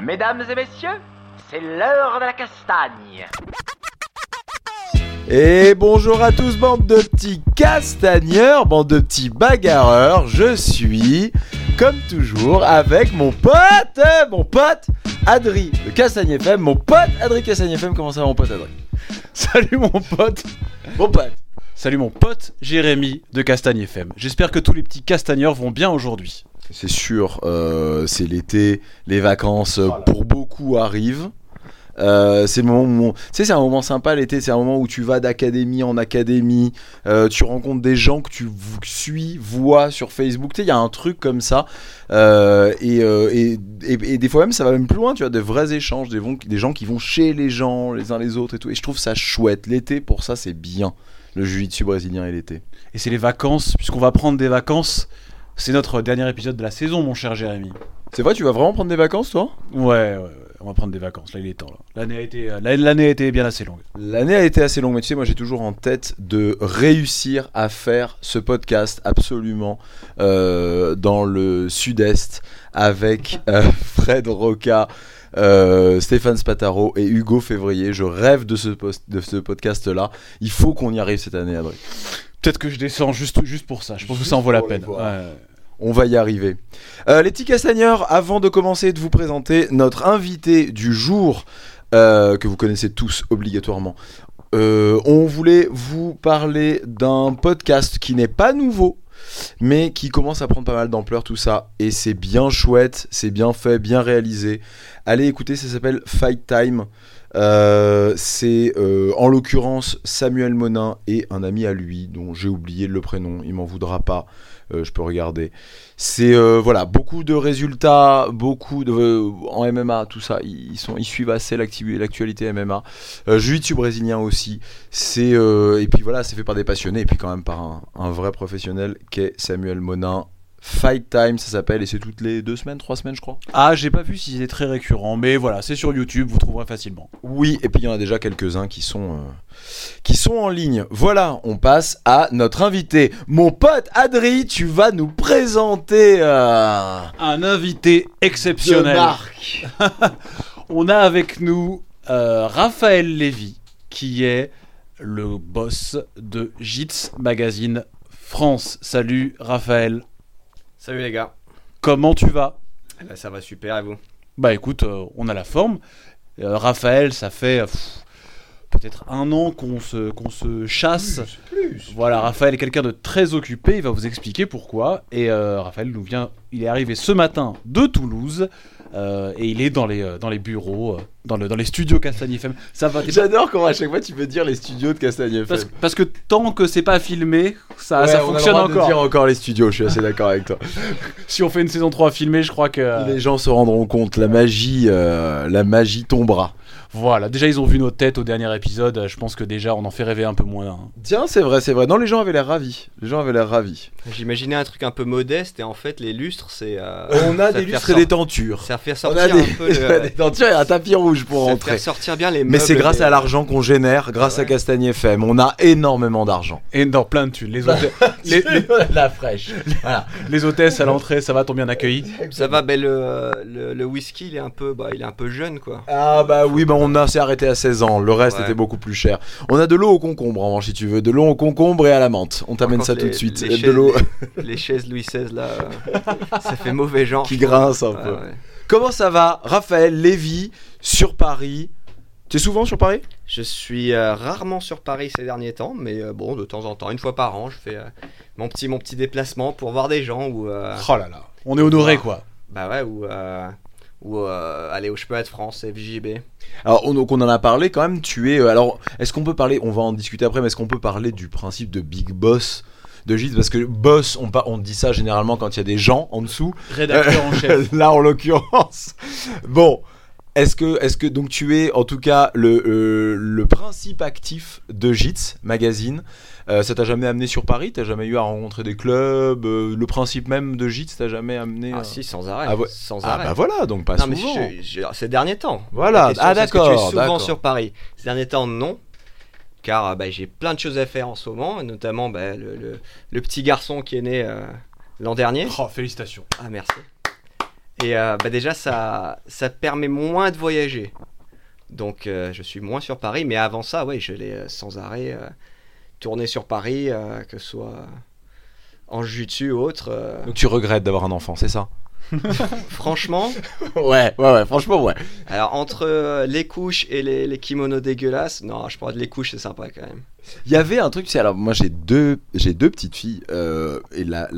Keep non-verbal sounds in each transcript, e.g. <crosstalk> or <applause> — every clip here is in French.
Mesdames et messieurs, c'est l'heure de la castagne. Et bonjour à tous, bande de petits castagneurs, bande de petits bagarreurs. Je suis, comme toujours, avec mon pote, mon pote Adri de Castagne FM. Mon pote Adri Castagne FM, comment ça va mon pote Adri? <laughs> Salut mon pote Mon pote Salut mon pote Jérémy de Castagne FM. J'espère que tous les petits castagneurs vont bien aujourd'hui. C'est sûr, euh, c'est l'été, les vacances euh, pour beaucoup arrivent. Euh, c'est le moment où, tu sais, c'est un moment sympa l'été. C'est un moment où tu vas d'académie en académie, euh, tu rencontres des gens que tu suis, vois sur Facebook. Tu sais, il y a un truc comme ça. Euh, et, euh, et, et- et des fois même, ça va même plus loin. Tu as de vrais échanges, des, vont- des gens qui vont chez les gens, les uns les autres et tout. Et je trouve ça chouette. L'été, pour ça, c'est bien. Le jiu-jitsu brésilien et l'été. Et c'est les vacances, puisqu'on va prendre des vacances. C'est notre dernier épisode de la saison, mon cher Jérémy. C'est vrai, tu vas vraiment prendre des vacances, toi? Ouais, ouais, ouais, on va prendre des vacances. Là, il est temps. L'année a été, euh, l'année a été bien assez longue. L'année a été assez longue, mais tu sais, moi j'ai toujours en tête de réussir à faire ce podcast absolument euh, dans le sud-est avec euh, <laughs> Fred Roca, euh, Stéphane Spataro et Hugo Février. Je rêve de ce, de ce podcast-là. Il faut qu'on y arrive cette année, Adrien. Peut-être que je descends juste, juste pour ça. Je pense que ça en vaut la peine. Ouais. On va y arriver. Euh, les petits castagneurs, avant de commencer de vous présenter notre invité du jour, euh, que vous connaissez tous obligatoirement, euh, on voulait vous parler d'un podcast qui n'est pas nouveau, mais qui commence à prendre pas mal d'ampleur, tout ça. Et c'est bien chouette, c'est bien fait, bien réalisé. Allez écouter, ça s'appelle Fight Time. Euh, c'est euh, en l'occurrence Samuel Monin et un ami à lui dont j'ai oublié le prénom, il m'en voudra pas. Euh, je peux regarder. C'est voilà beaucoup de résultats, beaucoup de en MMA, tout ça. Ils, sont, ils suivent assez l'actualité MMA. Jiu-Jitsu brésilien aussi. C'est et puis voilà, c'est fait par des passionnés et puis quand même par un, un vrai professionnel qu'est Samuel Monin. Fight Time, ça s'appelle et c'est toutes les deux semaines, trois semaines, je crois. Ah, j'ai pas vu si c'était très récurrent, mais voilà, c'est sur YouTube, vous trouverez facilement. Oui, et puis il y en a déjà quelques-uns qui sont euh, qui sont en ligne. Voilà, on passe à notre invité, mon pote Adri. Tu vas nous présenter. euh, Un invité exceptionnel. de marque. <laughs> On a avec nous euh, Raphaël Lévy, qui est le boss de JITS Magazine France. Salut Raphaël, Salut les gars, comment tu vas? Eh ben, ça va super et vous? Bah écoute, euh, on a la forme. Euh, Raphaël, ça fait euh, pff, peut-être un an qu'on se, qu'on se chasse. Voilà, Raphaël est quelqu'un de très occupé, il va vous expliquer pourquoi. Et euh, Raphaël nous vient, il est arrivé ce matin de Toulouse. euh, et il est dans les, euh, dans les bureaux, dans, le, dans les studios Castagne FM. Ça va, t'es pas- J'adore comment à chaque fois tu peux dire les studios de Castagne FM. parce, parce que tant que c'est pas filmé, ça, Ouais, ça on a le fonctionne droit de encore. dire encore les studios, je suis assez d'accord avec toi. <laughs> Si on fait une saison 3 filmée, je crois que. Les gens se rendront compte, la magie, euh, la magie tombera. Voilà, déjà ils ont vu nos têtes au dernier épisode, je pense que déjà on en fait rêver un peu moins. hein. Tiens, c'est vrai, c'est vrai. Non, les gens avaient l'air ravis. Les gens avaient l'air ravis. J'imaginais un truc un peu modeste et en fait les lustres c'est... euh, On a ça des lustres et des tentures. Ça fait On sortir a des, un peu le... <laughs> des tentures et un tapis rouge pour ça rentrer. fait sortir bien les Mais c'est grâce à l'argent qu'on génère, grâce à. Castagne FM. On a énormément d'argent. Et dans plein de thunes. Les, hôte- <laughs> les, les- la fraîche. Voilà. les hôtesses à l'entrée, ça va, t'ont bien accueilli Ça va, ben, le, le, le whisky il est un peu, bah, il est un peu jeune quoi. Ah bah oui, bah on a s'est arrêté à 16 ans. Le reste Ouais. était beaucoup plus cher. On a de l'eau au concombre en revanche si tu veux, de l'eau au concombre et à la menthe. On t'amène ça tout de suite. Les de chaises, l'eau les, les chaises Louis XVI là, euh, ça fait mauvais genre. qui grince un peu. ouais. Comment ça va, Raphaël Lévy sur Paris? T'es souvent sur Paris? Je suis euh, rarement sur Paris ces derniers temps, mais euh, bon, de temps en temps, une fois par an, je fais euh, mon, petit, mon petit déplacement pour voir des gens ou... euh, Oh là là, on est honoré quoi. Bah ouais, ou, euh, ou euh, aller au Chemin de France, FJB. Alors, on, donc on en a parlé quand même. Tu es. alors, est-ce qu'on peut parler On va en discuter après, mais est-ce qu'on peut parler du principe de Big Boss? De Gilles Parce que boss, on, on dit ça généralement quand il y a des gens en dessous. Rédacteur en chef. <laughs> Là, en l'occurrence. Bon. Est-ce que, est-ce que donc tu es en tout cas le, euh, le principe actif de JITS magazine Euh, Ça t'a jamais amené sur Paris? T'as jamais eu à rencontrer des clubs euh, Le principe même de JITS t'a jamais amené Ah si, sans arrêt. Ah. Sans Ah arrêt. bah voilà, donc pas non, mais souvent. je- je- ces derniers temps. Voilà. Ah d'accord, es souvent sur Paris? Ces derniers temps, non. Car euh, bah, j'ai plein de choses à faire en ce moment, et notamment bah, le, le- le petit garçon qui est né euh, l'an dernier. Oh, félicitations. Ah merci. Et euh, bah déjà ça, ça permet moins de voyager. Donc euh, je suis moins sur Paris, mais avant ça, ouais, je l'ai euh, sans arrêt euh, tourné sur Paris, euh, que ce soit en jiu-jitsu ou autre. euh. Donc tu regrettes d'avoir un enfant, c'est ça? <laughs> franchement, Ouais, ouais, ouais, franchement, ouais. alors entre euh, les couches et les, les kimonos dégueulasses, non, je pense que les couches c'est sympa quand même. Il y avait un truc, tu sais, alors moi j'ai deux, j'ai deux petites filles, euh, et la,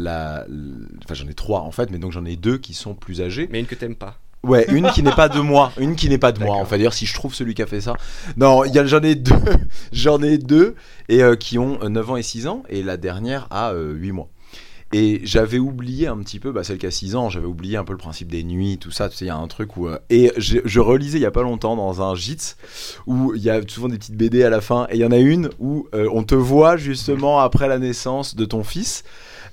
enfin j'en ai trois en fait, mais donc j'en ai deux qui sont plus âgées. Mais une que t'aimes pas. Ouais, une qui n'est pas de moi, une qui n'est pas de moi. Va dire si je trouve celui qui a fait ça. Non, il y a- j'en ai deux, <laughs> j'en ai deux et euh, qui ont euh, 9 ans et 6 ans et la dernière a euh, 8 mois. Et j'avais oublié un petit peu, bah, celle qui a 6 ans, j'avais oublié un peu le principe des nuits, tout ça. Tu sais, il y a un truc où. euh, et je, relisais il y a pas longtemps dans un JITS où il y a souvent des petites BD à la fin. Et il y en a une où euh, on te voit justement après la naissance de ton fils.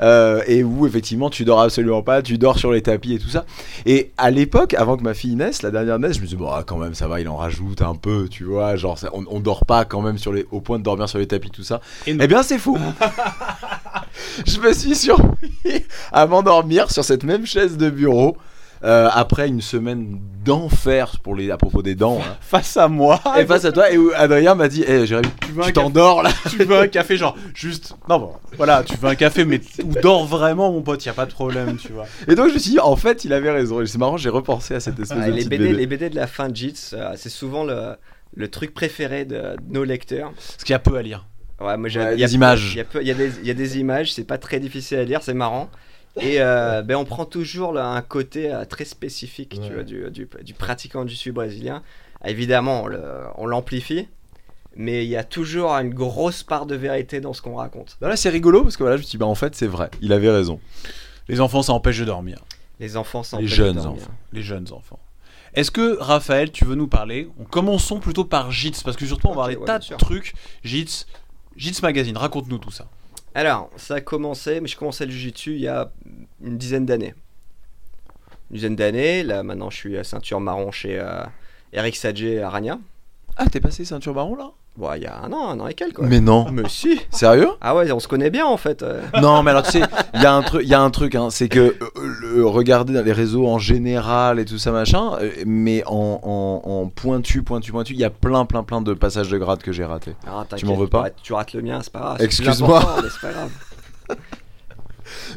Euh, et où effectivement tu dors absolument pas, tu dors sur les tapis et tout ça. Et à l'époque, avant que ma fille naisse, la dernière naisse, je me dit, bon, ah, quand même, ça va, il en rajoute un peu, tu vois, genre, ça- on, on dort pas quand même sur les, au point de dormir sur les tapis, tout ça. Et eh bien, c'est faux. <laughs> je me suis surpris à m'endormir sur cette même chaise de bureau. Euh, après une semaine d'enfer pour les à propos des dents hein. Face à moi. et face à toi et où Adrien m'a dit eh Jérémy tu veux un tu café t'endors là tu veux un café, genre, juste. Non, bon, voilà, tu veux un café, mais <laughs> où dors vraiment, mon pote, y a pas de problème, tu vois. et donc je me suis dit en fait il avait raison et c'est marrant j'ai repensé à cette espèce Ah, de les, BD, BD. les BD de la fin de JITS, euh, c'est souvent le, le truc préféré de, nos lecteurs. Parce qu'il y a peu à lire. Ouais, moi, j'ai- Ouais, il y a des images. Y, y il y a des images, c'est pas très difficile à lire, c'est marrant. Et euh, ben, on prend toujours là, un côté euh, très spécifique tu Ouais. vois, du, du, du pratiquant du sud brésilien. Évidemment, on l'amplifie, mais il y a toujours une grosse part de vérité dans ce qu'on raconte. Non, là c'est rigolo parce que voilà je me dit bah en fait c'est vrai il avait raison Les enfants, ça empêche de dormir. Les enfants Les empêchent jeunes de dormir. enfants. Les jeunes enfants. Est-ce que, Raphaël, tu veux nous parler? On, Commençons plutôt par JITS, parce que surtout, on va parler ouais, tas de trucs. JITS, JITS Magazine, raconte-nous tout ça. Alors, ça a commencé, mais je commençais le jiu-jitsu il y a une dizaine d'années. Une dizaine d'années, là maintenant je suis à ceinture marron chez euh, Eric Sadje à Ragna. ah t'es passé ceinture marron là? Bon, il y a un an, un an et quelques. quoi. mais non Mais si sérieux? Ah ouais, on se connaît bien en fait. euh. <laughs> Non, mais alors tu sais, il y a un truc, il un truc, hein, c'est que euh, le- regarder dans les réseaux en général et tout ça machin, euh, mais en, en, en pointu, pointu, pointu, il y a plein, plein, plein de passages de grade que j'ai ratés. Ah, t'inquiète, m'en veux pas? Tu rates le mien, c'est pas grave. Excuse-moi. c'est pas grave. <laughs>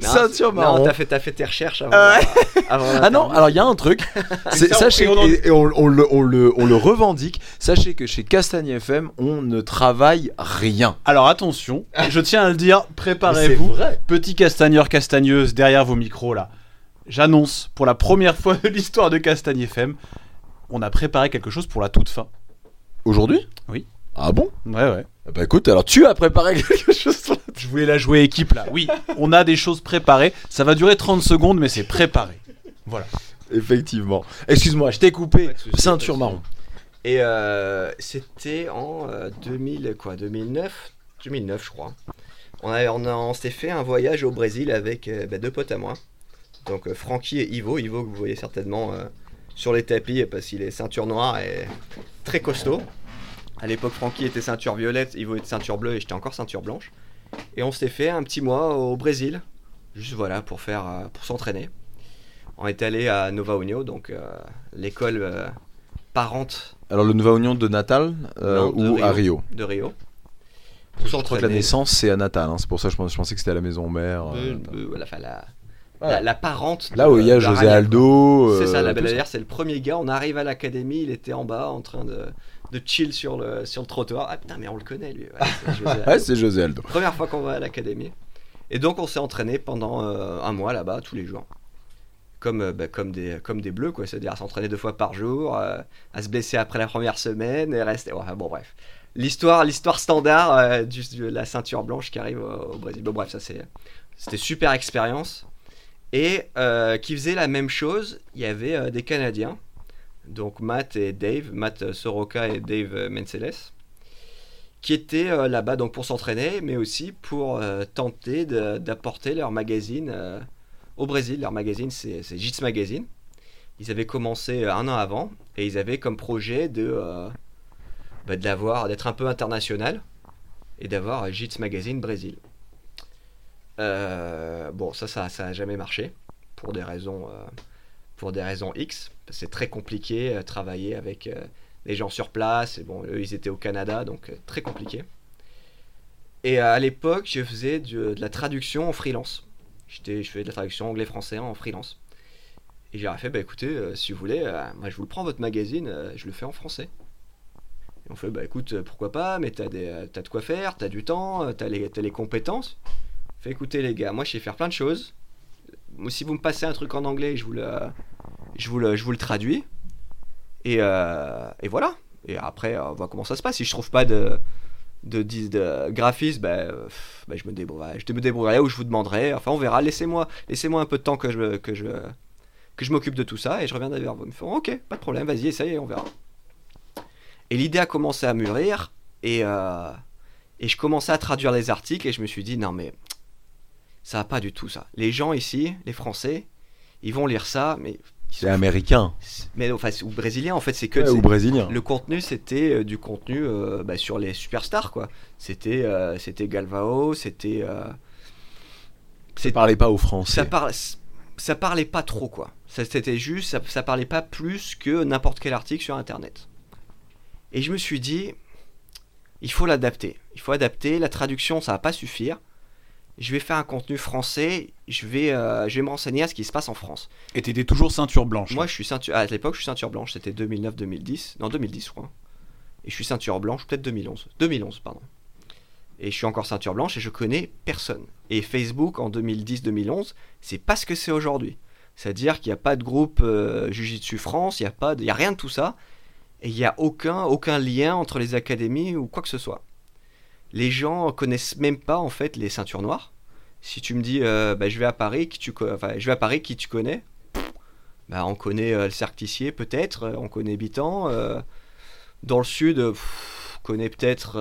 Non, Ceinture marron. Non, t'as fait, fait tes recherches avant. Ah <laughs> avant Ah non, alors il y a un truc, <laughs> sachez, et on en- et, et on, on le, on, le, on le revendique, sachez que chez Castagne FM, on ne travaille rien. Alors attention, je tiens à le dire, préparez-vous. c'est vrai. Petit castagneur, castagneuse, derrière vos micros là. J'annonce, pour la première fois de l'histoire de Castagne FM, on a préparé quelque chose pour la toute fin. Aujourd'hui? Oui. Ah bon? Ouais, ouais. Ah Bah écoute, alors tu as préparé <laughs> quelque chose Je voulais la jouer équipe là. Oui, on a des choses préparées. Ça va durer 30 secondes, mais c'est préparé. Voilà. Effectivement. Excuse-moi, je t'ai coupé. Ceinture marron. Et euh, c'était en euh, 2000, quoi, 2009 2009, je crois. On, a, on, a- on s'était fait un voyage au Brésil avec euh, bah, deux potes à moi. Donc euh, Francky et Ivo. Ivo que vous voyez certainement euh, sur les tapis parce qu'il est ceinture noire et très costaud. À l'époque, Francky était ceinture violette, Ivo était ceinture bleue et j'étais encore ceinture blanche. Et on s'était fait un petit mois au Brésil, juste voilà pour faire, euh, pour s'entraîner. On est allé à Nova União, donc euh, l'école euh, parente Alors le Nouveau Oignon de Natal euh, Non, de ou à Rio de Rio. Je crois que la naissance c'est à Natal, hein, c'est pour ça que je, je pensais que c'était à la maison mère. voilà, enfin, la, la, la parente. Là où il y a José Aldo. C'est ça, la belle c'est le premier gars. On arrive à l'académie, il était en bas en train de, de chill sur le, sur le trottoir. Ah putain, mais on le connaît lui. Ouais, <laughs> c'est José Aldo. Première fois qu'on va à l'académie. Et donc on s'est entraîné pendant euh, un mois là-bas, tous les jours. Comme, euh, bah, comme, des, comme des bleus, quoi. C'est-à-dire à s'entraîner deux fois par jour, euh, à se blesser après la première semaine et rester. Ouais, bon, bref. L'histoire, l'histoire standard du- de la ceinture blanche qui arrive au, au Brésil. Bon, bref, ça c'est. C'était super expérience. Et qui faisait la même chose, il y avait des Canadiens. Donc Matt et Dave, Matt Soroka et Dave Menceles qui étaient euh, là-bas donc pour s'entraîner, mais aussi pour euh, tenter d'apporter leur magazine euh, au Brésil. Leur magazine, c'est Jits Magazine. Ils avaient commencé un an avant et ils avaient comme projet de bah, de l'avoir, d'être un peu international et d'avoir Jits Magazine Brésil. Bon, ça, ça, ça a jamais marché pour des raisons, pour des raisons X. C'est très compliqué euh, travailler avec euh, les gens sur place. Et bon, eux, ils étaient au Canada, donc euh, très compliqué. Et euh, à l'époque, je faisais de, la traduction en freelance. J'étais, je faisais de la traduction anglais-français en freelance. Et j'ai fait, bah écoutez, euh, si vous voulez, euh, moi je vous le prends votre magazine, euh, je le fais en français. Et on fait, bah écoute, euh, pourquoi pas, mais t'as, des, euh, t'as de quoi faire, t'as du temps, euh, t'as les, t'as les compétences. Fait écoutez les gars, moi je sais faire plein de choses. Si vous me passez un truc en anglais, je vous le, traduis. Et, euh, et voilà. Et après, euh, on voit comment ça se passe. Si je trouve pas de, de, de, de graphiste, euh, pff, bah, je me débrouillerai. Ou je vous demanderai. Enfin, on verra. Laissez-moi, laissez-moi un peu de temps que je, que je, m'occupe de tout ça et je reviendrai vers vous. Ils me font, ok, pas de problème, vas-y, essaye, on verra. Et l'idée a commencé à mûrir et, euh, et je commençais à traduire les articles et je me suis dit, non mais ça va pas du tout ça. Les gens ici, les Français, ils vont lire ça, mais C'est américain. mais enfin, ou brésilien en fait, c'est que Ouais, ou brésilien. le contenu c'était euh, du contenu euh, bah, sur les superstars quoi. C'était euh, c'était Galvao, c'était Ça parlait pas aux Français. ça parle ça parlait pas trop quoi. Ça c'était juste ça, ça parlait pas plus que n'importe quel article sur internet. Et je me suis dit il faut l'adapter. Il faut adapter la traduction, ça va pas suffire. Je vais faire un contenu français, je vais euh, je vais me renseigner à ce qui se passe en France. Et t'étais toujours ceinture blanche. Moi, je suis ceinture. À l'époque, je suis ceinture blanche. C'était 2009-2010. Non, 2010, je crois. Et je suis ceinture blanche, peut-être 2011. 2011, pardon. Et je suis encore ceinture blanche et je connais personne. Et Facebook en 2010-2011, c'est pas ce que c'est aujourd'hui. C'est-à-dire qu'il n'y a pas de groupe euh, Jiu-Jitsu France, il n'y a, pas de- il y a rien de tout ça. Et il n'y a aucun, aucun lien entre les académies ou quoi que ce soit. Les gens connaissent même pas en fait les ceintures noires. Si tu me dis, euh, bah, je vais à Paris, qui tu, je vais à Paris, qui tu connais? Bah, on connaît euh, le cercle Tissier peut-être, euh, on connaît Bitan. dans le sud, on connaît peut-être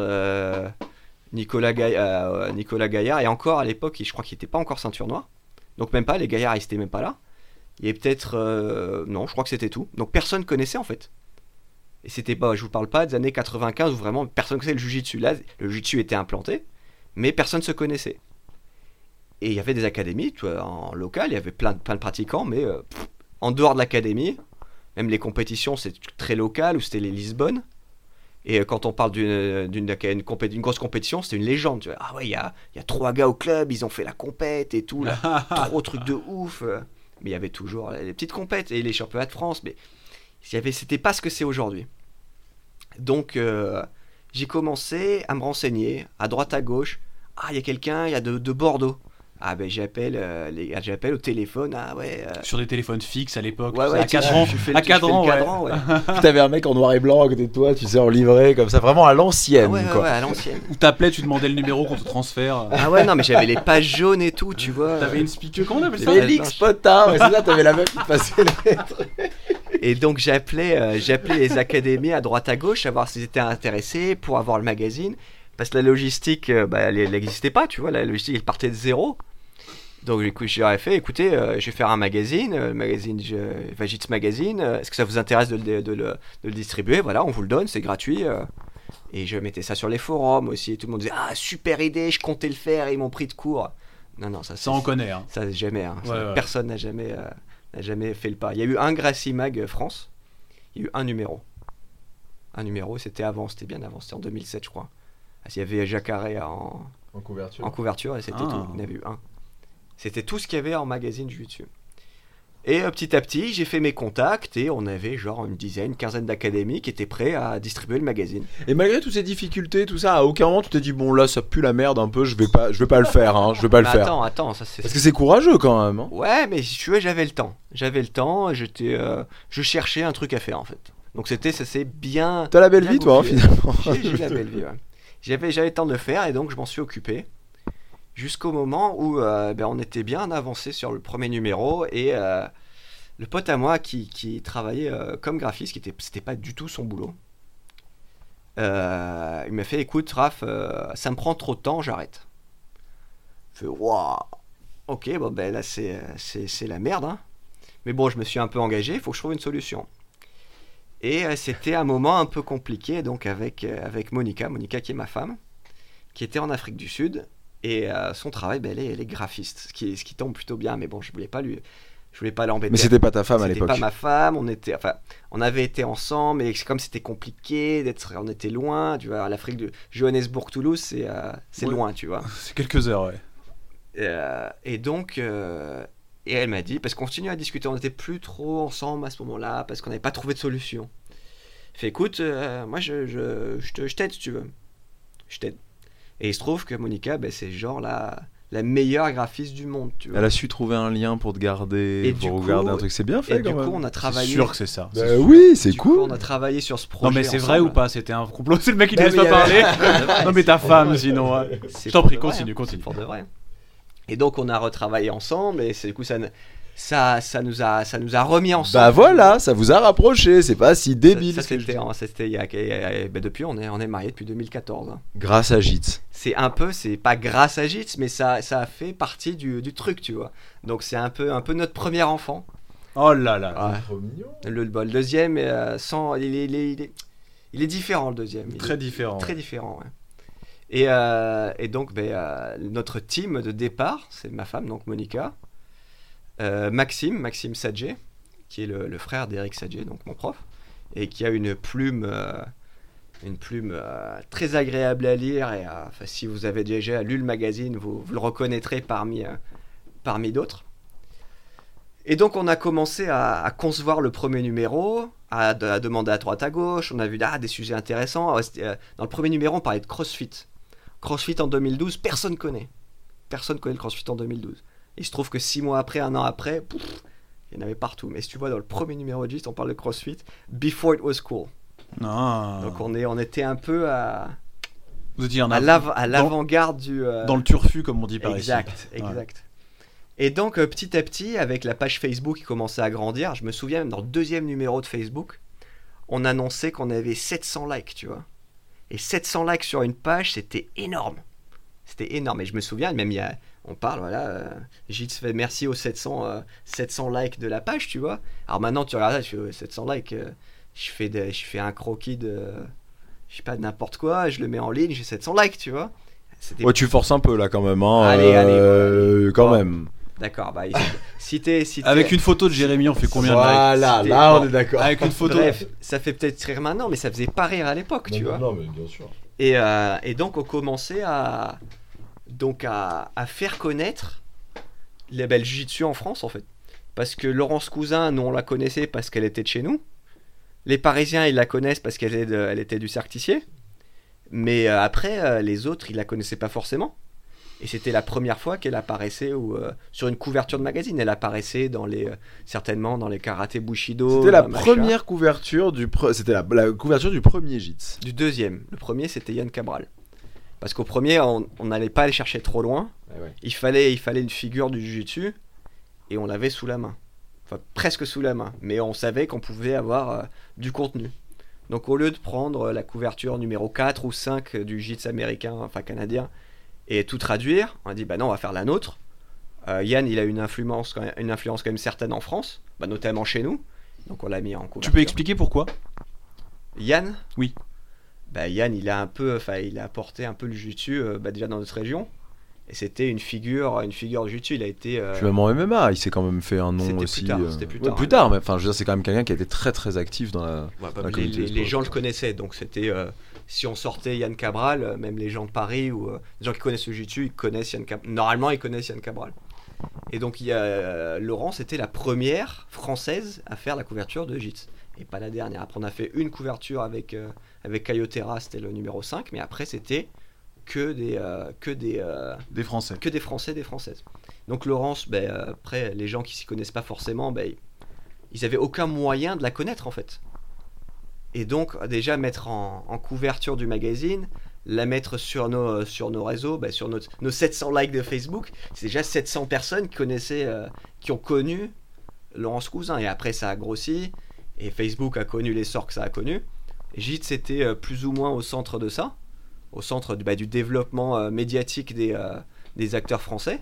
Nicolas, Gaillard. Et encore à l'époque, je crois qu'il n'était pas encore ceinture noire. Donc même pas, les Gaillards, ils n'étaient même pas là. Il peut-être... non, je crois que c'était tout. Donc personne connaissait en fait. Et c'était pas, je vous parle pas des années 95 où vraiment personne connaissait le Jiu-Jitsu. Là, le Jiu-Jitsu était implanté, mais personne se connaissait. Et il y avait des académies, tu vois, en local, il y avait plein, de- plein de pratiquants, mais euh, pff, en dehors de l'académie, même les compétitions, c'est très local, ou c'était les Lisbonne. Et euh, quand on parle d'une d'une compé- grosse compétition, c'était une légende. Tu vois. Ah ouais, il y a, y a trois gars au club, ils ont fait la compète et tout, là. <laughs> trop truc de ouf. euh. Mais il y avait toujours les petites compètes et les championnats de France, mais y avait, c'était pas ce que c'est aujourd'hui. Donc euh, j'ai commencé à me renseigner à droite à gauche. Ah, il y a quelqu'un, il y a de, de Bordeaux. Ah ben j'appelle, euh, les- j'appelle au téléphone. Ah ouais. euh, Sur des téléphones fixes à l'époque. Ouais, ça, ouais, à tu- 4 tu ans. fais le- À cadran, ouais. cadran, <laughs> t'avais un mec en noir et blanc à côté de toi, tu sais, en livré, comme ça, vraiment à l'ancienne, Ah ouais, ouais, quoi. ouais, à l'ancienne. Où t'appelais, tu demandais le numéro qu'on te transfère. Ah ouais, non, mais j'avais les pages jaunes et tout, tu vois. T'avais une speaker, comment on appelle ça? Félix Potin, ouais, c'est ça, t'avais la meuf qui te passait les lettres. Et donc j'appelais, euh, j'appelais les académies à droite à gauche, à voir s'ils étaient intéressés pour avoir le magazine. Parce que la logistique, euh, bah, elle n'existait pas, tu vois, la logistique, elle partait de zéro. Donc j'aurais fait, écoutez, euh, je vais faire un magazine, euh, le magazine je, Vagits Magazine, euh, est-ce que ça vous intéresse de, le- de le, de le distribuer? Voilà, on vous le donne, c'est gratuit. euh. Et je mettais ça sur les forums aussi, et tout le monde disait, ah super idée, je comptais le faire, et ils m'ont pris de court. Non, non, ça, Ça, on connaît. Hein. ça, jamais. hein. Ça, Ouais, ouais. Personne n'a jamais, euh, n'a jamais fait le pas. Il y a eu un Gracie Mag France. Il y a eu un numéro. Un numéro, c'était avant, c'était bien avant, c'était en 2007, je crois. Ah, Il y avait Jacques Arrêt en, En couverture. en couverture et c'était Ah. tout. Il y en avait eu un. C'était tout ce qu'il y avait en magazine Jiu-Jitsu. Et euh, petit à petit, j'ai fait mes contacts et on avait genre une dizaine, une quinzaine d'académies qui étaient prêts à distribuer le magazine. Et malgré toutes ces difficultés, tout ça, à aucun moment tu t'es dit, bon là, ça pue la merde un peu, je vais pas, je vais pas le faire, hein, je vais pas le Mais faire. attends, attends, ça c'est Parce que c'est courageux quand même. hein. Ouais, mais si tu veux, j'avais le temps. J'avais le temps, j'étais, euh, je cherchais un truc à faire en fait. Donc c'était, ça s'est bien. T'as la belle bien vie, toi, hein, finalement. J'ai j'ai la belle vie. ouais. J'avais, j'avais le temps de le faire et donc je m'en suis occupé jusqu'au moment où euh, ben, on était bien avancé sur le premier numéro et euh, le pote à moi qui, qui travaillait euh, comme graphiste, qui était, pas du tout son boulot. il m'a fait écoute Raph, ça me prend trop de temps, j'arrête. Je fais waouh, ok, bon ben là c'est, c'est, la merde. hein. Mais bon, je me suis un peu engagé, il faut que je trouve une solution. Et c'était un moment un peu compliqué donc avec, avec Monica, Monica qui est ma femme, qui était en Afrique du Sud. Et euh, son travail, ben, elle, est, elle est graphiste, ce qui, ce qui tombe plutôt bien. Mais bon, je voulais pas lui, je voulais pas l'embêter. Mais c'était pas ta femme à C'était l'époque. pas ma femme, on était, enfin, on avait été ensemble, mais comme c'était compliqué d'être, on était loin, tu vois, l'Afrique de Johannesburg-Toulouse, c'est, euh, c'est Ouais. loin, tu vois. <laughs> C'est quelques heures, ouais. Euh, et donc, euh, et elle m'a dit, parce qu'on continuait à discuter, on n'était plus trop ensemble à ce moment-là, parce qu'on n'avait pas trouvé de solution. Fait, écoute, euh, moi je, je, je te- je t'aide si tu veux. Je t'aide. Et il se trouve que Monica, ben, c'est genre la, la meilleure graphiste du monde, tu vois. Elle a su trouver un lien pour te garder, Et pour regarder un truc. C'est bien fait Et quand du coup, on a C'est travaillé. sûr que c'est ça. Bah sûr. oui, c'est coup, cool. on a travaillé sur ce projet. Non mais c'est vrai ou pas? C'était un complot C'est le mec qui te Non, laisse pas parler <laughs> Non mais ta femme vrai. sinon. Je t'en prie, continue, continue. C'est pour de vrai. Et donc on a retravaillé ensemble et c'est du coup ça, ne- ça, ça nous a ça nous a remis ensemble. Bah voilà, ça vous a rapproché. C'est pas si Ça- débile. Ça, je c'était dis. en- c'était il y a, il y a- bah, depuis on est on est mariés depuis 2014. hein. Grâce à Jitz. C'est un peu c'est pas grâce à Jitz mais ça ça a fait partie du, du truc tu vois. Donc c'est un peu un peu notre premier enfant. Oh là là. Ouais. Le, bah, le deuxième euh, sans il est, il est, il est- il est différent le deuxième. Il est- Très différent. Très différent, ouais. Et, euh, et donc, ben, euh, notre team de départ, c'est ma femme, donc Monica, Maxime, Maxime Sadje, qui est le, frère d'Eric Sadje, donc mon prof, et qui a une plume, euh, une plume euh, très agréable à lire. Et euh, si vous avez déjà lu le magazine, vous, le reconnaîtrez parmi, euh, parmi d'autres. Et donc, on a commencé à, concevoir le premier numéro, à, de- à demander à droite à gauche. On a vu ah, des sujets intéressants. Ah, euh, Dans le premier numéro, on parlait de CrossFit. CrossFit en 2012, personne connaît. Personne connaît le CrossFit en 2012. Il se trouve que six mois après, un an après, il y en avait partout. Mais si tu vois, dans le premier numéro de Gist, on parle de CrossFit. Before it was cool. Non. Donc on, est, on était un peu à, Vous étiez en à avant- l'av- à l'avant-garde du. euh, dans le turfu comme on dit par exact, ici. Ouais. exact. Et donc euh, petit à petit, avec la page Facebook qui commençait à grandir, je me souviens même dans le deuxième numéro de Facebook, on annonçait qu'on avait 700 likes, tu vois. Et 700 likes sur une page, c'était énorme. C'était énorme. Et je me souviens, même il y a, on parle, voilà, euh, Gilles fait merci aux 700, euh, 700 likes de la page, tu vois. Alors maintenant, tu regardes, ça, je fais ouais, 700 likes, euh, je, fais des- je fais un croquis de, je sais pas, de n'importe quoi, je le mets en ligne, j'ai 700 likes, tu vois. Ouais, tu forces un peu là quand même. Hein. Allez, allez, euh, Quand Bon. même. D'accord, bah, si t'es. Si Avec une photo de Jérémy, on fait combien de likes Voilà, C'était- là on est d'accord. Avec une photo. Bref, ça fait peut-être rire maintenant, mais ça faisait pas rire à l'époque, tu vois. Non, mais bien sûr. Et, euh, et donc, on commençait à, donc à, à faire connaître les belles Jiu-Jitsu en France, en fait. Parce que Laurence Cousin, nous, on la connaissait parce qu'elle était de chez nous. Les Parisiens, ils la connaissent parce qu'elle elle était du Sartissier. Mais euh, après, euh, les autres, ils la connaissaient pas forcément. Et c'était la première fois qu'elle apparaissait ou, euh, sur une couverture de magazine. Elle apparaissait dans les, euh, certainement dans les karaté Bushido. C'était la première couverture du pre- c'était la, la couverture du premier Jitz. Du deuxième. Le premier, c'était Yann Cabral. Parce qu'au premier, on n'allait pas aller chercher trop loin. Il fallait, il fallait une figure du Jiu-Jitsu et on l'avait sous la main. Enfin, presque sous la main. Mais on savait qu'on pouvait avoir euh, du contenu. Donc au lieu de prendre euh, la couverture numéro 4 ou 5 du Jiu-Jitsu américain, enfin canadien, et tout traduire, on a dit bah non, on va faire la nôtre. Euh, Yann, il a une influence, quand même- une influence quand même certaine en France, bah, notamment chez nous. Donc on l'a mis en couverture. Tu peux expliquer pourquoi? Yann? Oui. Bah, Yann, il a un peu, enfin, il a apporté un peu le jiu-jitsu euh, bah, déjà dans notre région. Et c'était une figure, une figure de jiu-jitsu. Il a été. euh, Puis même en MMA, il s'est quand même fait un nom C'était aussi. plus tard, euh, c'était plus ouais, tard, plus hein. tard, mais enfin, je veux dire, c'est quand même quelqu'un qui a été très très actif dans la. ouais, bah, la les, gens le connaissaient, donc c'était. euh, si on sortait Yann Cabral, euh, même les gens de Paris ou euh, les gens qui connaissent le jiu-jitsu, ils connaissent Yann Cabral. Normalement, ils connaissent Yann Cabral. Et donc, il y a, euh, Laurent, c'était la première française à faire la couverture de JITS. Et pas la dernière. Après, on a fait une couverture avec, euh, avec Cayotera, c'était le numéro 5. Mais après, c'était que des, euh, que des, euh, Des Français. que des Français, des Françaises. Donc Laurence, ben, euh, après, les gens qui s'y connaissent pas forcément, ben, ils avaient aucun moyen de la connaître en fait. Et donc déjà mettre en, en couverture du magazine, la mettre sur nos, sur nos réseaux, ben, sur notre- nos 700 likes de Facebook, c'est déjà 700 personnes qui connaissaient, euh, qui ont connu Laurence Cousin. Et après ça a grossi, et Facebook a connu l'essor que ça a connu. Gîte c'était euh, plus ou moins au centre de ça, au centre du, bah, développement euh, médiatique des, euh, des acteurs français.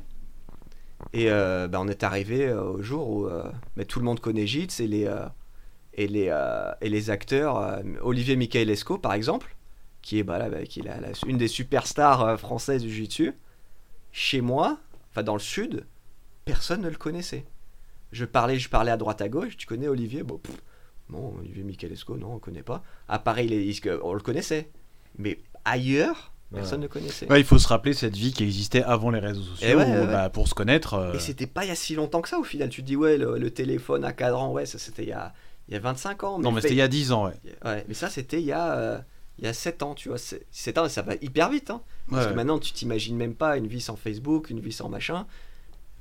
Et bah, on est arrivé au jour où bah, tout le monde connaît Gitz et les, et acteurs. Olivier Michaelesco, par exemple, qui est, là, qui est une des superstars françaises du Jiu-Jitsu. chez moi, enfin dans le sud, personne ne le connaissait. Je parlais, je parlais à droite à gauche, tu connais Olivier? Bon, non, Olivier non, on ne connaît pas. À Paris, on le connaissait. Mais ailleurs, personne ne connaissait. Ouais, il faut se rappeler cette vie qui existait avant les réseaux sociaux Eh ouais, où, ouais, bah, pour se connaître. euh, Et c'était pas il y a si longtemps que ça au final. Tu te dis, ouais, le, le téléphone à cadran, ouais, ça c'était il y a, il y a 25 ans. Non, mais fait- c'était il y a 10 ans, ouais. Ouais, mais ça c'était il y a, euh, il y a 7 ans, tu vois. c'est- 7 ans, ça va hyper vite. Hein. Parce que maintenant, tu t'imagines même pas une vie sans Facebook, une vie sans machin.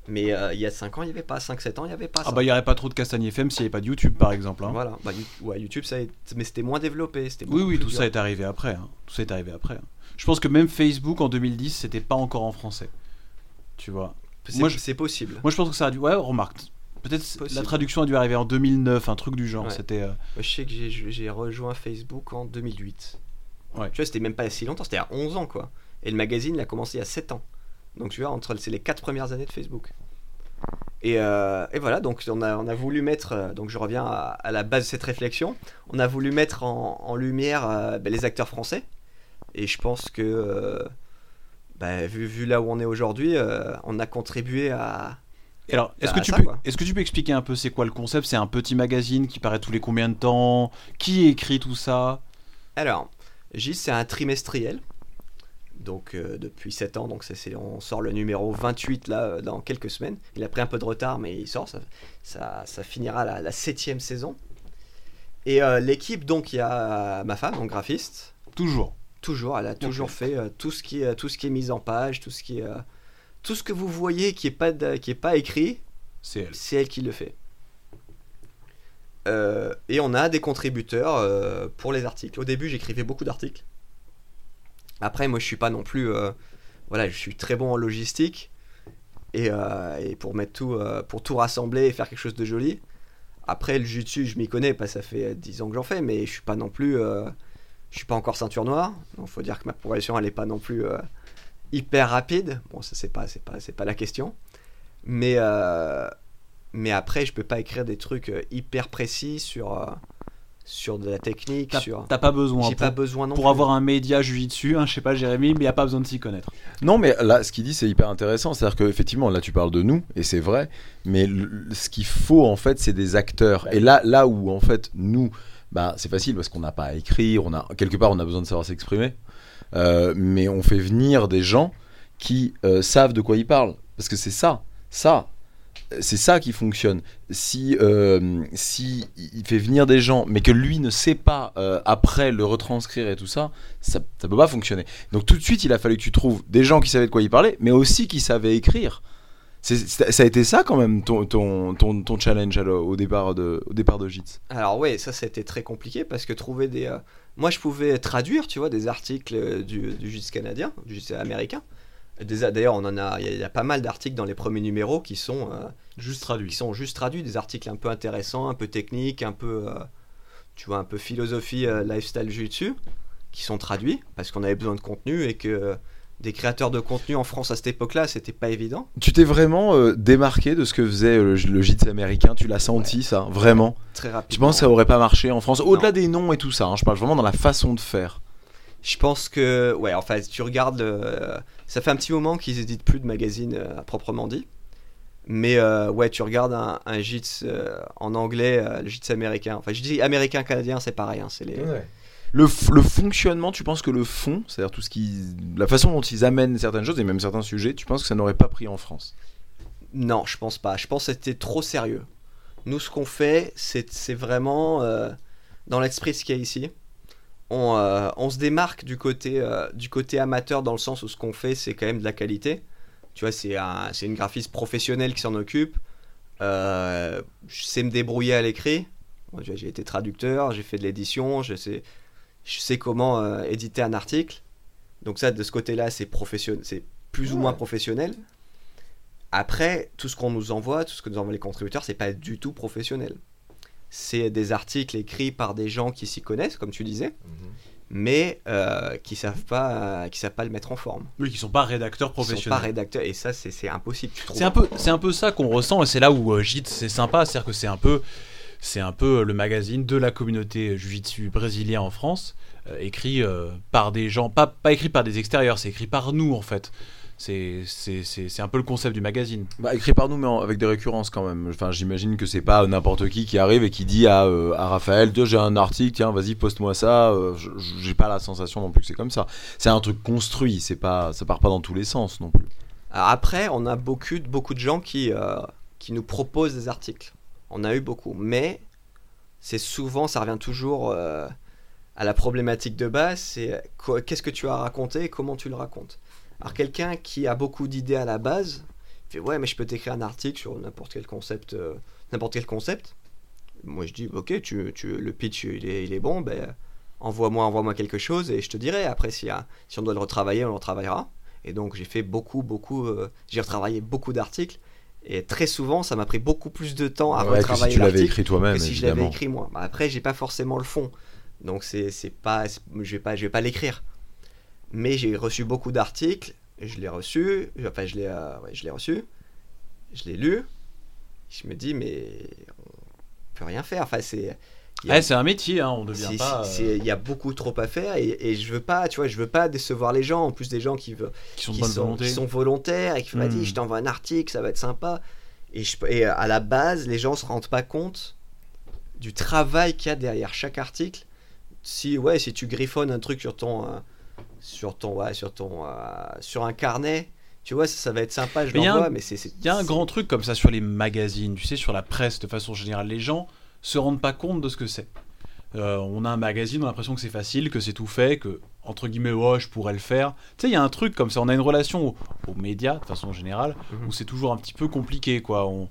Mais euh, il y a 5 ans, il n'y avait pas. 5-7 ans, il n'y avait pas Ah ça. bah il n'y aurait pas trop de Castagne FM s'il n'y avait pas de YouTube par exemple. hein. Voilà. Bah, You- ouais, YouTube, ça a été- mais c'était moins développé. c'était Oui, oui, plus tout dur. ça est arrivé après. hein. Tout ça est arrivé après. hein. Je pense que même Facebook en 2010, c'était pas encore en français. Tu vois. C'est Moi, je- c'est possible. Moi je pense que ça a dû. Ouais, remarque. Peut-être la traduction a dû arriver en 2009, un truc du genre. Ouais. C'était. euh, je sais que j'ai- rejoint Facebook en 2008. Ouais. Tu vois, c'était même pas si longtemps, c'était à 11 ans, quoi. Et le magazine, il a commencé a 7 ans. Donc, tu vois, entre c'est les 4 premières années de Facebook. Et, euh, et voilà, donc on a, on a voulu mettre, euh, donc je reviens à, à la base de cette réflexion, on a voulu mettre en, en lumière euh, ben, les acteurs français. Et je pense que, euh, ben, vu, vu là où on est aujourd'hui, on a contribué à... Et alors, est-ce que, tu ça, peux, est-ce que tu peux expliquer un peu c'est quoi le concept? C'est un petit magazine qui paraît tous les combien de temps? Qui écrit tout ça? Alors, Gis, c'est un trimestriel. Donc, euh, depuis 7 ans, donc on sort le numéro 28 là, euh, dans quelques semaines. Il a pris un peu de retard, mais il sort. Ça, ça, ça finira la, la septième saison. Et euh, l'équipe, donc, il y a ma femme, donc graphiste. Toujours. Toujours, elle a toujours fait tout, ce qui est, tout ce qui est mis en page, tout ce qui est, tout ce que vous voyez qui est pas, de- qui est pas écrit, C'est elle. c'est elle qui le fait. Et on a des contributeurs pour les articles. Au début, j'écrivais beaucoup d'articles. Après, moi, je suis pas non plus. euh, voilà, je suis très bon en logistique. Et, euh, et pour mettre tout, euh, pour tout rassembler et faire quelque chose de joli. Après, le jiu-jitsu, je m'y connais, que ça fait 10 ans que j'en fais, mais je suis pas non plus. je suis pas encore ceinture noire. Donc, faut dire que ma progression, elle est pas non plus hyper rapide. Bon, ça, c'est pas, c'est pas, c'est pas la question. Mais, mais après, je peux pas écrire des trucs hyper précis sur, sur de la technique. T'as Sur... t'as pas besoin. J'ai Pour, pas besoin non pour plus. avoir un média dessus, hein, je sais pas Jérémy, mais il n'y a pas besoin de s'y connaître. Non, mais là, ce qu'il dit, c'est hyper intéressant. C'est-à-dire qu'effectivement, là, tu parles de nous, et c'est vrai, mais le- ce qu'il faut, en fait, c'est des acteurs. Et là, là où, en fait, nous, bah, c'est facile parce qu'on n'a pas à écrire, on a, quelque part, on a besoin de savoir s'exprimer. Euh, mais on fait venir des gens qui euh, savent de quoi ils parlent. Parce que c'est ça, ça, c'est ça qui fonctionne. Si, euh, si il fait venir des gens, mais que lui ne sait pas euh, après le retranscrire et tout ça, ça, ça peut pas fonctionner. Donc tout de suite, il a fallu que tu trouves des gens qui savaient de quoi ils parlaient, mais aussi qui savaient écrire. Ça a été ça quand même ton, ton, ton, challenge au départ de, au départ de JITS. Alors ouais, ça c'était très compliqué parce que trouver des... euh, Moi je pouvais traduire, tu vois, des articles du, du justice canadien, du justice américain. D'ailleurs, on en a, il y a- il y, a pas mal d'articles dans les premiers numéros qui sont, euh, Juste qui traduit. sont juste traduits, des articles un peu intéressants, un peu techniques, un peu, euh, tu vois, un peu philosophie, euh, lifestyle dessus, qui sont traduits parce qu'on avait besoin de contenu et que euh, des créateurs de contenu en France à cette époque-là, c'était pas évident. Tu t'es vraiment euh, démarqué de ce que faisait le, le JITS américain, tu l'as senti ça, vraiment? Très rapidement. Tu penses que ça aurait pas marché en France Au-delà des noms et tout ça, hein, je parle vraiment dans la façon de faire. Je pense que, ouais, enfin, tu regardes, le- ça fait un petit moment qu'ils éditent plus de magazines euh, à proprement dit. Mais euh, ouais, tu regardes un, un JITS euh, en anglais, euh, le JITS américain. Enfin, je dis américain-canadien, c'est pareil. hein, c'est les... Le, f- le fonctionnement, tu penses que le fond, c'est-à-dire tout ce qui, la façon dont ils amènent certaines choses et même certains sujets, tu penses que ça n'aurait pas pris en France? Non, je pense pas. Je pense que c'était trop sérieux. Nous, ce qu'on fait, c'est c'est vraiment euh, dans l'esprit ce qu'il y a ici. On, euh, on se démarque du côté, euh, du côté amateur dans le sens où ce qu'on fait, c'est quand même de la qualité. Tu vois, c'est un, c'est une graphiste professionnelle qui s'en occupe. Euh, je sais me débrouiller à l'écrit. J'ai été traducteur, j'ai fait de l'édition, je sais, je sais comment éditer un article. Donc ça, de ce côté-là, c'est c'est plus ou moins professionnel. Après, tout ce qu'on nous envoie, tout ce que nous envoient les contributeurs, c'est pas du tout professionnel. C'est des articles écrits par des gens qui s'y connaissent, comme tu disais, mais euh, qui savent pas, euh, qui savent pas le mettre en forme. Oui, qui sont pas rédacteurs Ils sont pas professionnels. rédacteurs, et ça, c'est c'est impossible. C'est un peu, c'est un peu ça qu'on ressent et c'est là où euh, JIT c'est sympa, c'est-à-dire que c'est un peu, c'est un peu le magazine de la communauté jiu-jitsu brésilien en France, euh, écrit euh, par des gens, pas, pas écrit par des extérieurs, c'est écrit par nous en fait. C'est un peu le concept du magazine. Bah, écrit par nous, mais en- avec des récurrences quand même. Enfin, j'imagine que c'est pas n'importe qui qui arrive et qui dit à, euh, à Raphaël j'ai un article, tiens, vas-y, poste-moi ça. Euh, je- J'ai pas la sensation non plus que c'est comme ça. C'est un truc construit, c'est pas, ça part pas dans tous les sens non plus. Après, on a beaucoup, de- beaucoup de gens qui, euh, qui nous proposent des articles. On a eu beaucoup. Mais c'est souvent, ça revient toujours euh, à la problématique de base, c'est qu'est-ce que tu as raconté et comment tu le racontes. Alors quelqu'un qui a beaucoup d'idées à la base, il fait ouais mais je peux t'écrire un article sur n'importe quel concept, euh, n'importe quel concept. Moi je dis ok tu, tu- le pitch il est, il est bon, ben envoie-moi envoie-moi quelque chose et je te dirai. Après a- si on doit le retravailler on le retravaillera. Et donc j'ai fait beaucoup beaucoup, euh, j'ai retravaillé beaucoup d'articles et très souvent ça m'a pris beaucoup plus de temps à Ouais, que si retravailler tu l'avais écrit toi-même, que si je l'avais évidemment. écrit moi. Bah, après, j'ai pas forcément le fond, donc c'est c'est pas, je vais pas, je vais pas l'écrire. Mais j'ai reçu beaucoup d'articles, je l'ai reçu, enfin je l'ai, euh, ouais, je l'ai reçu, je l'ai lu. Je me dis mais on peut rien faire. Enfin c'est, a- Ouais, c'est un métier, hein, on devient pas. euh, il y a beaucoup trop à faire et, et je veux pas, tu vois, je veux pas décevoir les gens. En plus des gens qui veulent, qui sont de qui bonne sont, volonté. qui sont volontaires et qui m'ont Hmm. dit je t'envoie un article, ça va être sympa. Et, je, et à la base, les gens se rendent pas compte du travail qu'il y a derrière chaque article. Si ouais, si tu griffonnes un truc sur ton euh, sur ton ouais, sur ton euh, sur un carnet, tu vois, ça, ça va être sympa, je l'envoie, mais c'est Il y a un grand truc comme ça sur les magazines, tu sais, sur la presse de façon générale. Les gens se rendent pas compte de ce que c'est. Euh, on a un magazine, on a l'impression que c'est facile, que c'est tout fait, que, entre guillemets, ouais, je pourrais le faire. Tu sais, il y a un truc comme ça, on a une relation aux, aux médias, de façon générale, Mhm. où c'est toujours un petit peu compliqué, quoi. On,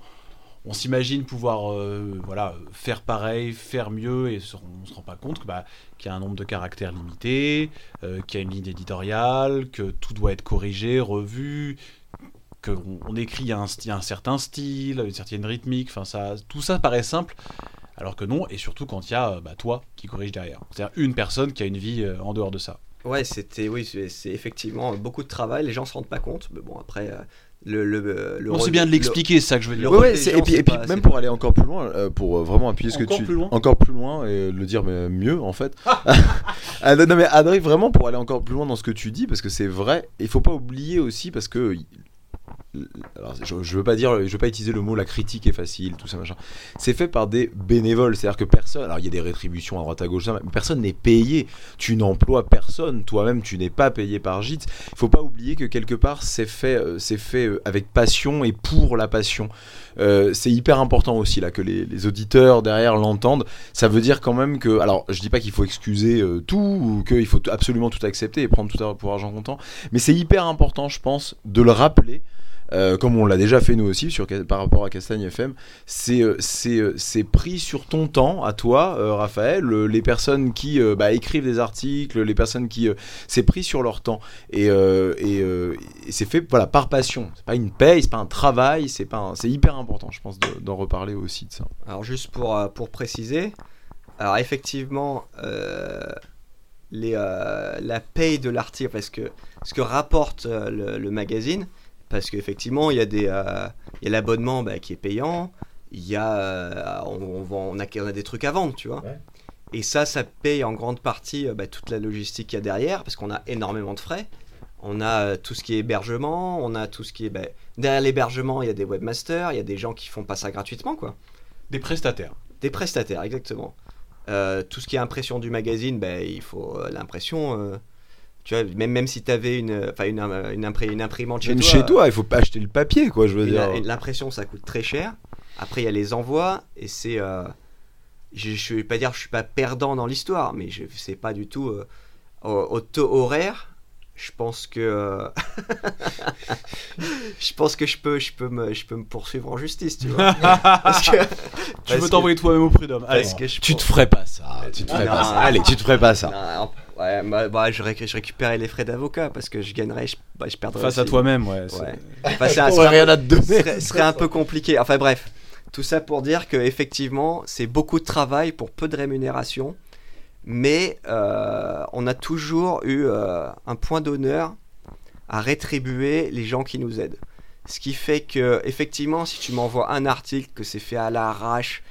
on s'imagine pouvoir euh, voilà, faire pareil, faire mieux, et on se rend pas compte bah, qu'il y a un nombre de caractères limité, euh, qu'il y a une ligne éditoriale, que tout doit être corrigé, revu, qu'on on écrit un, un certain style, une certaine rythmique, ça, tout ça paraît simple, alors que non, et surtout quand il y a euh, bah, toi qui corrige derrière. C'est-à-dire une personne qui a une vie en dehors de ça. Ouais, c'était oui, c'est effectivement beaucoup de travail. Les gens se rendent pas compte, mais bon après le le, le Bon, rôle- c'est bien de le- l'expliquer, c'est ça que je veux dire. Ouais, gens, et puis, c'est et puis pas- même pour aller encore plus loin, euh, pour euh, vraiment appuyer ce que Encore tu plus loin encore plus loin et le dire mais mieux en fait. <laughs> Ah, non, non, mais Adrien, vraiment pour aller encore plus loin dans ce que tu dis parce que c'est vrai, il faut pas oublier aussi parce que je, je veux pas dire, je veux pas utiliser le mot la critique est facile, tout ça machin. C'est fait par des bénévoles, c'est-à-dire que personne, alors il y a des rétributions à droite à gauche, mais personne n'est payé. Tu n'emploies personne, toi-même tu n'es pas payé par JIT. Il faut pas oublier que quelque part c'est fait, euh, c'est fait euh, avec passion et pour la passion. Euh, c'est hyper important aussi là que les, auditeurs derrière l'entendent. Ça veut dire quand même que, alors je dis pas qu'il faut excuser tout ou qu'il faut absolument tout accepter et prendre tout pour argent comptant, mais c'est hyper important, je pense, de le rappeler. Euh, comme on l'a déjà fait nous aussi par rapport à Castagne FM, c'est euh, euh, c'est pris sur ton temps, à toi, Raphaël, les personnes qui bah, écrivent des articles, les personnes qui... c'est pris sur leur temps. Et, c'est fait voilà, par passion. C'est pas une paye, c'est pas un travail, c'est hyper important, je pense, de- d'en reparler aussi de ça. Alors juste pour, pour préciser, alors effectivement, la paye de l'article, parce que ce que rapporte le magazine, parce qu'effectivement il y a des, euh, il y a l'abonnement bah, qui est payant, il y a, euh, on, on vend- on a, on a des trucs à vendre, tu vois. Ouais. Et ça, ça paye en grande partie euh, bah, toute la logistique qu'il y a derrière, parce qu'on a énormément de frais. On a tout ce qui est hébergement, on a tout ce qui est... bah, derrière l'hébergement, il y a des webmasters, il y a des gens qui font pas ça gratuitement, quoi. Des prestataires. Des prestataires, exactement. Euh, tout ce qui est impression du magazine, ben, il faut l'impression. Euh, tu vois, même, même si tu avais une, enfin, une, euh, une, impré- une imprimante chez Même toi. chez toi, il faut pas acheter le papier, quoi, je veux dire. L'impression, ça coûte très cher. Après, il y a les envois, et c'est. euh, je, je vais pas dire que je suis pas perdant dans l'histoire, mais je sais pas du tout. euh, au, au taux horaire, je pense que. euh, <laughs> je pense que je peux, je, peux me, je peux me poursuivre en justice, tu vois. <laughs> parce que. Tu veux t'envoyer toi-même au prud'homme. Allez, que je Tu te ferais pas ça, tu te ferais non. pas ça. Allez, tu te ferais pas ça. Non, ouais, bah, bah, je, récupérais les frais d'avocat parce que je gagnerais, je, bah, je perdrais. face à toi-même, ouais. Ouais. Enfin, T'aurais serait, rien à te donner. serait- serait un peu compliqué. Enfin bref, tout ça pour dire que effectivement, c'est beaucoup de travail pour peu de rémunération, mais euh, on a toujours eu euh, un point d'honneur à rétribuer les gens qui nous aident. Ce qui fait que effectivement, si tu m'envoies un article que c'est fait à l'arrache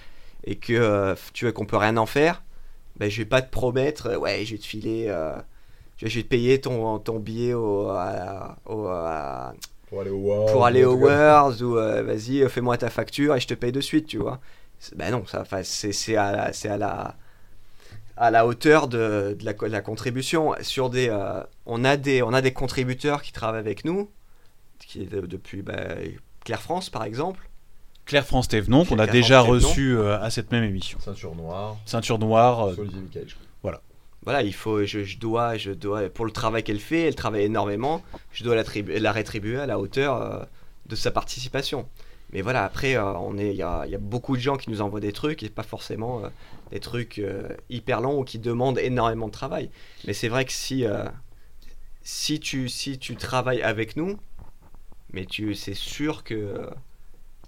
et que euh, tu vois qu'on peut rien en faire, ben, je vais pas te promettre, euh, ouais, je vais te filer, euh, je vais te payer ton, ton billet au, à- au- à- Pour aller au World. pour aller au Worlds ou euh, vas-y, euh, fais-moi ta facture et je te paye de suite, tu vois. Ben non, ça, c'est à, à la à la hauteur de, de la, co- de la contribution. Sur des, euh, on a des, on a des contributeurs qui travaillent avec nous, qui est de- depuis bah, Claire France par exemple. Claire France Thévenon, qu'on a Claire déjà reçu euh, à cette même émission. Ceinture noire. Ceinture noire, euh, Michael. Voilà, il faut, je, je dois, je dois, pour le travail qu'elle fait, elle travaille énormément. Je dois la, tribu- la rétribuer à la hauteur euh, de sa participation. Mais voilà, après, euh, on est, il y a, il y a beaucoup de gens qui nous envoient des trucs et pas forcément euh, des trucs euh, hyper longs ou qui demandent énormément de travail. Mais c'est vrai que si, euh, si tu, si tu travailles avec nous, mais tu, c'est sûr que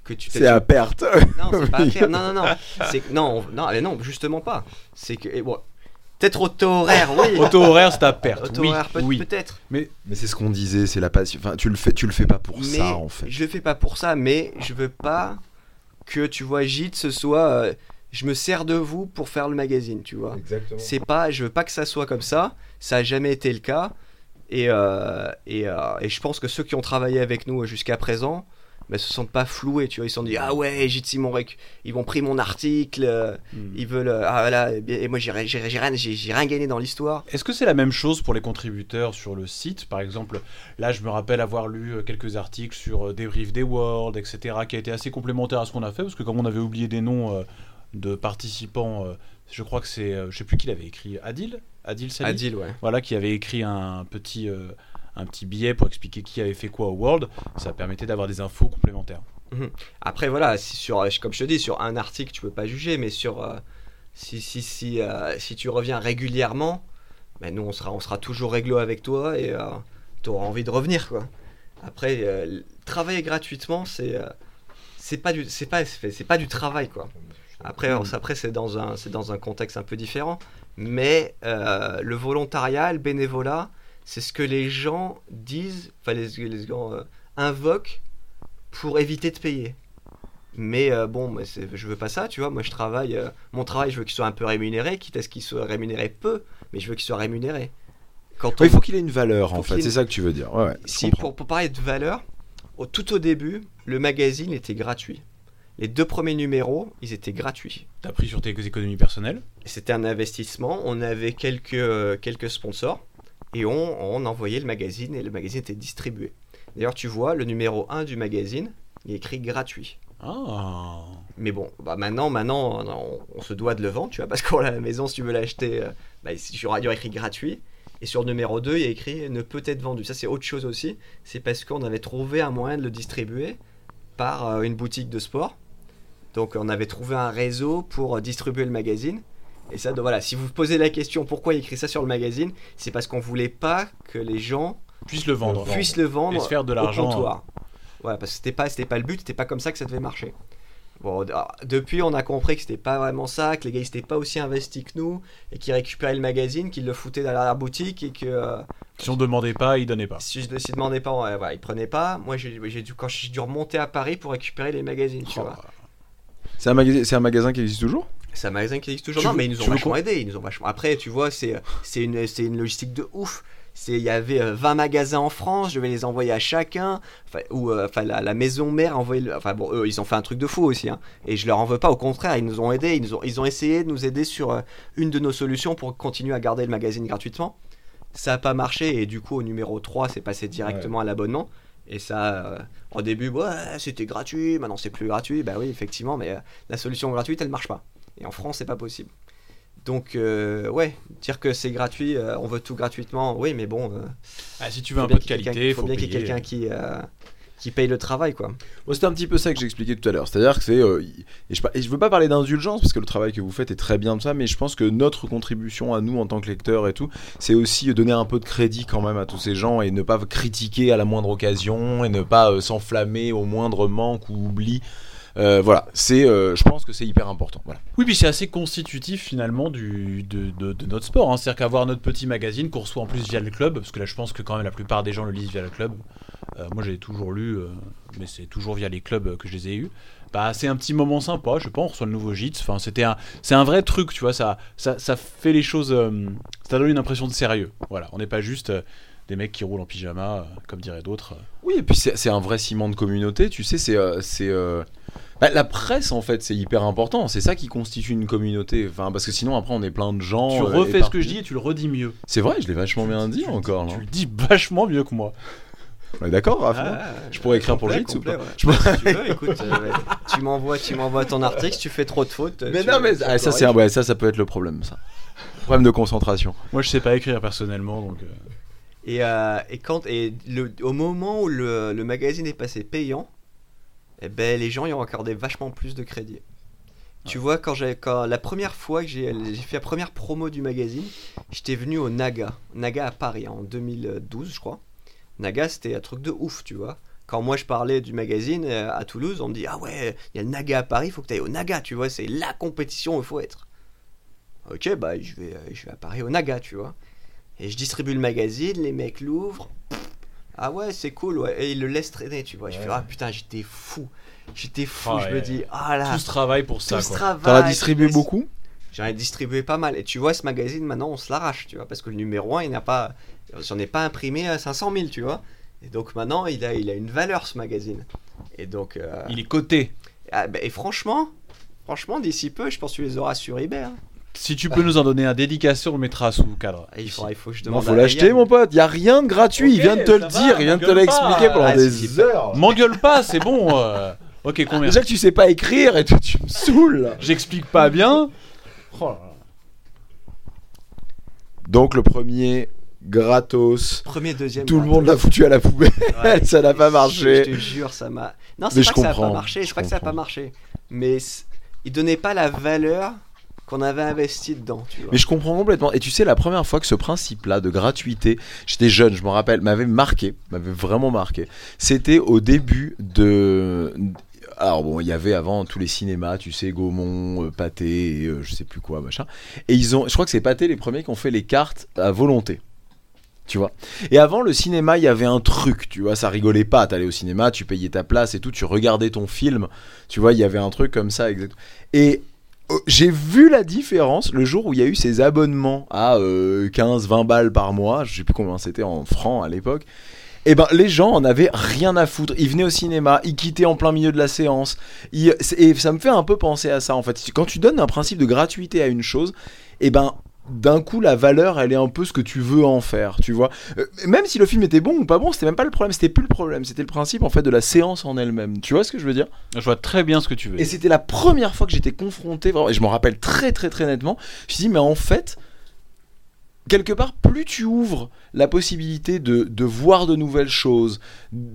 que tu C'est à perte. non, c'est pas à faire. <laughs> Non, non, non. Non, on- non, mais non, justement pas. C'est que et bon, peut-être au taux horaire, oui. <laughs> auto horaire, c'est à perte. Au taux Oui, horaire, peut- oui. peut-être. Mais c'est ce qu'on disait, c'est la passion. Enfin, tu le fais, tu le fais pas pour mais ça en fait. je le fais pas pour ça, mais je veux pas que tu vois Gîte ce soit. euh, je me sers de vous pour faire le magazine, tu vois. Exactement. C'est pas, je veux pas que ça soit comme ça. Ça a jamais été le cas. Et, euh, et, euh, et je pense que ceux qui ont travaillé avec nous jusqu'à présent, bah, se sentent pas floués, tu vois. Ils se sont dit ah ouais, Gîte Simon Rec, ils m'ont pris mon article. euh, Hmm. Ils veulent. euh, ah voilà, et moi j'ai rien, rien, gagné dans l'histoire. Est-ce que c'est la même chose pour les contributeurs sur le site? Par exemple, là, je me rappelle avoir lu euh, quelques articles sur Débrief des World, etc., qui a été assez complémentaire à ce qu'on a fait, parce que comme on avait oublié des noms euh, de participants, euh, je crois que c'est, je sais plus qui l'avait écrit, Adil? Adil Sali? Adil, ouais. Voilà, qui avait écrit un petit, un petit billet pour expliquer qui avait fait quoi au World. Ça permettait d'avoir des infos complémentaires. Après voilà, sur, comme je te dis, sur un article tu peux pas juger, mais sur euh, si si si euh, si tu reviens régulièrement, ben nous on sera on sera toujours réglo avec toi et tu auras envie de revenir quoi. Après euh, travailler gratuitement c'est euh, c'est pas du c'est pas pas du travail quoi. Après, après c'est dans un c'est dans un contexte un peu différent, mais euh, le volontariat, le bénévolat, c'est ce que les gens disent, enfin les, les gens euh, invoquent pour éviter de payer. Mais euh, bon, je veux pas ça, tu vois. Moi, je travaille, euh, mon travail, je veux qu'il soit un peu rémunéré, quitte à ce qu'il soit rémunéré peu, mais je veux qu'il soit rémunéré. Quand Ouais, il faut qu'il ait une valeur en fait. ait C'est ça que tu veux dire. Ouais, ouais. je si pour, pour parler de valeur, au, tout au début, le magazine était gratuit. Les deux premiers numéros, ils étaient gratuits. T'as pris sur tes économies personnelles? C'était un investissement. On avait quelques, euh, quelques sponsors et on, on envoyait le magazine et le magazine était distribué. D'ailleurs, tu vois, le numéro 1 du magazine, il est écrit gratuit. Ah Mais bon, bah maintenant, maintenant on, on se doit de le vendre, tu vois, parce qu'à la maison, si tu veux l'acheter, euh, bah, il y aura il y aura écrit gratuit. Et sur le numéro 2, il y a écrit ne peut être vendu. Ça, c'est autre chose aussi. C'est parce qu'on avait trouvé un moyen de le distribuer par euh, une boutique de sport. Donc, on avait trouvé un réseau pour euh, distribuer le magazine. Et ça, donc, voilà, si vous vous posez la question pourquoi il écrit ça sur le magazine, c'est parce qu'on voulait pas que les gens Puisse le vendre. puissent le vendre Et se faire de au l'argent. comptoir. Voilà, parce que c'était pas, c'était pas le but, c'était pas comme ça que ça devait marcher. Bon, alors, depuis, on a compris que c'était pas vraiment ça, que les gars ils étaient pas aussi investis que nous, et qu'ils récupéraient le magazine, qu'ils le foutaient dans la boutique, et que euh, Si on demandait pas, il donnait pas. si je ne demandais pas, ouais, voilà, ils prenaient pas. Moi, j'ai dû, quand j'ai dû remonter à Paris pour récupérer les magazines, tu Oh, vois. C'est un, magasin, c'est un magasin qui existe toujours? C'est un magasin qui existe toujours. Tu Non, veux- mais ils nous ont vachement aidés. Ils nous ont vachement. Après, tu vois, c'est une une logistique de ouf. Il y avait euh, 20 magasins en France. Je vais les envoyer à chacun. Enfin, ou euh, enfin la, la maison mère le- Enfin bon, eux, ils ont fait un truc de fou aussi. Hein. Et je leur en veux pas. Au contraire, ils nous ont aidés. Ils nous ont ils ont essayé de nous aider sur euh, une de nos solutions pour continuer à garder le magazine gratuitement. Ça a pas marché et du coup au numéro 3 c'est passé directement à l'abonnement. Et ça, euh, au début, ouais, c'était gratuit, maintenant c'est plus gratuit. Bah oui, effectivement, mais euh, la solution gratuite, elle marche pas. Et en France, c'est pas possible. Donc, euh, ouais, dire que c'est gratuit, euh, on veut tout gratuitement, oui, mais bon, euh, Ah, si tu veux un peu de qualité, il faut bien qu'il y ait quelqu'un qui, qui paye le travail, quoi. Moi, c'était un petit peu ça que j'expliquais tout à l'heure. C'est-à-dire que c'est. et, je, et je veux pas parler d'indulgence parce que le travail que vous faites est très bien de ça, mais je pense que notre contribution à nous en tant que lecteurs et tout, c'est aussi donner un peu de crédit quand même à tous ces gens et ne pas critiquer à la moindre occasion et ne pas s'enflammer au moindre manque ou oubli. Euh, voilà, c'est, euh, je pense que c'est hyper important. Voilà. Oui, puis c'est assez constitutif finalement du, de, de- notre sport. hein. C'est-à-dire qu'avoir notre petit magazine qu'on reçoit en plus via le club, parce que là je pense que quand même la plupart des gens le lisent via le club. Euh, moi j'ai toujours lu, mais c'est toujours via les clubs que je les ai eus. Bah, c'est un petit moment sympa, je pas, on reçoit le nouveau JITS. Enfin, c'était un, c'est un vrai truc, tu vois. Ça, ça, ça fait les choses. ça donne une impression de sérieux. Voilà, on n'est pas juste des mecs qui roulent en pyjama, euh, comme diraient d'autres. Oui, et puis c'est un vrai ciment de communauté, tu sais, c'est... euh, euh, bah, la presse, en fait, c'est hyper important. C'est ça qui constitue une communauté. Enfin, parce que sinon, après, on est plein de gens. tu euh, refais ce que je dis et tu le redis mieux. C'est vrai, je l'ai vachement bien dit encore. Tu le dis vachement mieux que moi. On est D'accord, Raph Ah, Je pourrais écrire pour Jits ou pas ouais. Je pourrais- Si tu <laughs> veux, écoute, euh, ouais. tu m'envoies, tu m'envoies ton article. Si tu fais trop de fautes. Mais non, mais ah, ça, c'est ouais, ça, ça peut être le problème, ça. Problème de concentration. Moi, je sais pas écrire personnellement, donc. euh, Et, euh, et quand et le, au moment où le, le magazine est passé payant, eh ben les gens y ont accordé vachement plus de crédit. Tu vois, quand quand la première fois que j'ai fait la première promo du magazine, j'étais venu au Naga, Naga à Paris en 2012, je crois. Naga, c'était un truc de ouf, tu vois. Quand moi je parlais du magazine euh, à Toulouse, on me dit ah ouais, il y a le Naga à Paris, il faut que tu ailles au Naga, tu vois, c'est la compétition où il faut être. Ok, bah je vais, euh, je vais à Paris au Naga, tu vois. Et je distribue le magazine, les mecs l'ouvrent. Ah ouais, c'est cool, ouais. Et ils le laissent traîner, tu vois. Je fais, ah putain, j'étais fou. J'étais fou, Ah je me dis, ah là, Tout ce travail pour ça, tout ce quoi. travail. T'en as distribué laisse- beaucoup? J'en ai distribué pas mal. Et tu vois, ce magazine, maintenant, on se l'arrache, tu vois. Parce que le numéro 1, il n'a pas. J'en ai pas imprimé à 500 000, tu vois. Et donc maintenant, il a, il a une valeur, ce magazine. Et donc. euh, Il est coté. ah, bah, et franchement, franchement, d'ici peu, je pense que tu les auras sur eBay. hein. Si tu peux nous en donner un dédicace, on le mettra sous cadre. Il, faudra, il faut que je Non, demande. faut à l'acheter, mon pote. Y a rien de gratuit. il vient de te le va, dire. Il vient de te m'engueule l'expliquer pas. pendant Ah, des si, heures. M'engueule pas, c'est bon. euh. Ok, combien Déjà que tu sais pas écrire et tu, tu me saoules. J'explique pas bien. Oh là là. Donc, le premier, gratos. Premier, deuxième. Tout le monde l'a foutu à la poubelle. Ouais. <laughs> ça n'a pas Je marché. te jure, ça m'a. Non, Mais c'est je pas que ça a comprends, pas marché. je C'est pas que ça a pas comprends. marché. Mais c- il donnait pas la valeur qu'on avait investi dedans. Mais je comprends complètement. Et tu sais, la première fois que ce principe-là de gratuité, j'étais jeune, je me rappelle, m'avait marqué, m'avait vraiment marqué. C'était au début de. Alors bon, il y avait avant tous les cinémas, tu sais, Gaumont, euh, et, euh, je sais plus quoi, machin. Et ils ont, je crois que c'est Pathé les premiers qui ont fait les cartes à volonté. Tu vois. Et avant le cinéma, il y avait un truc, tu vois, ça rigolait pas. T'allais au cinéma, tu payais ta place et tout, tu regardais ton film. Tu vois, il y avait un truc comme ça, exact. Et j'ai vu la différence le jour où il y a eu ces abonnements à 15-20 balles par mois, je sais plus combien c'était en francs à l'époque. Et ben les gens en avaient rien à foutre. Ils venaient au cinéma, ils quittaient en plein milieu de la séance. Et ça me fait un peu penser à ça en fait. Quand tu donnes un principe de gratuité à une chose, et ben d'un coup la valeur elle est un peu ce que tu veux en faire, tu vois. Euh, Même si le film était bon ou pas bon, c'était même pas le problème, c'était plus le problème, c'était le principe en fait de la séance en elle-même. Tu vois ce que je veux dire? Je vois très bien ce que tu veux. et c'était la première fois que j'étais confronté, vraiment, et je m'en rappelle très très très nettement. Je me suis dit, mais en fait, quelque part, plus tu ouvres la possibilité de, de voir de nouvelles choses,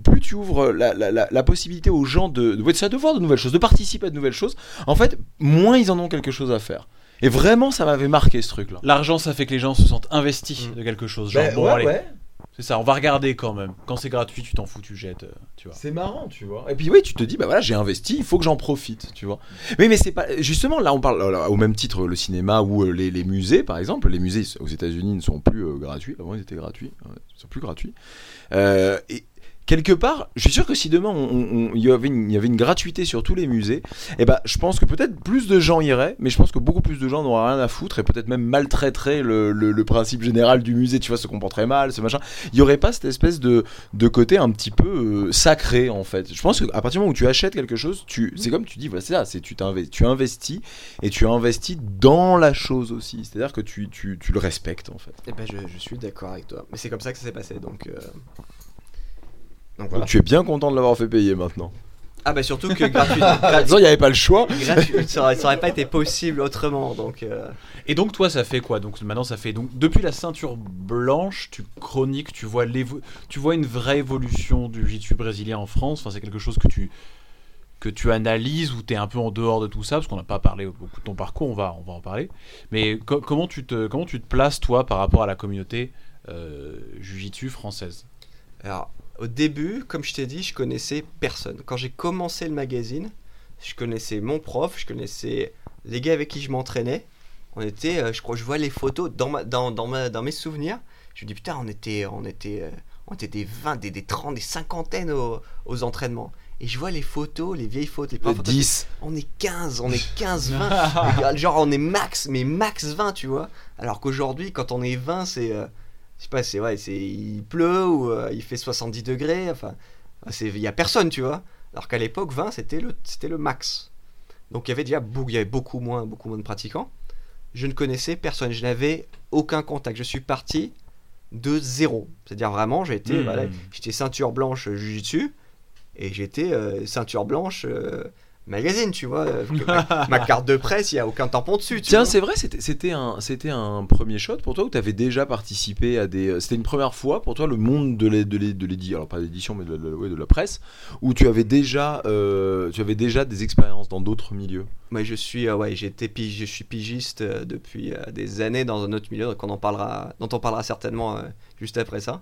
plus tu ouvres la, la- la- la possibilité aux gens de, de, de voir de nouvelles choses, de participer à de nouvelles choses, en fait, moins ils en ont quelque chose à faire. Et vraiment, ça m'avait marqué ce truc-là. L'argent, ça fait que les gens se sentent investis Mm. de quelque chose. Genre, Ben, bon, ouais, allez, ouais. c'est ça, on va regarder quand même. Quand c'est gratuit, tu t'en fous, tu jettes, euh, tu vois. C'est marrant, tu vois. Et puis oui, tu te dis, bah voilà, j'ai investi, il faut que j'en profite, tu vois. Mais mais c'est pas justement là, on parle au même titre le cinéma ou euh, les, les musées, par exemple. Les musées aux États-Unis ne sont plus euh, gratuits. Avant, ils étaient gratuits. Ils sont plus gratuits. Euh, et quelque part, je suis sûr que si demain il y avait une, y avait une gratuité sur tous les musées, et ben je pense que peut-être plus de gens iraient, mais je pense que beaucoup plus de gens n'auraient rien à foutre et peut-être même maltraiteraient le, le- principe général du musée. Tu vois, se comporteraient mal, ce machin. Il y aurait pas cette espèce de de côté un petit peu euh, sacré en fait. Je pense qu'à partir du moment où tu achètes quelque chose, tu c'est comme tu dis, voilà, c'est ça, tu investis et tu investis dans la chose aussi. C'est-à-dire que tu, tu, tu le respectes en fait. Eh ben, je, je suis d'accord avec toi. Mais c'est comme ça que ça s'est passé. Donc. euh, Donc voilà. Donc tu es bien content de l'avoir fait payer maintenant. Ah bah surtout que gratuit, <laughs> il n'y avait pas le choix. gratuit, ça, aurait, ça aurait pas été possible autrement. Donc. euh, Et donc toi, ça fait quoi? Donc maintenant, ça fait donc depuis la ceinture blanche, tu chroniques, tu vois l'évo- tu vois une vraie évolution du jiu-jitsu brésilien en France? Enfin, c'est quelque chose que tu que tu analyses ou tu es un peu en dehors de tout ça? Parce qu'on n'a pas parlé beaucoup de ton parcours, on va on va en parler. Mais co- comment tu te comment tu te places toi par rapport à la communauté euh, jiu-jitsu française? Alors, au début, comme je t'ai dit, je connaissais personne. Quand j'ai commencé le magazine, je connaissais mon prof, je connaissais les gars avec qui je m'entraînais. On était, euh, je crois, je vois les photos dans, ma, dans, dans, ma, dans mes souvenirs. Je me dis, putain, on était, on était, euh, on était des 20, des, des 30, des cinquantaines aux, aux entraînements. Et je vois les photos, les vieilles photos, les premières photos, 10. on est 15, on est 15, 20. <laughs> Genre, on est max, mais max 20, tu vois. Alors qu'aujourd'hui, quand on est 20, c'est. euh, je sais pas, c'est ouais, c'est il pleut ou euh, il fait 70 degrés. Enfin, c'est il y a personne, tu vois. Alors qu'à l'époque, 20, c'était le, c'était le max. Donc il y avait déjà beaucoup, il y avait beaucoup moins, beaucoup moins de pratiquants. Je ne connaissais personne, je n'avais aucun contact. Je suis parti de zéro. C'est-à-dire vraiment, été, Hmm. voilà, j'étais ceinture blanche jujitsu et j'étais euh, ceinture blanche euh, magazine, tu vois. Euh, ma, <laughs> ma carte de presse, il y a aucun tampon dessus. tu Tiens, c'est vrai, c'était- un, un premier shot pour toi ou t'avais déjà participé à des. euh, C'était une première fois pour toi le monde de l'é- de l'é- de l'édition, alors pas d'édition, mais de, la- ouais, de la presse, où tu avais déjà, euh, tu avais déjà des expériences dans d'autres milieux? Moi, je suis, euh, ouais, pige- je suis pigiste euh, depuis des années dans un autre milieu, donc on en parlera, dont on parlera certainement juste après ça.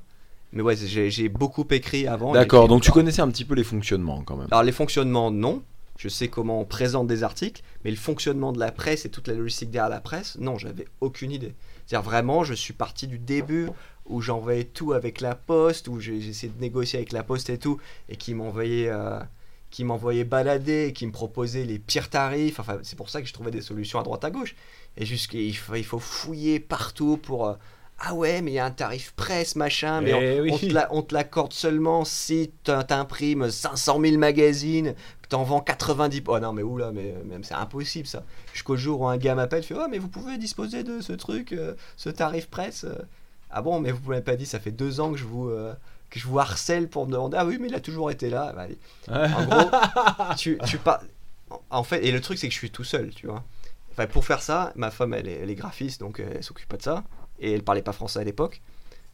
Mais ouais, j'ai beaucoup écrit avant. D'accord, donc tu connaissais un petit peu les fonctionnements quand même. Alors les fonctionnements, non. Je sais comment on présente des articles, mais le fonctionnement de la presse et toute la logistique derrière la presse, non, j'avais aucune idée. C'est-à-dire vraiment, je suis parti du début où j'envoyais tout avec la poste, où j'ai essayé de négocier avec la poste et tout, et qui m'envoyait, euh, qui m'envoyait balader, qui me proposait les pires tarifs. Enfin, c'est pour ça que je trouvais des solutions à droite à gauche. Et jusqu'il faut, il faut fouiller partout pour. euh, ah ouais, mais il y a un tarif presse, machin, mais Eh on, oui. on te l'accorde seulement si t'im- t'imprimes 500 000 magazines, t'en vends 90. Oh non, mais oula, mais même c'est impossible ça. Jusqu'au jour où un gars m'appelle, fait Oh, mais vous pouvez disposer de ce truc, euh, ce tarif presse euh. Ah bon, mais vous m'avez pas dit, ça fait deux ans que je vous, euh, que je vous harcèle pour me demander Ah oui, mais il a toujours été là. Bah, en gros, <laughs> tu, tu par- En fait, et le truc, c'est que je suis tout seul, tu vois. Enfin, pour faire ça, ma femme, elle est, elle est graphiste, donc euh, elle s'occupe pas de ça. Et elle parlait pas français à l'époque.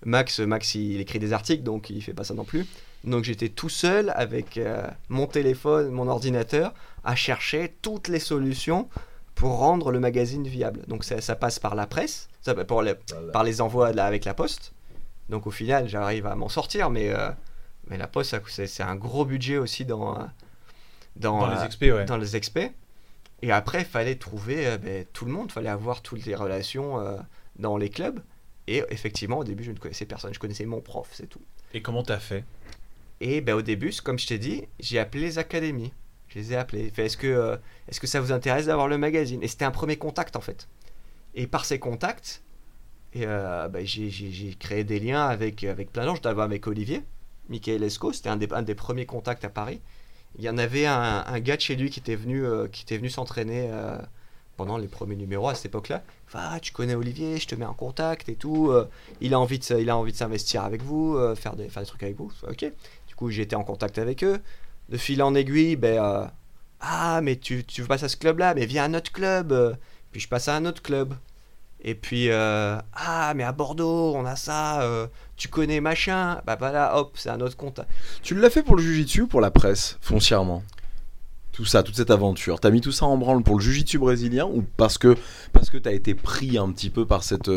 Max, Max, il écrit des articles, donc il fait pas ça non plus. Donc j'étais tout seul avec euh, mon téléphone, mon ordinateur, à chercher toutes les solutions pour rendre le magazine viable. Donc ça, ça passe par la presse, ça, pour les- par les envois la- avec la poste. Donc au final, j'arrive à m'en sortir, mais, euh, mais la poste, c'est un gros budget aussi dans, euh, dans, Dans les XP, ouais. dans les expés. Et après, il fallait trouver euh, ben, tout le monde, il fallait avoir toutes les relations dans les clubs. Et effectivement, au début, je ne connaissais personne, je connaissais mon prof, c'est tout. Et comment t'as fait? Et ben, au début, comme je t'ai dit, j'ai appelé les académies. Je les ai appelés. Est-ce que, euh, est-ce que ça vous intéresse d'avoir le magazine? Et c'était un premier contact en fait. Et par ces contacts, euh, ben, j'ai, créé des liens avec, avec plein de gens. D'abord avec Olivier, Michael Esco, c'était un des, un des premiers contacts à Paris. Il y en avait un, gars de chez lui qui était venu, euh, venu s'entraîner euh, pendant les premiers numéros à cette époque-là. Ah, tu connais Olivier, je te mets en contact et tout. il a envie de, de s'investir avec vous, faire, des, faire des trucs avec vous. Ok. Coup, été en contact avec eux. De fil en aiguille, ben, euh, ah, mais tu, tu passes à ce club-là, mais viens à notre club. Puis je passe à un autre club. Et puis, euh, ah, mais à Bordeaux, on a ça. euh, tu connais machin? Bah voilà, hop, c'est un autre contact. Tu l'as fait pour le Jujitsu ou pour la presse, foncièrement? Tout ça, toute cette aventure. T'as mis tout ça en branle pour le Jujitsu brésilien ou parce que, parce que t'as été pris un petit peu par cette.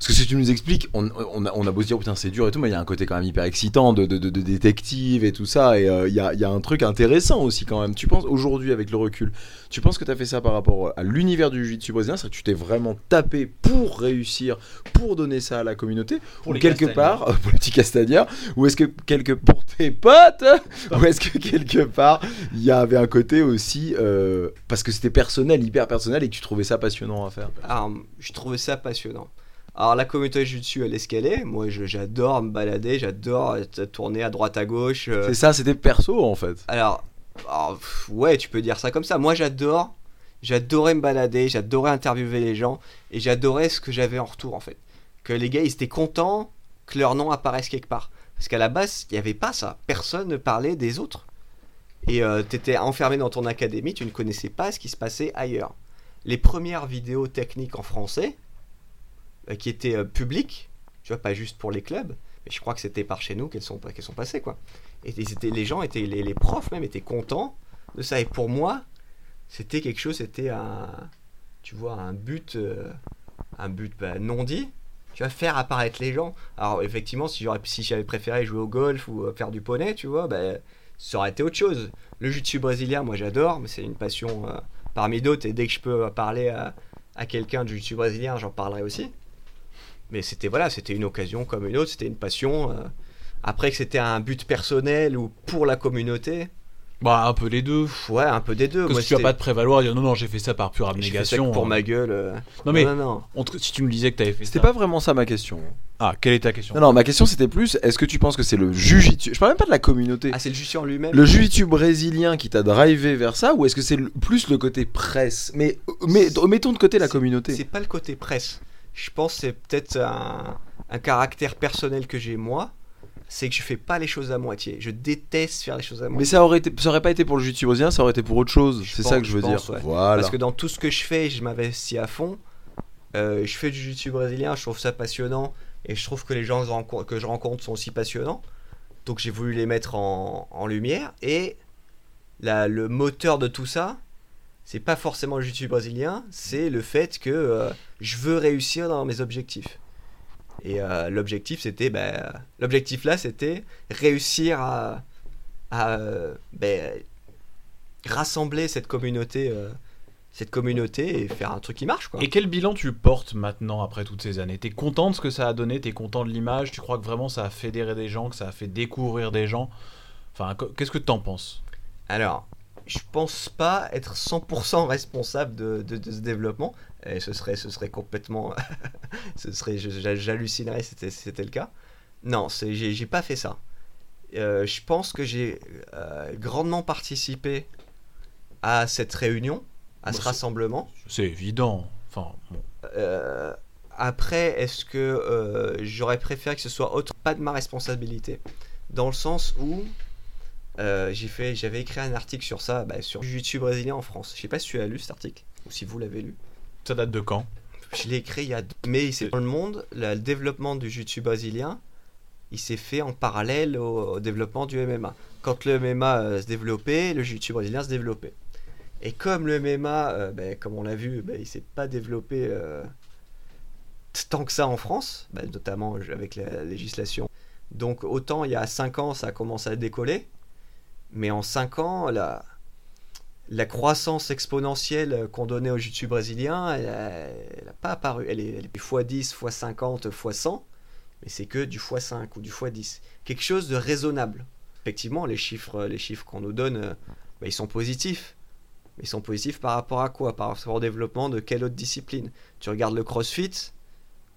Parce que si tu nous expliques, on, on a, on a beau se dire putain c'est dur et tout, mais il y a un côté quand même hyper excitant de, de, de- de détective et tout ça, et euh, il y, a, il y a un truc intéressant aussi quand même. Tu penses aujourd'hui avec le recul, tu penses que tu as fait ça par rapport à l'univers du jiu-jitsu brésilien, c'est que tu t'es vraiment tapé pour réussir, pour donner ça à la communauté, Pour ou les quelque part, euh, <laughs> pour les petits castagnards, ou est-ce que quelque pour tes potes, <laughs> ou est-ce que quelque part il y avait un côté aussi euh, parce que c'était personnel, hyper personnel, et que tu trouvais ça passionnant à faire? Alors, je trouvais ça passionnant. Alors, la communauté jiu-jitsu, elle est ce qu'elle est. Moi, j'adore me balader, j'adore tourner à droite à gauche. euh, C'est ça, c'était perso en fait. Alors, alors, pff, ouais, tu peux dire ça comme ça. Moi, j'adore. J'adorais me balader, j'adorais interviewer les gens et j'adorais ce que j'avais en retour en fait. Que les gars ils étaient contents que leur nom apparaisse quelque part. Parce qu'à la base, il n'y avait pas ça. Personne ne parlait des autres. Et euh, tu étais enfermé dans ton académie, tu ne connaissais pas ce qui se passait ailleurs. Les premières vidéos techniques en français, qui étaient euh, publiques, tu vois, pas juste pour les clubs, mais je crois que c'était par chez nous qu'elles sont, passées quoi. Et les gens étaient, les, profs même étaient contents de ça. Et pour moi, c'était quelque chose, c'était un, tu vois, un but, euh, un but bah, non dit. Tu vas faire apparaître les gens. Alors effectivement, si j'avais préféré jouer au golf ou euh, faire du poney, tu vois, bah, ça aurait été autre chose. Le jiu-jitsu brésilien, moi j'adore, mais c'est une passion euh, parmi d'autres. Et dès que je peux euh, parler à, à quelqu'un du jiu-jitsu brésilien, j'en parlerai aussi. Mais c'était voilà, c'était une occasion comme une autre, c'était une passion. euh, Après que c'était un but personnel ou pour la communauté, Bah, un peu les deux. ouais, un peu des deux. Parce Moi, que tu vas pas te prévaloir et dire non, non, j'ai fait ça par pure j'ai fait ça abnégation. pour hein. ma gueule. euh. Non, mais non, non. si tu me disais que t'avais fait C'était pas vraiment ça ma question. Ah, quelle est ta question? Non, non, ma question c'était plus est-ce que tu penses que c'est le jujitsu Je parle même pas de la communauté. Ah, c'est le jiu en lui-même? Le jiu-jitsu brésilien qui t'a drivé vers ça ou est-ce que c'est le- plus le côté presse? Mais, mais mettons de côté la communauté. C'est pas le côté presse. Je pense que c'est peut-être un, un caractère personnel que j'ai moi. C'est que je fais pas les choses à moitié. Je déteste faire les choses à Mais moitié. ça aurait été, ça aurait pas été pour le brésilien, ça aurait été pour autre chose. C'est ça que je veux je dire. pense, ouais. Voilà. Parce que dans tout ce que je fais, je m'investis à fond. Euh, je fais du jiu-jitsu brésilien, je trouve ça passionnant. Et je trouve que les gens que je rencontre, sont aussi passionnants. Donc j'ai voulu les mettre en, en lumière. Et la- le moteur de tout ça, c'est pas forcément le jiu-jitsu brésilien, c'est le fait que euh, je veux réussir dans mes objectifs. Et euh, l'objectif, c'était, ben, l'objectif là, c'était réussir à, à, ben, rassembler cette communauté, euh, cette communauté et faire un truc qui marche, quoi. Et quel bilan tu portes maintenant après toutes ces années? T'es content de ce que ça a donné? T'es content de l'image? Tu crois que vraiment ça a fédéré des gens, que ça a fait découvrir des gens? Enfin, qu'est-ce que t'en penses? Alors, je pense pas être 100% responsable de, de- de ce développement. Et ce serait, ce serait complètement, <laughs> ce serait, j'hallucinerais si c'était, le cas. Non, j'ai, pas fait ça. Euh, je pense que j'ai euh, grandement participé à cette réunion, à Bon, ce rassemblement. C'est évident. Enfin, bon. Euh, après, est-ce que j'aurais préféré que ce soit autre Pas de ma responsabilité? Dans le sens où euh, j'ai fait, j'avais écrit un article sur ça, bah, sur le jiu-jitsu brésilien en France. Je sais pas si tu l'as lu cet article, ou si vous l'avez lu. ça date de quand? Je l'ai écrit il y a... Mais c'est dans le monde, le développement du jiu-jitsu brésilien, il s'est fait en parallèle au, au développement du MMA. Quand le MMA euh, se développait, le jiu-jitsu brésilien se développait. Et comme le MMA, euh, ben, comme on l'a vu, ben, il s'est pas développé tant que ça en France, ben, notamment avec la législation. Donc autant il y a 5 ans, ça a commencé à décoller, mais en 5 ans, la, la croissance exponentielle qu'on donnait au jiu-jitsu brésilien, elle n'a pas apparu. Elle est, elle est x10, x50, x100, mais c'est que du x5 ou du x10. Quelque chose de raisonnable. Effectivement, les chiffres, les chiffres qu'on nous donne, bah, ils sont positifs. Mais ils sont positifs par rapport à quoi? Par rapport au développement de quelle autre discipline? Tu regardes le crossfit,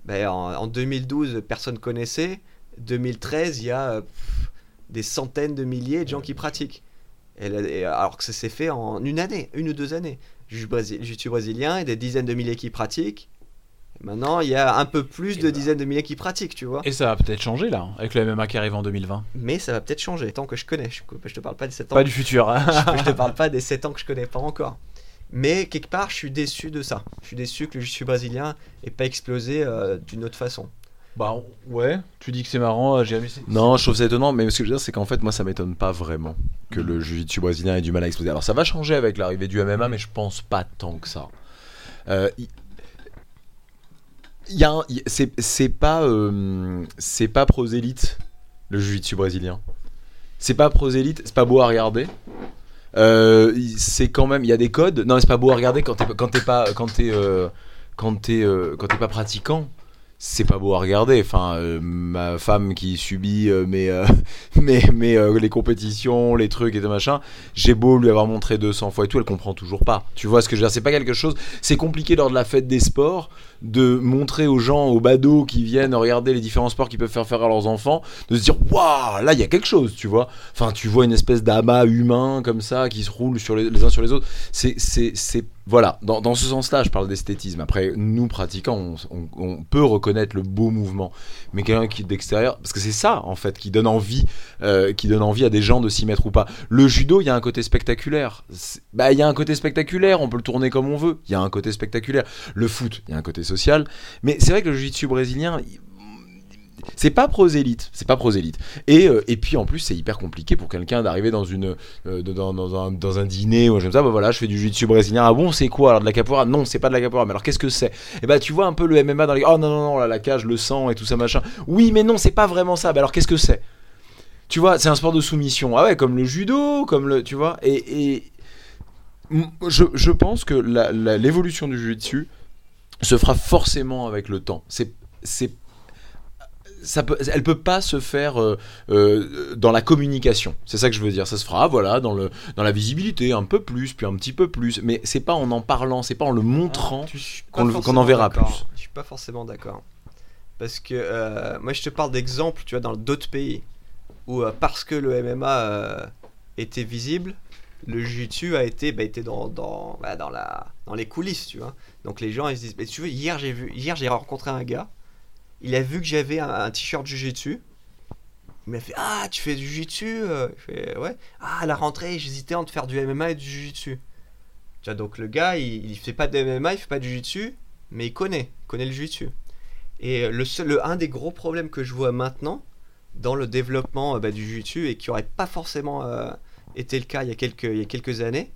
ben, en, en 2012, personne connaissait. 2013, il y a des centaines de milliers de gens qui pratiquent. Et et alors que ça s'est fait en une année, une ou deux années. Brésil- Jiu-Jitsu brésilien, il y a des dizaines de milliers qui pratiquent. Et maintenant, il y a un peu plus Et de bah. dizaines de milliers qui pratiquent, tu vois. Et ça va peut-être changer là, avec le MMA qui arrive en 2020. Mais ça va peut-être changer, tant que je connais. Je, je te parle pas des 7 ans. Pas du futur. hein. je, <laughs> je te parle pas des 7 ans que je connais pas encore. Mais quelque part, je suis déçu de ça. Je suis déçu que le jiu brésilien ait pas explosé euh, d'une autre façon. Bah ouais, tu dis que c'est marrant, euh, Jérémy. c'est- Non, je trouve ça étonnant, mais ce que je veux dire, c'est qu'en fait, moi, ça m'étonne pas vraiment que Mm. le jiu-jitsu brésilien ait du mal à exploser. Alors, ça va changer avec l'arrivée du MMA, mais je pense pas tant que ça. Euh, y a un- il- c'est pas euh, c'est pas prosélyte le jiu-jitsu brésilien. C'est pas prosélyte, c'est pas beau à regarder. Euh, c'est quand même il y a des codes. Non, c'est pas beau à regarder quand t'es quand t'es pas quand t'es quand t'es quand t'es pas pratiquant. C'est pas beau à regarder. Enfin, euh, ma femme qui subit euh, mes, euh, <laughs> euh, les compétitions, les trucs et tout machin, j'ai beau lui avoir montré 200 fois et tout, elle comprend toujours pas. Tu vois ce que je veux dire? C'est pas quelque chose. C'est compliqué lors de la fête des sports de montrer aux gens, aux badauds qui viennent regarder les différents sports qu'ils peuvent faire faire à leurs enfants, de se dire waouh, là il y a quelque chose, tu vois. Enfin, tu vois une espèce d'amas humain comme ça qui se roule sur les, uns sur les autres. C'est, c'est, voilà. Dans, dans ce sens-là, je parle d'esthétisme. Après, nous pratiquants, on, peut reconnaître le beau mouvement, mais quelqu'un qui d'extérieur, parce que c'est ça en fait qui donne envie, euh, qui donne envie à des gens de s'y mettre ou pas. Le judo, il y a un côté spectaculaire. Bah, il y a un côté spectaculaire. On peut le tourner comme on veut. Il y a un côté spectaculaire. Le foot, il y a un côté Mais c'est vrai que le jiu-jitsu brésilien, il- c'est pas prosélyte, c'est pas prosélyte. Et, euh, et puis en plus, c'est hyper compliqué pour quelqu'un d'arriver dans une euh, dans, un, dans un dîner ou comme ça. Bah voilà, je fais du jiu-jitsu brésilien. Ah bon, c'est quoi alors de la capoeira? Non, c'est pas de la capoeira. Mais alors qu'est-ce que c'est? Et bah tu vois un peu le MMA dans les oh non non non la cage, le sang et tout ça machin. Oui, mais non, c'est pas vraiment ça. Bah alors qu'est-ce que c'est? Tu vois, c'est un sport de soumission. Ah ouais, comme le judo, comme le tu vois. Et, et je, je pense que l'évolution du jiu-jitsu se fera forcément avec le temps. C'est c'est ça peut, elle peut pas se faire euh, euh, dans la communication. C'est ça que je veux dire. Ça se fera, voilà, dans le dans la visibilité, un peu plus, puis un petit peu plus. Mais c'est pas en en parlant, c'est pas en le montrant. Pas qu'on en verra plus. Je suis pas forcément d'accord. Parce que euh, moi, je te parle d'exemples, tu vois, dans d'autres pays où parce que le MMA était visible, le jiu-jitsu a été, bah, dans, dans, bah, dans, la, dans les coulisses, tu vois. Donc les gens, ils se disent, mais tu veux, hier j'ai vu, hier j'ai rencontré un gars, il a vu que j'avais un, t-shirt jiu-jitsu. Il m'a fait Ah, tu fais du jiu-jitsu Euh, Je Ouais. Ah, à la rentrée, j'hésitais entre faire du MMA et du jiu-jitsu. Tu donc le gars, il, il fait pas de MMA, il fait pas de jiu-jitsu, mais il connaît, il connaît le jiu-jitsu. Et le seul, le- un des gros problèmes que je vois maintenant dans le développement euh, bah, du jiu-jitsu et qui aurait pas forcément euh, été le cas il y a quelques, il y a quelques années,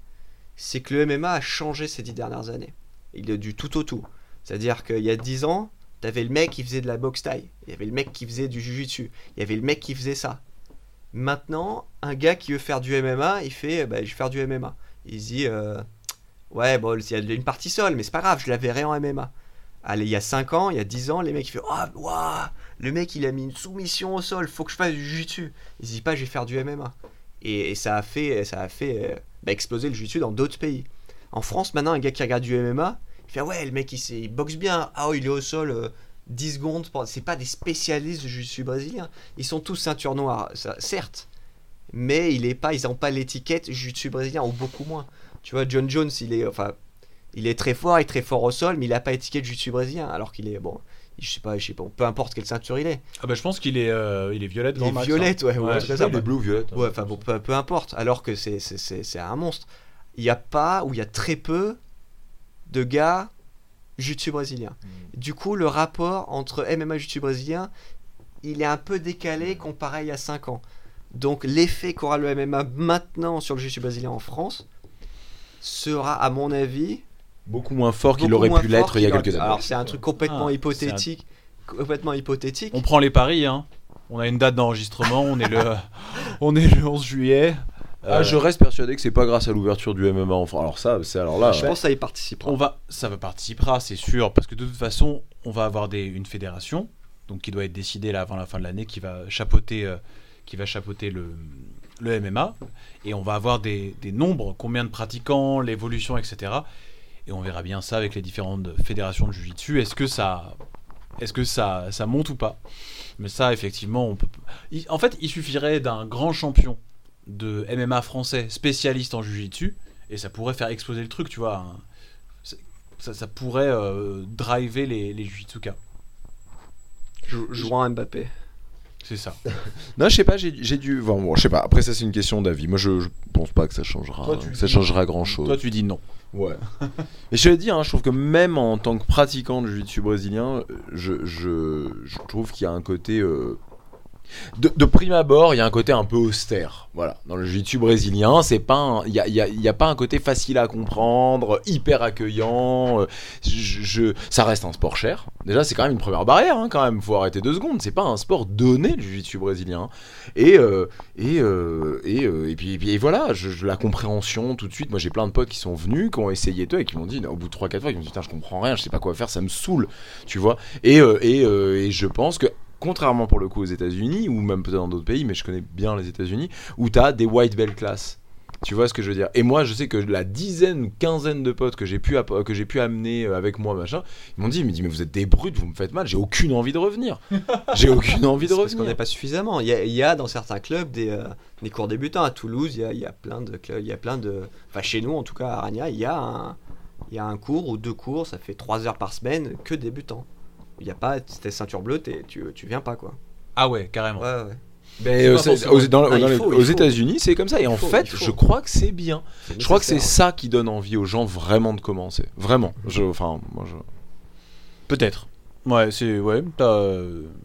c'est que le MMA a changé ces dix dernières années. Il est du tout au tout. C'est-à-dire qu'il y a 10 ans, t'avais le mec qui faisait de la boxe taille, il y avait le mec qui faisait du jiu-jitsu, il y avait le mec qui faisait ça. Maintenant, un gars qui veut faire du MMA, il fait bah, je vais faire du MMA. Il dit euh, ouais, bon, il y a une partie seule, mais c'est pas grave, je la verrai en MMA. Allez, il y a 5 ans, il y a 10 ans, les mecs ils font ouah, le mec il a mis une soumission au sol, faut que je fasse du jiu-jitsu. Il se dit pas je vais faire du MMA. Et, ça a fait, ça a fait euh, bah, exploser le jiu-jitsu dans d'autres pays. En France, maintenant, un gars qui regarde du MMA, il fait ouais, le mec il, boxe bien. Ah, oh, il est au sol euh, 10 secondes. pour- C'est pas des spécialistes du jiu-jitsu brésilien. Ils sont tous ceinture noire, certes. Mais il est pas, ils n'ont pas l'étiquette jiu-jitsu brésilien, ou beaucoup moins. Tu vois, John Jones, il est, enfin, il est très fort, il est très fort au sol, mais il a pas étiquette jiu-jitsu brésilien, alors qu'il est, bon, je sais pas, je sais pas, peu importe quelle ceinture il est. Ah bah je pense qu'il est, euh, il est violette Il grand est max, violette, ouais, hein. ouais, Ouais, c'est c'est ça, ça, les bleus ou violettes. Ouais, enfin bon, peu, peu importe. Alors que c'est c'est- c'est c'est un monstre. Il n'y a pas, ou il y a très peu de gars jiu-jitsu brésilien. Du coup, le rapport entre MMA et jiu-jitsu brésilien, il est un peu décalé comparé à il y a 5 ans. Donc l'effet qu'aura le MMA maintenant sur le jiu-jitsu brésilien en France sera, à mon avis, Beaucoup moins fort qu'il aurait pu l'être il y a quelques années. Alors c'est un truc complètement Ah, hypothétique. Complètement hypothétique. On prend les paris, hein. On a une date d'enregistrement, on est le, <laughs> on est le 11 juillet. Ah, Euh, je reste persuadé que c'est pas grâce à l'ouverture du MMA en France. Alors ça, c'est alors là. Je ouais. pense que ça y participera. on va, ça va participera, c'est sûr, parce que de toute façon, on va avoir des, une fédération, donc qui doit être décidée là avant la fin de l'année, qui va chapeauter, euh, qui va chapeauter le, le MMA, et on va avoir des, des nombres, combien de pratiquants, l'évolution, etc. Et on verra bien ça avec les différentes fédérations de Jiu-Jitsu. Est-ce que ça, est-ce que ça, ça monte ou pas? Mais ça, effectivement, on peut. en fait, il suffirait d'un grand champion de MMA français spécialiste en Jiu-Jitsu, et ça pourrait faire exploser le truc, tu vois. c'est- ça, pourrait euh, driver les, les Jujitsuka. Jou- Jouant Mbappé. C'est ça. <laughs> Non, je sais pas, j'ai j'ai dû. Bon, bon, je sais pas. Après, ça, c'est une question d'avis. Moi, je, je pense pas que ça changera. Toi, tu que ça dis- changera grand chose. Toi, tu dis non. Ouais. <laughs> Et je te l'ai dit, hein, je trouve que même en tant que pratiquant de jiu-jitsu brésilien, je, je, je trouve qu'il y a un côté. euh, De, prime abord, il y a un côté un peu austère. Voilà. Dans le jiu-jitsu brésilien, c'est pas il y a, pas un côté facile à comprendre, hyper accueillant. euh, Je, ça reste un sport cher. Déjà, c'est quand même une première barrière, hein, quand même. Faut arrêter deux secondes. C'est pas un sport donné, le jiu-jitsu brésilien. Et, euh, et, euh, et, et puis, et puis voilà, la compréhension tout de suite. Moi, j'ai plein de potes qui sont venus, qui ont essayé tout et qui m'ont dit, au bout de 3-4 fois, ils m'ont dit, putain, je comprends rien, je sais pas quoi faire, ça me saoule, tu vois. Et, et je pense que, contrairement pour le coup aux États-Unis, ou même peut-être dans d'autres pays, mais je connais bien les États-Unis, où tu as des white belt classes. Tu vois ce que je veux dire? Et moi, je sais que la dizaine ou quinzaine de potes que j'ai pu, que j'ai pu amener euh, avec moi, machin, ils m'ont dit, mais, mais vous êtes des brutes, vous me faites mal, j'ai aucune envie de revenir. <laughs> J'ai aucune envie de C'est parce qu'on revenir. n'est pas suffisamment. Il y, a, il y a dans certains clubs des, euh, des cours débutants. À Toulouse, il y a, il y a plein de clubs. Il y a plein de. Enfin, chez nous, en tout cas, à Arania, il y a un, il y a un cours ou deux cours. Ça fait trois heures par semaine que débutants. Il n'y a pas. Si t'es ceinture bleue, t'es- tu, tu viens pas, quoi. Ah ouais, carrément. Ouais, ouais. Mais, euh, aux, dans- Ah, dans il les- faut, il aux faut. États-Unis, c'est comme ça. Et en faut, fait, je crois que c'est bien. Je crois que c'est ça qui donne envie aux gens vraiment de commencer. Vraiment. Je, enfin, moi, je. Peut-être. Ouais, c'est ouais, t'as,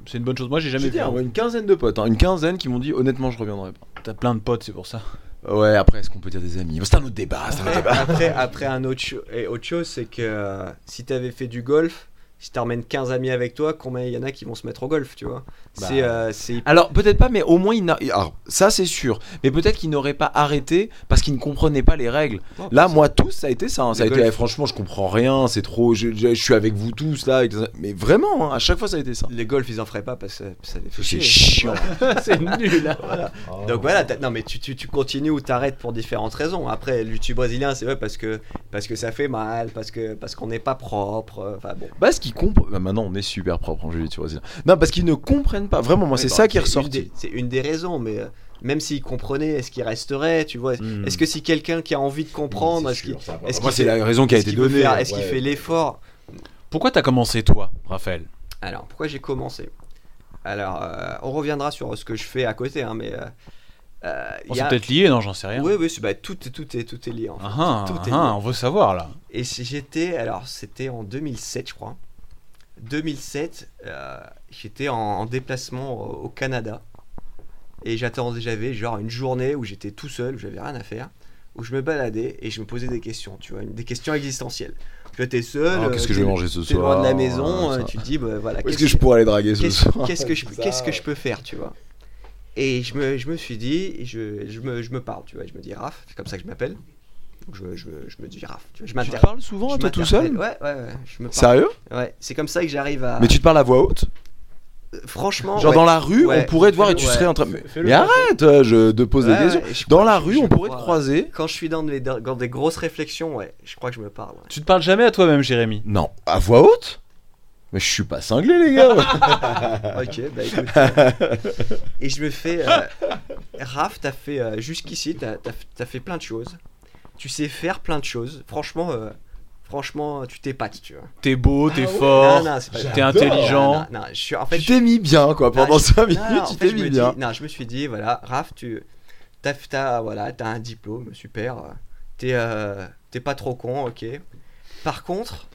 c'est une bonne chose. Moi, j'ai jamais vu. dit, hein, ouais, une quinzaine de potes, hein, une quinzaine qui m'ont dit honnêtement, je reviendrai pas. T'as plein de potes, c'est pour ça. Ouais, après, est-ce qu'on peut dire des amis? C'est un autre débat. C'est un autre Après, <laughs> débat. après, après, un autre, cho- et autre chose, c'est que euh, si tu avais fait du golf, si t'emmènes 15 amis avec toi, combien il y en a qui vont se mettre au golf, tu vois? Bah. C'est euh, c'est Alors peut-être pas, mais au moins il n'a. Alors ça c'est sûr. Mais peut-être qu'il n'aurait pas arrêté parce qu'il ne comprenait pas les règles. Oh, Là, c'est- moi tous, ça a été ça. hein. Ça a été. golf. eh, franchement, je comprends rien. C'est trop. Je, je- je suis avec vous tous là. Mais vraiment, hein, à chaque fois ça a été ça. les golfs, ils en feraient pas parce que ça les fait C'est chiant. <laughs> c'est nul. hein. <laughs> Donc voilà, t'as- non mais tu, tu, tu continues ou t'arrêtes pour différentes raisons. Après, le YouTube brésilien, c'est vrai parce que, parce que ça fait mal, parce que parce qu'on n'est pas propre. euh, Enfin bon. Parce qu'ils comprennent. Bah, maintenant, on est super propre en Julie, tu vois. Non, parce qu'ils ne comprennent pas. Vraiment, moi, c'est Ouais, ça bah, qui est des- C'est une des raisons, mais euh, même s'ils comprenaient, est-ce qu'ils resteraient, tu vois? Hmm. Est-ce que si quelqu'un qui a envie de comprendre, est-ce qu'il est-ce Moi, qu'il c'est fait- la raison qui a été donnée. faire- Est-ce qu'il fait l'effort? Pourquoi t'as commencé toi, Raphaël? Alors, pourquoi j'ai commencé? Alors, euh, on reviendra sur ce que je fais à côté, hein, mais. euh, euh, On a- peut-être lié, non J'en sais rien. Oui, oui, bah, tout, est- tout, est, tout est lié. En fait. Ah, ah, tout ah, est lié. on veut savoir là. Et si j'étais, alors c'était en 2007, je crois. 2007, euh, j'étais en, en déplacement au, au Canada. Et j'attendais, j'avais genre une journée où j'étais tout seul, où j'avais rien à faire, où je me baladais et je me posais des questions, tu vois, une- des questions existentielles. Tu vois, t'es seul. Ah, euh, Qu'est-ce que je vais manger ce t'es loin soir de la maison, ça. euh, tu te dis, bah, voilà, est-ce qu'est-ce que je pourrais aller draguer ce qu'est-ce soir qu'est-ce que je qu'est-ce que je peux faire tu vois et je me, je me suis dit et je, je me, je me parle tu vois je me dis Raph c'est comme ça que je m'appelle je, je, je me dis Raph tu vois je Tu te m'interpelle parles souvent je toi tout m'interpelle. seul ouais ouais ouais je me parle Sérieux ouais c'est comme ça que j'arrive à Mais tu te parles à voix haute Euh, franchement Genre ouais. dans la rue, Ouais. on pourrait te voir et tu ouais. serais en train. Mais, Fais-le mais arrête, euh, je te pose Ouais, des questions. ouais, je Dans crois- la je- rue, je on me pourrait te crois- croiser. quand je suis dans des, dans des grosses réflexions ouais je crois que je me parle ouais. Tu te parles jamais à toi-même, Jérémy? Non, à voix haute? Mais je suis pas cinglé, les gars. <laughs> <laughs> ok bah écoute euh, <laughs> et je me fais euh, Raph t'as fait euh, jusqu'ici t'as t'as- t'as fait plein de choses tu sais faire plein de choses franchement euh, franchement tu t'épates tu vois T'es beau, t'es Ah ouais. fort, non, non, c'est pas t'es intelligent. Non, non, je suis en fait tu je- t'es mis bien, quoi. Pendant Non, je- 5 minutes, non, non, en tu fait, t'es je mis me bien. dis- non, je me suis dit, voilà, Raph, tu t'as, t'as- voilà, t'as un diplôme, super. euh, T'es, euh, t'es pas trop con, ok. Par contre,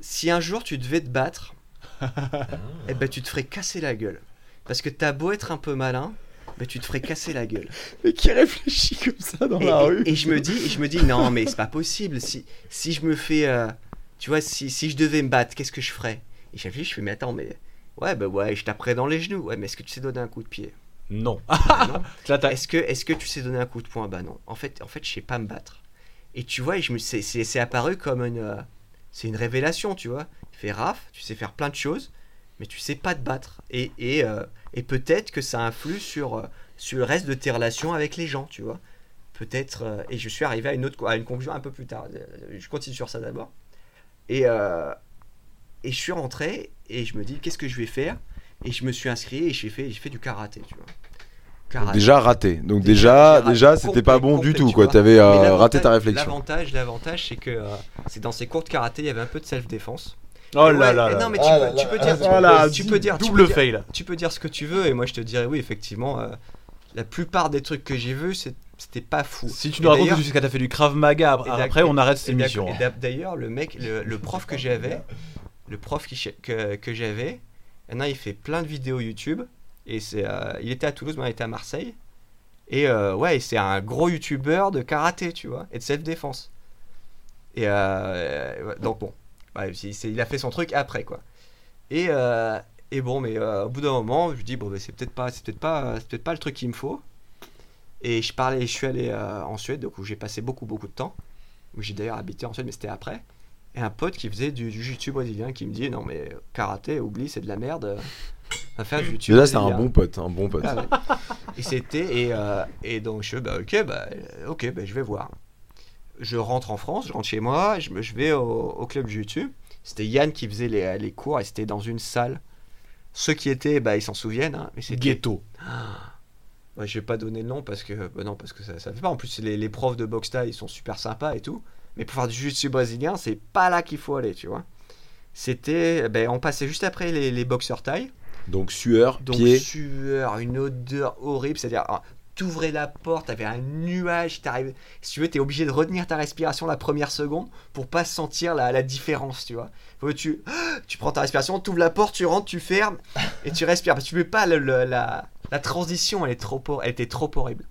si un jour tu devais te battre, <laughs> eh ben tu te ferais casser la gueule. Parce que t'as beau être un peu malin, ben tu te ferais casser la gueule. Mais qui réfléchit comme ça dans Et, la et- rue et je me dis, et je me dis, non, mais c'est pas possible. Si, si je me fais, euh, tu vois, si, si je devais me battre, qu'est-ce que je ferais? Et j'ai réfléchi, je fais, mais attends, mais ouais, bah ouais, je taperais dans les genoux. Ouais, mais est-ce que tu sais donner un coup de pied? Non. Bah non. <laughs> Là, t'as- Est-ce que, est-ce que tu sais donner un coup de poing? Bah non. En fait, en fait, je sais pas me battre. Et tu vois, et je me, c'est, c'est, c'est apparu comme une, euh, c'est une révélation, tu vois. Il fait Raph, tu sais faire plein de choses, mais tu sais pas te battre. Et, et, euh, et peut-être que ça influe sur, euh, sur le reste de tes relations avec les gens, tu vois. Peut-être. euh, et je suis arrivé à une autre, à une conclusion un peu plus tard. Euh, Je continue sur ça d'abord. Et, euh, et je suis rentré et je me dis qu'est-ce que je vais faire? Et je me suis inscrit et j'ai fait, fait du karaté, tu vois. Karaté. Déjà raté. Donc Déjà, déjà, c'était pas bon du tout, tu quoi. T'avais euh, raté ta réflexion. L'avantage, l'avantage, c'est que c'est dans ces cours de karaté, il y avait un peu de self-défense. Oh Ouais, là là. Non, mais tu, Ah peux, là tu peux dire, ah tu peux- là, tu peux dire, tu Double peux dire- fail. tu peux dire ce que tu veux, et moi je te dirais oui, effectivement, euh, la plupart des trucs que j'ai vus, c'est- c'était pas fou. Si tu nous racontes jusqu'à t'as fait du Krav Maga, après on arrête cette émission. D'ailleurs, le mec, le, le prof que j'avais, le prof qui que, que j'avais, maintenant il fait plein de vidéos YouTube, et c'est, euh, il était à Toulouse, mais il était à Marseille. Et euh, ouais, c'est un gros youtubeur de karaté, tu vois, et de self-défense. Et euh, donc bon, ouais, il a fait son truc après, quoi. Et, euh, et bon, mais euh, au bout d'un moment, je me dis, bon, c'est peut-être pas, peut-être pas, peut-être pas le truc qu'il me faut. Et je parlais, je suis allé euh, en Suède, donc où j'ai passé beaucoup, beaucoup de temps. Où j'ai d'ailleurs habité en Suède, mais c'était après. Et un pote qui faisait du, du jiu-jitsu brésilien qui me dit, non, mais karaté, oublie, c'est de la merde. Va faire du jiu-jitsu. Déjà, c'est un bon pote, un bon pote. Ah ouais. Et c'était et, et donc je bah ok bah ok bah je vais voir. Je rentre en France, je rentre chez moi, je, me, je vais au, au club YouTube. C'était Yann qui faisait les, les cours et c'était dans une salle. Ceux qui étaient, bah ils s'en souviennent. Hein, mais c'était Ghetto. Ouais, je vais pas donner le nom parce que bah non parce que ça ça fait pas. En plus les, les profs de boxe ils sont super sympas et tout. Mais pour faire du jiu-jitsu brésilien c'est pas là qu'il faut aller tu vois. C'était ben, on passait juste après les, les boxeurs thaï. Donc sueur, Donc pied. sueur, une odeur horrible, c'est-à-dire ah, t'ouvrais la porte, t'avais un nuage, t'arrives, si tu veux, t'es obligé de retenir ta respiration la première seconde pour pas sentir la, la différence, tu vois. Faut tu, <gasps> tu prends ta respiration, t'ouvres la porte, tu rentres, tu fermes <laughs> et tu respires. Parce que tu peux pas le- le- la, la transition, elle est trop, elle était trop horrible.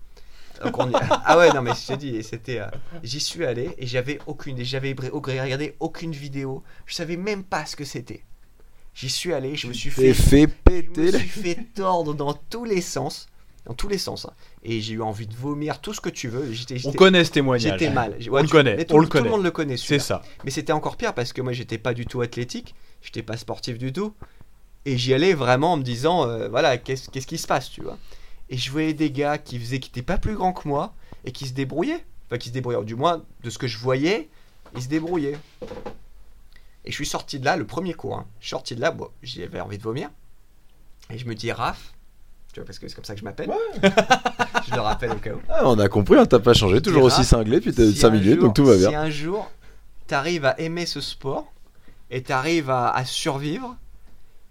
Donc on y- <laughs> Ah ouais, non, mais je te dis, c'était. euh, J'y suis allé et j'avais aucune. J'avais regardé aucune vidéo. Je savais même pas ce que c'était. J'y suis allé, je me suis fait. fait Je me suis fait tordre dans tous les sens. Dans tous les sens. hein. Et j'ai eu envie de vomir tout ce que tu veux. J'étais On j'étais- connaît ce témoignage. j'étais mal. On le tu- connaît, mais tout, on le tout connaît. monde le connaît. C'est celui-là. ça. Mais c'était encore pire parce que moi j'étais pas du tout athlétique, j'étais pas sportif du tout. Et j'y allais vraiment en me disant, euh, voilà, qu'est-ce qu'est-ce qui se passe, tu vois. Et je voyais des gars qui faisaient, qui étaient pas plus grands que moi et qui se débrouillaient. Enfin, qui se débrouillaient, du moins de ce que je voyais, ils se débrouillaient. Et je suis sorti de là, le premier cours, hein. je suis sorti de là, bon, j'avais envie de vomir. Et je me dis, Raph, tu vois, parce que c'est comme ça que je m'appelle. <laughs> je le rappelle au cas où. Ah, on a compris, hein, t'as pas changé, toujours aussi cinglé depuis t'as Si 5 un minutes, jour- donc tout va Si bien. un jour, t'arrives à aimer ce sport et t'arrives à, à survivre,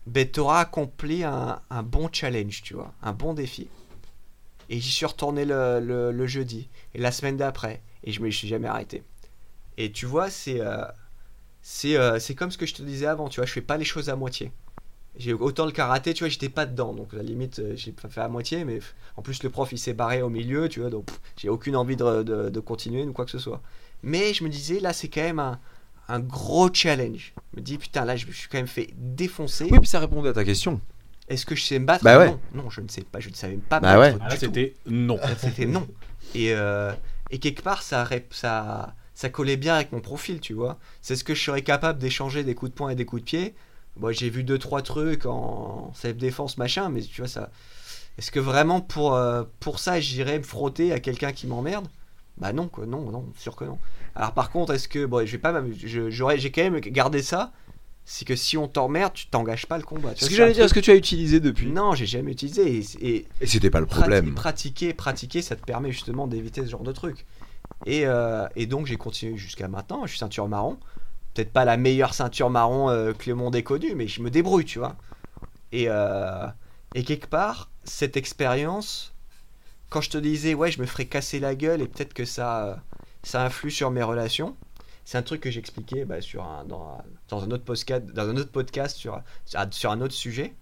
ben t'auras accompli un, un bon challenge, tu vois, un bon défi. Et j'y suis retourné le, le- le jeudi et la semaine d'après et je me suis jamais arrêté. Et tu vois, c'est euh, c'est euh, c'est comme ce que je te disais avant, tu vois, je fais pas les choses à moitié. J'ai autant le karaté, tu vois, j'étais pas dedans, donc à la limite, euh, j'ai pas fait à moitié, mais en plus le prof il s'est barré au milieu, tu vois, donc j'ai aucune envie de, de, de continuer ou quoi que ce soit. Mais je me disais, là c'est quand même un, un gros challenge. Je me dis, putain, là je me suis quand même fait défoncer. Oui, puis ça répondait à ta question. Est-ce que je sais me battre Bah ouais. non, non, je ne sais pas, je ne savais pas Bah me ouais. Ah, c'était non. C'était non. Et, euh, et quelque part, ça, ça, ça collait bien avec mon profil, tu vois. C'est ce que je serais capable d'échanger des coups de poing et des coups de pied. Moi, j'ai vu deux trois trucs en self-défense, machin, mais tu vois, ça. Est-ce que vraiment pour, euh, pour ça, j'irais me frotter à quelqu'un qui m'emmerde? Bah non, quoi, non, non, sûr que non. Alors par contre, est-ce que. Bon, je vais pas j'aurais- J'ai quand même gardé ça. C'est que si on t'emmerde, tu t'engages pas le combat. Ce que j'allais dire, est-ce que tu as utilisé depuis Non, j'ai jamais utilisé. Et, et, Et c'était pas le problème. pratiquer, pratiquer, ça te permet justement d'éviter ce genre de truc. Et, euh, et donc j'ai continué jusqu'à maintenant. Je suis ceinture marron. Peut-être pas la meilleure ceinture marron euh, que le monde ait connue, mais je me débrouille, tu vois. Et, euh, et quelque part, cette expérience, quand je te disais, ouais, je me ferais casser la gueule et peut-être que ça, euh, ça influe sur mes relations, c'est un truc que j'expliquais bah, sur un, dans, dans un autre podcast, dans un autre podcast sur, sur un autre sujet.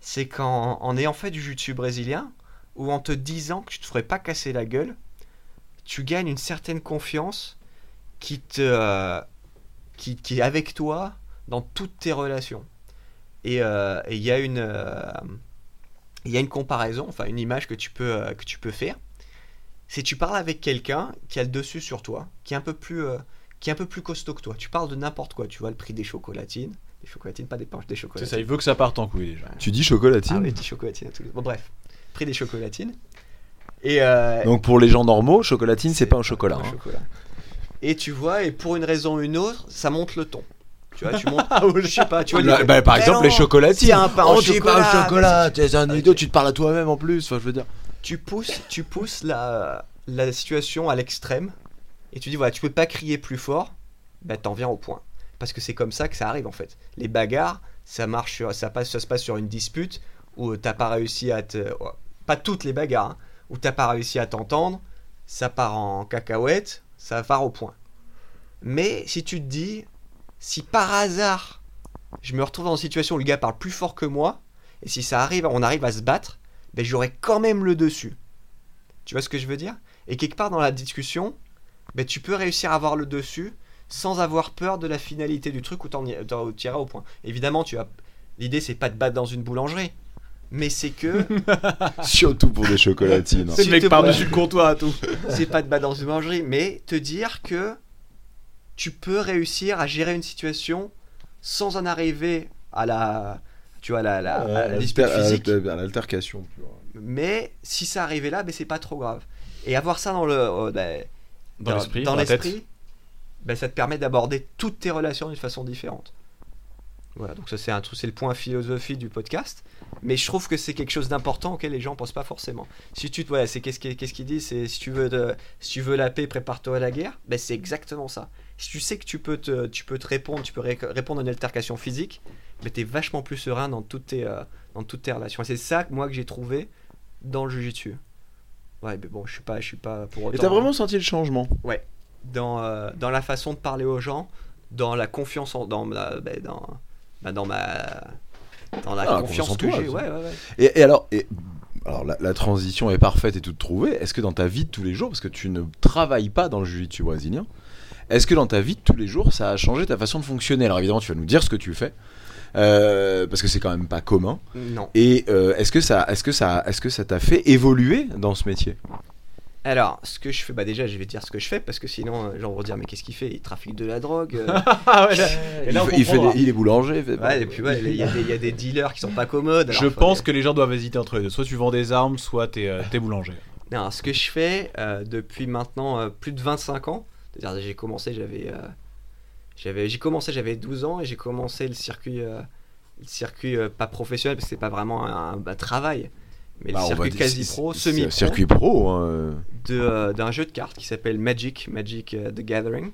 C'est qu'en en ayant fait du jiu-jitsu brésilien, ou en te disant que tu te ferais pas casser la gueule, tu gagnes une certaine confiance qui te qui, qui est avec toi dans toutes tes relations. Et euh, il y a une euh, il y a une comparaison, enfin une image que tu peux euh, que tu peux faire. C'est tu parles avec quelqu'un qui a le dessus sur toi, qui est un peu plus euh, qui est un peu plus costaud que toi. Tu parles de n'importe quoi, tu vois le prix des chocolatines, des chocolatines pas des des C'est chocolatines. ça, il veut que ça parte en couille déjà. Tu dis chocolatine Ah oui, des chocolatines à tous les... Bon bref, prix des chocolatines. Et euh, Donc pour les gens normaux, chocolatine, c'est pas un chocolat. un hein. chocolat. Et tu vois, et pour une raison ou une autre, ça monte le ton. Tu vois, tu montes. <laughs> Ah, je sais pas, tu vois. Là, les- bah, par Mais exemple, non, les chocolatines. c'est un pain oh, au tu parles chocolat, t'es un Ok. idiot, tu te parles à toi-même en plus. Enfin, je veux dire. Tu pousses, tu pousses la, la situation à l'extrême. Et tu dis, voilà, tu peux pas crier plus fort. Bah, t'en viens au point. Parce que c'est comme ça que ça arrive en fait. Les bagarres, ça marche, sur- ça, passe, ça se passe sur une dispute où t'as pas réussi à te. Pas toutes les bagarres, hein, où t'as pas réussi à t'entendre, ça part en cacahuète, ça part au point. Mais si tu te dis, si par hasard je me retrouve dans une situation où le gars parle plus fort que moi, et si ça arrive, on arrive à se battre, ben j'aurai quand même le dessus. Tu vois ce que je veux dire? Et quelque part dans la discussion, ben tu peux réussir à avoir le dessus sans avoir peur de la finalité du truc où tu iras au point. Évidemment, tu as l'idée c'est pas de battre dans une boulangerie, mais c'est que <laughs> Surtout pour des chocolatines. hein. C'est le mec par-dessus le comptoir à tout. <laughs> c'est pas de battre dans une boulangerie, mais te dire que tu peux réussir à gérer une situation sans en arriver à la, tu vois, la, la, à la dispute physique. à l'altercation. Mais si ça arrivait là, ben c'est pas trop grave. Et avoir ça dans le, euh, ben, Dans l'esprit, ben, ça te permet d'aborder toutes tes relations d'une façon différente. Voilà, donc ça c'est un truc, c'est le point philosophie du podcast. Mais je trouve que c'est quelque chose d'important auquel les gens pensent pas forcément. Si tu, voilà, c'est qu'est-ce qu'il qu'est-ce qu'il dit, c'est si tu veux, de- si tu veux la paix, prépare-toi à la guerre. Ben c'est exactement ça. Si tu sais que tu peux te, tu peux te répondre, tu peux ré- répondre à une altercation physique, ben t'es vachement plus serein dans toutes tes, euh, dans toutes tes relations. C'est ça moi que j'ai trouvé dans le jujitsu. Ouais, mais bon, je suis pas, je suis pas pour autant. Et t'as vraiment senti le changement? Dans, euh, dans la façon de parler aux gens, dans la confiance en, dans ben, dans, ben, dans ma, dans la Ah, confiance confiance en que j'ai. Ouais, ouais, ouais. Et, et alors, et alors la, la transition est parfaite et toute trouvée. Est-ce que dans ta vie de tous les jours, parce que tu ne travailles pas dans le jiu-jitsu brésilien, est-ce que dans ta vie de tous les jours, ça a changé ta façon de fonctionner? Alors évidemment, tu vas nous dire ce que tu fais, euh, parce que c'est quand même pas commun. Non. Et euh, est-ce que ça, est-ce que ça, est-ce que ça t'a fait évoluer dans ce métier? Alors, ce que je fais, bah déjà, je vais te dire ce que je fais parce que sinon, euh, les gens vont dire, mais qu'est-ce qu'il fait? Il trafique de la drogue. euh, <laughs> Ah ouais, là- et il, là, on fait, il, fait comprendra. des- il est boulanger. il fait- ouais, et puis ouais, il y, a des- il y a des dealers qui sont pas commodes. Je faut pense que les gens doivent hésiter entre les deux. Soit tu vends des armes, soit t'es euh, t'es boulanger. Non, ce que je fais euh, depuis maintenant euh, plus de 25 ans, c'est-à-dire j'ai commencé, j'avais, euh, j'avais, j'ai commencé, j'avais 12 ans et j'ai commencé le circuit, euh, le circuit euh, pas professionnel parce que c'est pas vraiment un, un travail, mais Bah, le va circuit quasi pro, semi pro, Circuit pro. hein. d'un jeu de cartes qui s'appelle Magic, Magic euh, the Gathering.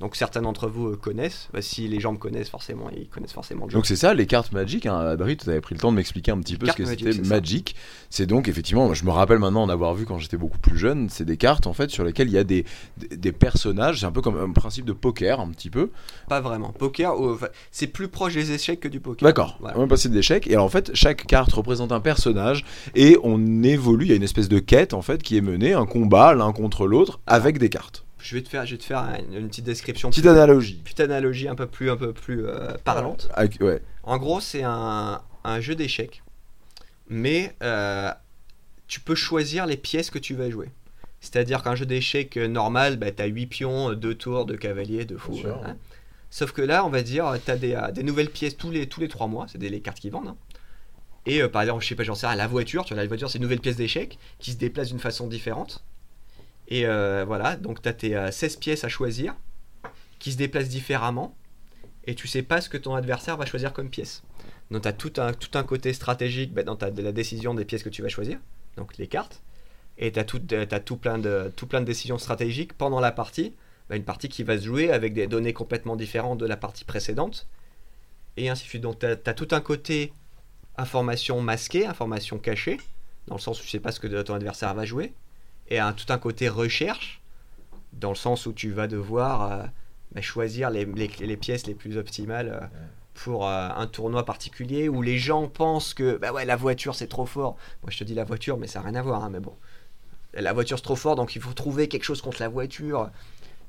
Donc certains d'entre vous euh, connaissent. Bah, si les gens me connaissent forcément, ils connaissent forcément le jeu. Donc c'est ça, les cartes Magic. Hein, Adri, tu avais pris le temps de m'expliquer un petit peu ce que Magic, c'était. Magic. C'est donc effectivement, je me rappelle maintenant en avoir vu quand j'étais beaucoup plus jeune. C'est des cartes en fait sur lesquelles il y a des, des, des personnages. C'est un peu comme un principe de poker, un petit peu. Pas vraiment. Poker, c'est plus proche des échecs que du poker. D'accord. Voilà. On va passer d'échecs. Et alors en fait, chaque carte représente un personnage et on évolue. Il y a une espèce de quête en fait qui est menée, un combat l'un contre l'autre avec des cartes. Je vais te faire, je vais te faire une, une petite description. Petite analogie. petite analogie un peu plus, un peu plus euh, parlante. Avec- ouais. En gros, c'est un, un jeu d'échecs, mais euh, tu peux choisir les pièces que tu vas jouer. C'est-à-dire qu'un jeu d'échecs euh, normal, bah, tu as 8 pions, 2 tours, 2 cavaliers, 2 fous. Hein. Sauf que là, on va dire, tu as des, euh, des nouvelles pièces tous les, tous les 3 mois, c'est des les cartes qui vendent. hein. Et euh, par exemple, je sais pas, j'en sais rien, la voiture, tu vois, la voiture, c'est une nouvelle pièce d'échecs qui se déplace d'une façon différente. Et euh, voilà, donc tu as tes euh, 16 pièces à choisir qui se déplacent différemment. Et tu sais pas ce que ton adversaire va choisir comme pièce. Donc tu as tout un, côté stratégique bah, dans ta, la décision des pièces que tu vas choisir, donc les cartes. Et tu as, tout, euh, tout, plein de, tout plein décisions stratégiques pendant la partie. Bah, une partie qui va se jouer avec des données complètement différentes de la partie précédente. Et ainsi de suite. Donc tu as, tout un côté information masquée, information cachée, dans le sens où tu sais pas ce que ton adversaire va jouer. Et un, tout un côté recherche, dans le sens où tu vas devoir euh, bah, choisir les, les- les pièces les plus optimales euh, pour euh, un tournoi particulier où les gens pensent que bah ouais la voiture c'est trop fort. Moi je te dis la voiture mais ça n'a rien à voir hein, mais bon. La voiture c'est trop fort donc il faut trouver quelque chose contre la voiture.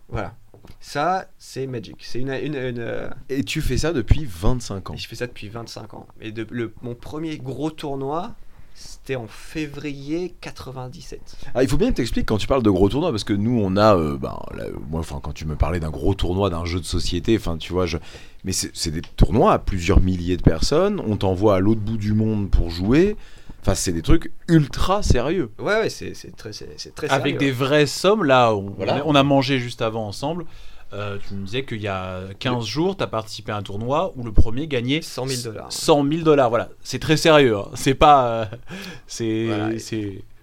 Voilà. Ça c'est Magic. C'est une, une, une, Et tu fais ça depuis 25 ans. et je fais ça depuis 25 ans. Et de, le, mon premier gros tournoi c'était en février 97. Ah, il faut bien que tu expliques quand tu parles de gros tournois, parce que nous, on a. euh, ben, là, moi, enfin, quand tu me parlais d'un gros tournoi, d'un jeu de société, enfin, tu vois, je. Mais c'est des tournois à plusieurs milliers de personnes, on t'envoie à l'autre bout du monde pour jouer. Enfin, c'est des trucs ultra sérieux. Ouais ouais c'est c'est très très Avec sérieux. des vraies sommes, là, on, Voilà. on a mangé juste avant ensemble. Euh, tu me disais qu'il y a 15 jours, tu as participé à un tournoi où le premier gagnait 100 000 dollars. 100 000 dollars. Voilà, c'est très sérieux. hein. C'est pas. euh, c'est. Voilà.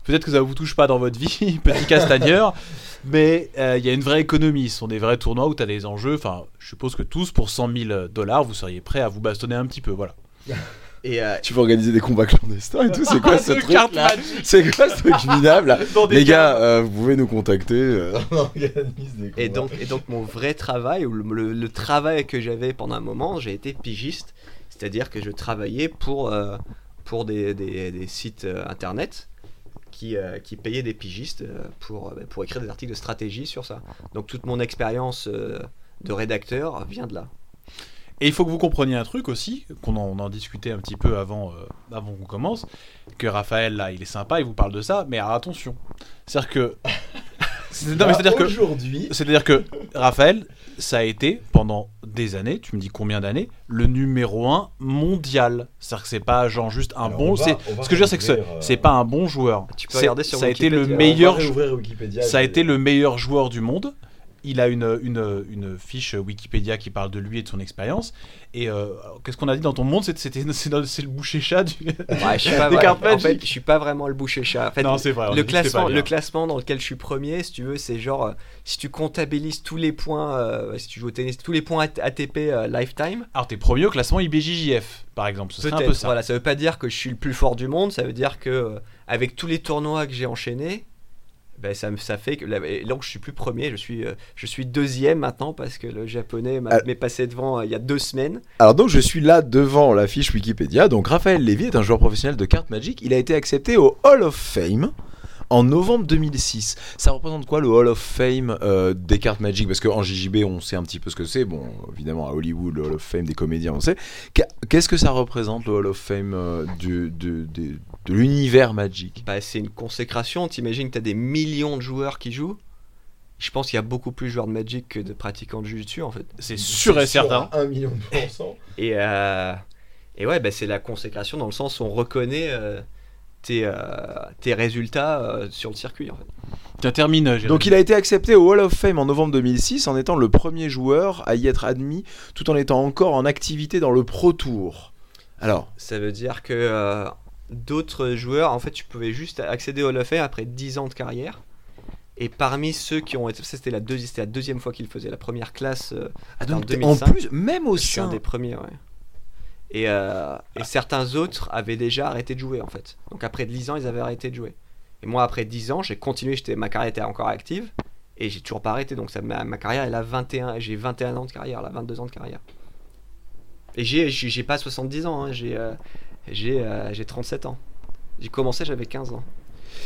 Peut-être que ça vous touche pas dans votre vie, <laughs> petit castagneur, <laughs> mais euh, il y a une vraie économie. Ce sont des vrais tournois où tu as des enjeux. Enfin, je suppose que tous, pour 100 000 dollars, vous seriez prêts à vous bastonner un petit peu. Voilà. <laughs> Et euh, Tu veux organiser des combats clandestins et tout, c'est quoi <laughs> ce truc là. C'est quoi ce truc minable là <laughs> Les gars, euh, vous pouvez nous contacter. euh, <laughs> on organise des Et donc, et donc mon vrai travail, ou le, le- le travail que j'avais pendant un moment, j'ai été pigiste. C'est-à-dire que je travaillais pour, euh, pour des, des- des sites euh, internet qui, euh, qui payaient des pigistes euh, pour, pour écrire des articles de stratégie sur ça. Donc toute mon expérience euh, de rédacteur vient de là. Et il faut que vous compreniez un truc aussi, qu'on en, on en discutait un petit peu avant, euh, avant qu'on commence, que Raphaël, là, il est sympa, il vous parle de ça, mais alors, attention. C'est-à-dire que... C'est- <laughs> non, mais c'est-à-dire que... aujourd'hui, C'est-à-dire que Raphaël, ça a été pendant des années, tu me dis combien d'années, le numéro un mondial. C'est-à-dire que c'est pas genre juste un Alors, bon. on va- Ce que je veux dire, c'est que euh, c'est pas un bon joueur. Tu peux regarder sur ça a été le Wikipédia. meilleur. Wikipédia, Ça a été le meilleur joueur du monde. Il a une, une, une fiche Wikipédia qui parle de lui et de son expérience. Et euh, qu'est-ce qu'on a dit dans ton monde? C'est le boucher chat du. Ouais, je suis <laughs> pas Des en fait, je suis pas vraiment le boucher chat. En fait, non, c'est vrai. on a le classement, le classement dans lequel je suis premier, si tu veux, c'est genre si tu comptabilises tous les points, euh, si tu joues au tennis, tous les points AT- ATP euh, lifetime. Alors, t'es premier au classement IBJJF, par exemple. Ce un peu ça. Voilà, ça veut pas dire que je suis le plus fort du monde. Ça veut dire que avec tous les tournois que j'ai enchaînés, Ben, ça, me- ça fait que là, donc je suis plus premier, je suis, euh, je suis deuxième maintenant parce que le japonais m'a- Ah. m'est passé devant euh, il y a deux semaines. Alors donc je suis là devant la fiche Wikipédia. Donc Raphaël Lévy est un joueur professionnel de cartes Magic. Il a été accepté au Hall of Fame en novembre 2006. Ça représente quoi le Hall of Fame euh, des cartes Magic? Parce qu'en JJB on sait un petit peu ce que c'est. Bon évidemment à Hollywood le Hall of Fame des comédiens on sait. Qu'est- Qu'est-ce que ça représente le Hall of Fame euh, du- de, de- de l'univers Magic? Bah, c'est une consécration, t'imagines que t'as des millions de joueurs qui jouent? Je pense qu'il y a beaucoup plus de joueurs de Magic que de pratiquants de Jiu-Jitsu en fait. C'est sûr et certain. Un million de pourcents. <laughs> Et, euh, et ouais, bah, c'est la consécration dans le sens où on reconnaît euh, tes, euh, tes résultats euh, sur le circuit en fait. Termine. Donc il a été accepté au Hall of Fame en novembre 2006 en étant le premier joueur à y être admis tout en étant encore en activité dans le Pro Tour. Alors, Ça veut dire que euh, d'autres joueurs, en fait, tu pouvais juste accéder au Hall of Fame après 10 ans de carrière. Et parmi ceux qui ont été. Ça, c'était la, deuxi- c'était la deuxième fois qu'il faisait. La première classe, euh, ah, en donc, en 2005, plus, même au sein des premiers, ouais. Et, euh, et certains autres avaient déjà arrêté de jouer, en fait. Donc après 10 ans, ils avaient arrêté de jouer. Et moi, après 10 ans, j'ai continué, ma carrière était encore active. Et j'ai toujours pas arrêté. Donc ça, ma, ma carrière, elle a 21, j'ai 21 ans de carrière, là, 22 ans de carrière. Et j'ai, pas 70 ans, hein, j'ai, euh, j'ai, euh, j'ai 37 ans. J'ai commencé, j'avais 15 ans.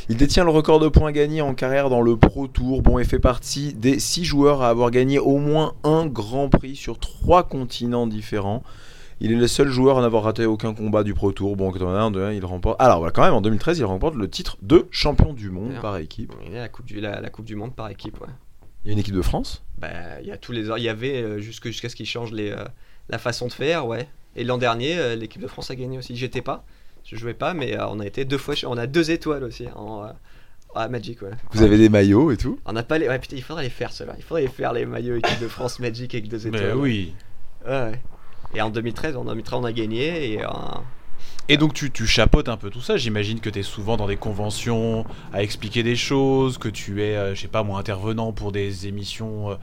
Il détient le record de points gagnés en carrière dans le Pro Tour. Bon, et fait partie des 6 joueurs à avoir gagné au moins un Grand Prix sur 3 continents différents. Il est le seul joueur à n'avoir raté aucun combat du Pro Tour. Bon, quand on a un, deux, un, il remporte. Alors, voilà, quand même, en 2013, il remporte le titre de champion du monde par équipe. Il y a la coupe, du, la, la coupe du Monde par équipe, ouais. Il y a une équipe de France? Bah, il y a tous les il y avait euh, jusque- jusqu'à ce qu'ils changent les, euh, la façon de faire, ouais. Et l'an dernier, euh, l'équipe de France a gagné aussi. J'étais pas, je jouais pas, mais euh, on a été deux fois, on a deux étoiles aussi en euh, à Magic, ouais. Vous avez des maillots et tout? On n'a pas les, ouais putain, il faudrait les faire ceux-là. Il faudrait les faire les maillots équipe de France Magic avec deux étoiles. Mais oui. Ouais, ouais. Et en 2013, en 2013, on a gagné et euh, Et donc tu, tu chapeautes un peu tout ça. J'imagine que tu es souvent dans des conventions à expliquer des choses, que tu es, euh, je sais pas moi, intervenant pour des émissions, euh,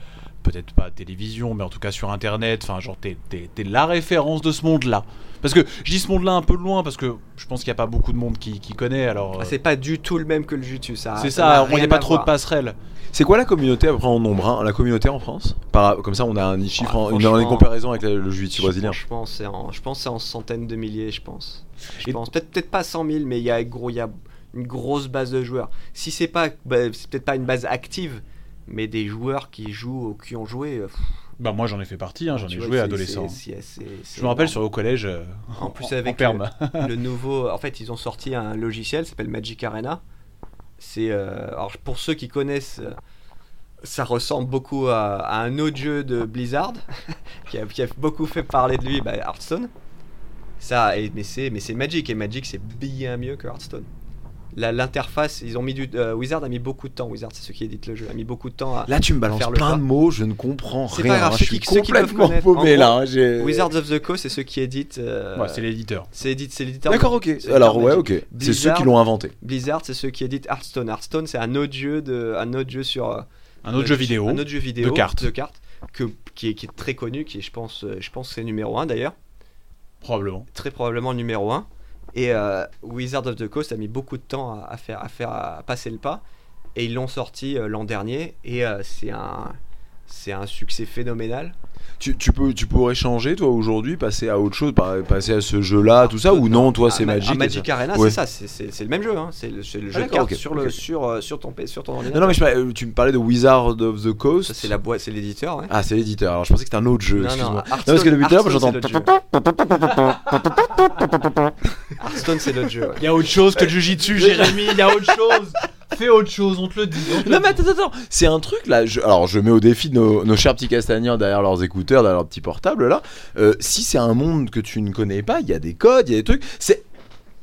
peut-être pas à télévision, mais en tout cas sur Internet. Enfin, genre, t'es es, la référence de ce monde-là. Parce que je dis ce monde-là un peu loin, parce que je pense qu'il n'y a pas beaucoup de monde qui, qui connaît. Alors, euh, ah, c'est pas du tout le même que le jiu-jitsu, ça. c'est ça, il n'y a pas trop de passerelles. C'est quoi la communauté après en nombre hein, La communauté en France? Par- Comme ça, on a un chiffre, Ah, en- une, comparaison avec le, le jiu-jitsu brésilien. Franchement, c'est en, je pense que c'est en centaines de milliers, je pense. Je Et- pense peut-être peut-être pas 100 000, mais il y a gros, il y a une grosse base de joueurs. Si c'est pas, bah, c'est peut-être pas une base active, mais des joueurs qui jouent, qui ont joué. euh, pff, Bah moi j'en ai fait partie, hein, j'en ai vois, joué adolescent. Je me rappelle sur au collège. euh, En <laughs> plus en avec perme. le <laughs> nouveau, en fait, ils ont sorti un logiciel, s'appelle Magic Arena. C'est, euh, alors pour ceux qui connaissent, ça ressemble beaucoup à, à un autre jeu de Blizzard <laughs> qui, a, qui a beaucoup fait parler de lui, bah, Hearthstone. Ça, et- mais c'est, mais c'est Magic et Magic c'est bien mieux que Hearthstone. L'interface, ils ont mis du, euh, Wizard a mis beaucoup de temps. Wizard, c'est ceux qui éditent le jeu, a mis beaucoup de temps à. Là, tu me balances Faire plein de mots, je ne comprends C'est rien. pas grave, hein, ceux je suis qui- complètement paumé là. hein, Wizards of the Coast, c'est ceux qui éditent. euh, Ouais, c'est l'éditeur. c'est édite- c'est l'éditeur. D'accord, de- ok. c'est Alors, de ouais, ok. C'est ceux Blizzard- qui l'ont inventé. Blizzard, c'est ceux qui éditent Hearthstone. Hearthstone, c'est un autre jeu de, un autre jeu sur euh, Un autre jeu vidéo. un autre jeu vidéo de cartes. que, qui, est, qui est très connu, qui est, je pense, euh, je pense que c'est numéro 1 d'ailleurs, Probablement. très probablement le numéro 1. Et euh, Wizard of the Coast a mis beaucoup de temps à, faire, à faire, à passer le pas, et ils l'ont sorti euh, l'an dernier, et euh, c'est un, c'est un succès phénoménal. Tu, tu peux, tu pourrais changer, toi, aujourd'hui, passer à autre chose, passer à ce jeu-là, tout ça, ou non, toi, Ah, c'est Ma- Magic ah, Magic ça Arena, Ouais. c'est ça, c'est- c'est c'est le même jeu, hein. c'est le, c'est le jeu de d'accord, cartes ok, sur, le, sur, euh, sur, ton, sur ton ordinateur. Non, non, mais je tu me parlais de Wizard of the Coast. C'est la boîte, c'est l'éditeur, ouais. Ah, c'est l'éditeur. Alors, je pensais que c'était un autre jeu, Non, non, excuse-moi. Hearthstone- parce que depuis tout à l'heure, j'entends-. <laughs> Hearthstone, c'est l'autre jeu. ouais. Il y a autre chose que le Jujitsu, Jérémy, il y a autre chose. Fais autre chose, on te le dit. te Non mais attends, attends, c'est un truc là. je- Alors je mets au défi nos, nos chers petits castagneurs derrière leurs écouteurs, derrière leurs petits portables là. Euh, si c'est un monde que tu ne connais pas, il y a des codes, il y a des trucs. C'est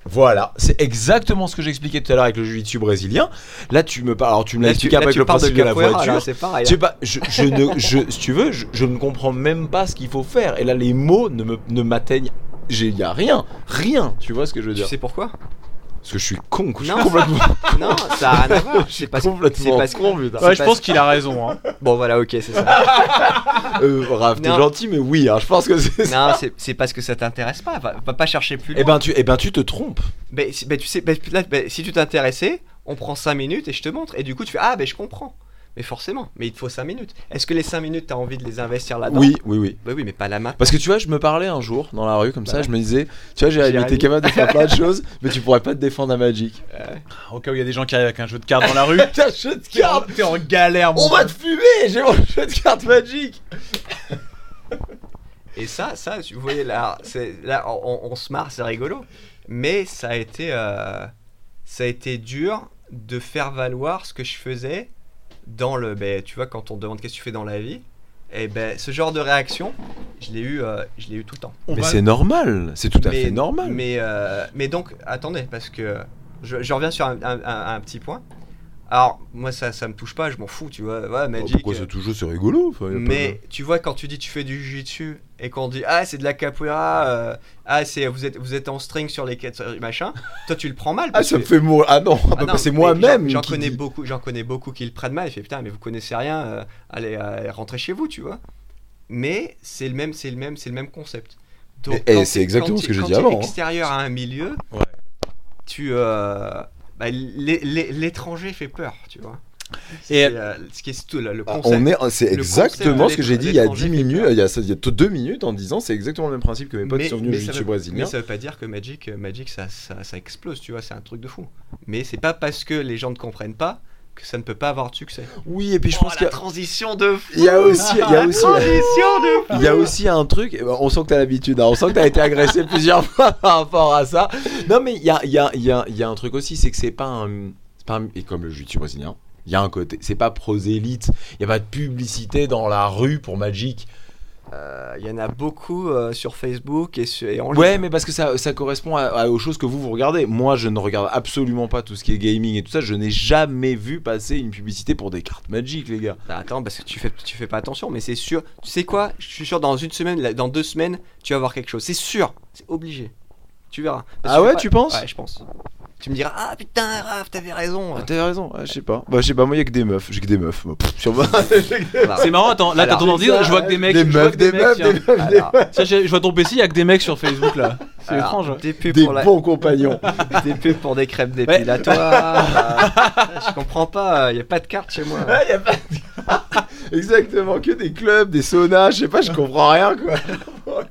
voilà, c'est exactement ce que j'expliquais tout à l'heure avec le jiu-jitsu brésilien. Là tu me parles, alors tu me tu, là, avec tu le parles de principe de, la voiture. c'est pareil. Je sais pas, je, je ne, je, si tu veux, je, je ne comprends même pas ce qu'il faut faire. Et là, les mots ne me, ne m'atteignent. J'ai- Il y a rien, rien. Tu vois ce que je veux Tu dire sais pourquoi? Parce que je suis con, je suis Non. complètement, Non, ça a rien à voir. C'est parce, c'est complètement parce que. con, putain. Ouais, je pense qu'il a raison. Hein. <laughs> Bon, voilà, ok, c'est ça. <laughs> Euh, Raph, t'es gentil, mais oui, hein, je pense que c'est ça. non, c'est- parce que ça t'intéresse pas. Va, va pas chercher plus loin. Eh ben, tu, eh ben, tu te trompes. Ben, si- ben, tu sais, ben, là, ben, si tu t'intéressais, on prend 5 minutes et je te montre. Et du coup, tu fais Ah, ben je comprends. Mais forcément, mais il te faut 5 minutes. Est-ce que les 5 minutes, t'as envie de les investir là-dedans Oui, oui, oui. Bah oui, mais pas la main. Parce que tu vois, je me parlais un jour dans la rue comme ça, Ouais. je me disais, tu vois, Jérémy. t'es capable de faire plein de <laughs> choses, mais tu pourrais pas te défendre à Magic. Au cas où il y a des gens qui arrivent avec un jeu de cartes dans la rue. <laughs> T'as un jeu de cartes t'es en galère, mon On va te fumer J'ai mon jeu de cartes Magic Et ça, ça, vous voyez là, c'est là, on, on se marre, c'est rigolo. Mais ça a été, euh, ça a été dur de faire valoir ce que je faisais dans le, ben, tu vois, quand on te demande qu'est-ce que tu fais dans la vie, et ben, ce genre de réaction, je l'ai eu, euh, je l'ai eu tout le temps. On Mais va- c'est normal, c'est tout à mais, fait normal. Mais, euh, mais donc, attendez, parce que je, je reviens sur un, un- un- un petit point. Alors, moi, ça, ça me touche pas, je m'en fous, tu vois. Ouais, Oh, Magic. Pourquoi euh, c'est toujours c'est rigolo pas mais tu vois, quand tu dis tu fais du jiu-jitsu et qu'on dit ah c'est de la capoeira, euh, ah c'est vous êtes vous êtes en string sur les quêtes euh, machin, toi tu le prends mal. Ah, ça me que- fait mourir. Ah non, Ah non, c'est mais moi-même. J'en connais beaucoup, j'en connais beaucoup qui le prennent mal. Il fait putain mais vous connaissez rien, euh, allez euh, rentrez chez vous, tu vois. Mais c'est le même, c'est le même, c'est le même concept. Et- et c'est exactement ce que j'ai dit avant, hein. extérieur à un milieu, Ouais. tu euh, bah, l'é- l'é- l'étranger fait peur, tu vois. Et- C'est, euh, ce qui est tout le, le Ah, concept. on est, c'est exactement ce que j'ai dit il y a l'étranger 10 fait minutes, peur. il y a, il y a deux minutes en disant c'est exactement le même principe que mes potes qui sont venus jiu-jitsu veut, brésilien. mais ça veut pas dire que Magic, euh, Magic ça, ça, ça explose, tu vois, c'est un truc de fou. Mais c'est pas parce que les gens ne comprennent pas que ça ne peut pas avoir de succès. Oui, et puis je Oh, pense la qu'il y a- transition de fou il y a aussi, il y a aussi, Transition de il y a aussi un truc. ben, On sent que t'as l'habitude. hein, on sent que t'as été agressé <laughs> plusieurs fois par rapport à ça. Non, mais il y a, il y a, il y a, il y a un truc aussi, c'est que c'est pas un, c'est pas un- et comme le jiu-jitsu brésilien. Il y a un côté, c'est pas prosélyte, il y a pas de publicité dans la rue pour Magic. Euh, Il y en a beaucoup euh, sur Facebook et, sur, et en Ouais, ligne. mais parce que ça, ça correspond à, à- aux choses que vous vous regardez. Moi, je ne regarde absolument pas tout ce qui est gaming et tout ça. Je n'ai jamais vu passer une publicité pour des cartes Magic, les gars. Bah, attends, parce que tu fais, tu fais pas attention, mais c'est sûr. Tu sais quoi? Je suis sûr, dans une semaine, dans deux semaines, tu vas voir quelque chose. C'est sûr, c'est obligé. Tu verras. Parce Ah ouais, pas- tu penses? Ouais, je pense. Tu me diras, ah putain, Raph, t'avais raison. Ah, T'as raison, ouais, je sais pas. Bah, je sais pas, moi, il y a que des meufs. J'ai que des meufs. moi. Pff, sur moi. <laughs> Voilà. C'est marrant, attends, là t'as Alors, ton ordi, je vois que des mecs. Des je vois meufs, que des meufs, tiens. des meufs, des Alors, Tiens, j'ai- je vois ton PC, il y a que des mecs sur Facebook là. C'est alors, étrange. hein. Des pubs, des pour la- bons compagnons. <laughs> des pubs pour des crêpes dépilatoires. euh, <laughs> je comprends pas, il y a pas de carte chez moi. Ouais, y a pas de- Exactement, que des clubs, des saunas, je sais pas, je comprends rien quoi.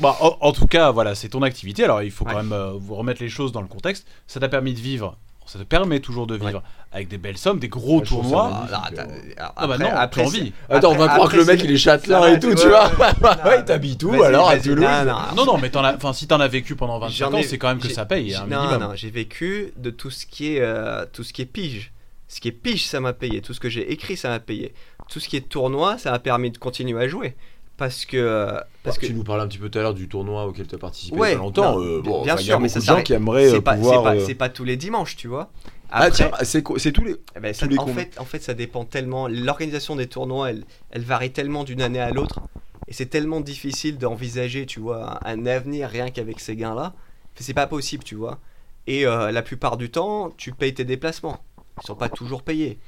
Bah, en, en tout cas, voilà, c'est ton activité. Alors, il faut quand Ouais. même euh, vous remettre les choses dans le contexte. Ça t'a permis de vivre. Ça te permet toujours de vivre avec des belles sommes, des gros je tournois. magnifique. Ah, alors, Ah bah non, après, envie. Attends, on va après- croire que le mec il est châtelain et tout, tu tu vois. Ouais, <laughs> il t'habite où Vas-y, alors à Toulouse non, non, Non, non, mais enfin, si t'en as vécu pendant 25 J'en ans, c'est quand même que ça paye j'ai- un non, minimum. non, j'ai vécu de tout ce qui est euh, tout ce qui est pige. Ce qui est pige, ça m'a payé. Tout ce que j'ai écrit, ça m'a payé. Tout ce qui est tournoi, ça m'a permis de continuer à jouer. Parce que euh, parce que tu nous parlais un petit peu tout à l'heure du tournoi auquel tu as participé Ouais, il y a longtemps. non, euh, bien bon, enfin, il y a sûr, mais de gens qui aimeraient c'est euh, pas, c'est pas, euh, c'est pas tous les dimanches, tu vois. Ah tiens, c'est c'est tous les. eh ben, ça- tous les en fait, en fait, ça dépend tellement. L'organisation des tournois, elle, elle varie tellement d'une année à l'autre, et c'est tellement difficile d'envisager, tu vois, un, un avenir rien qu'avec ces gains-là. C'est pas possible, tu vois. Et euh, la plupart du temps, tu payes tes déplacements. Ils sont pas toujours payés.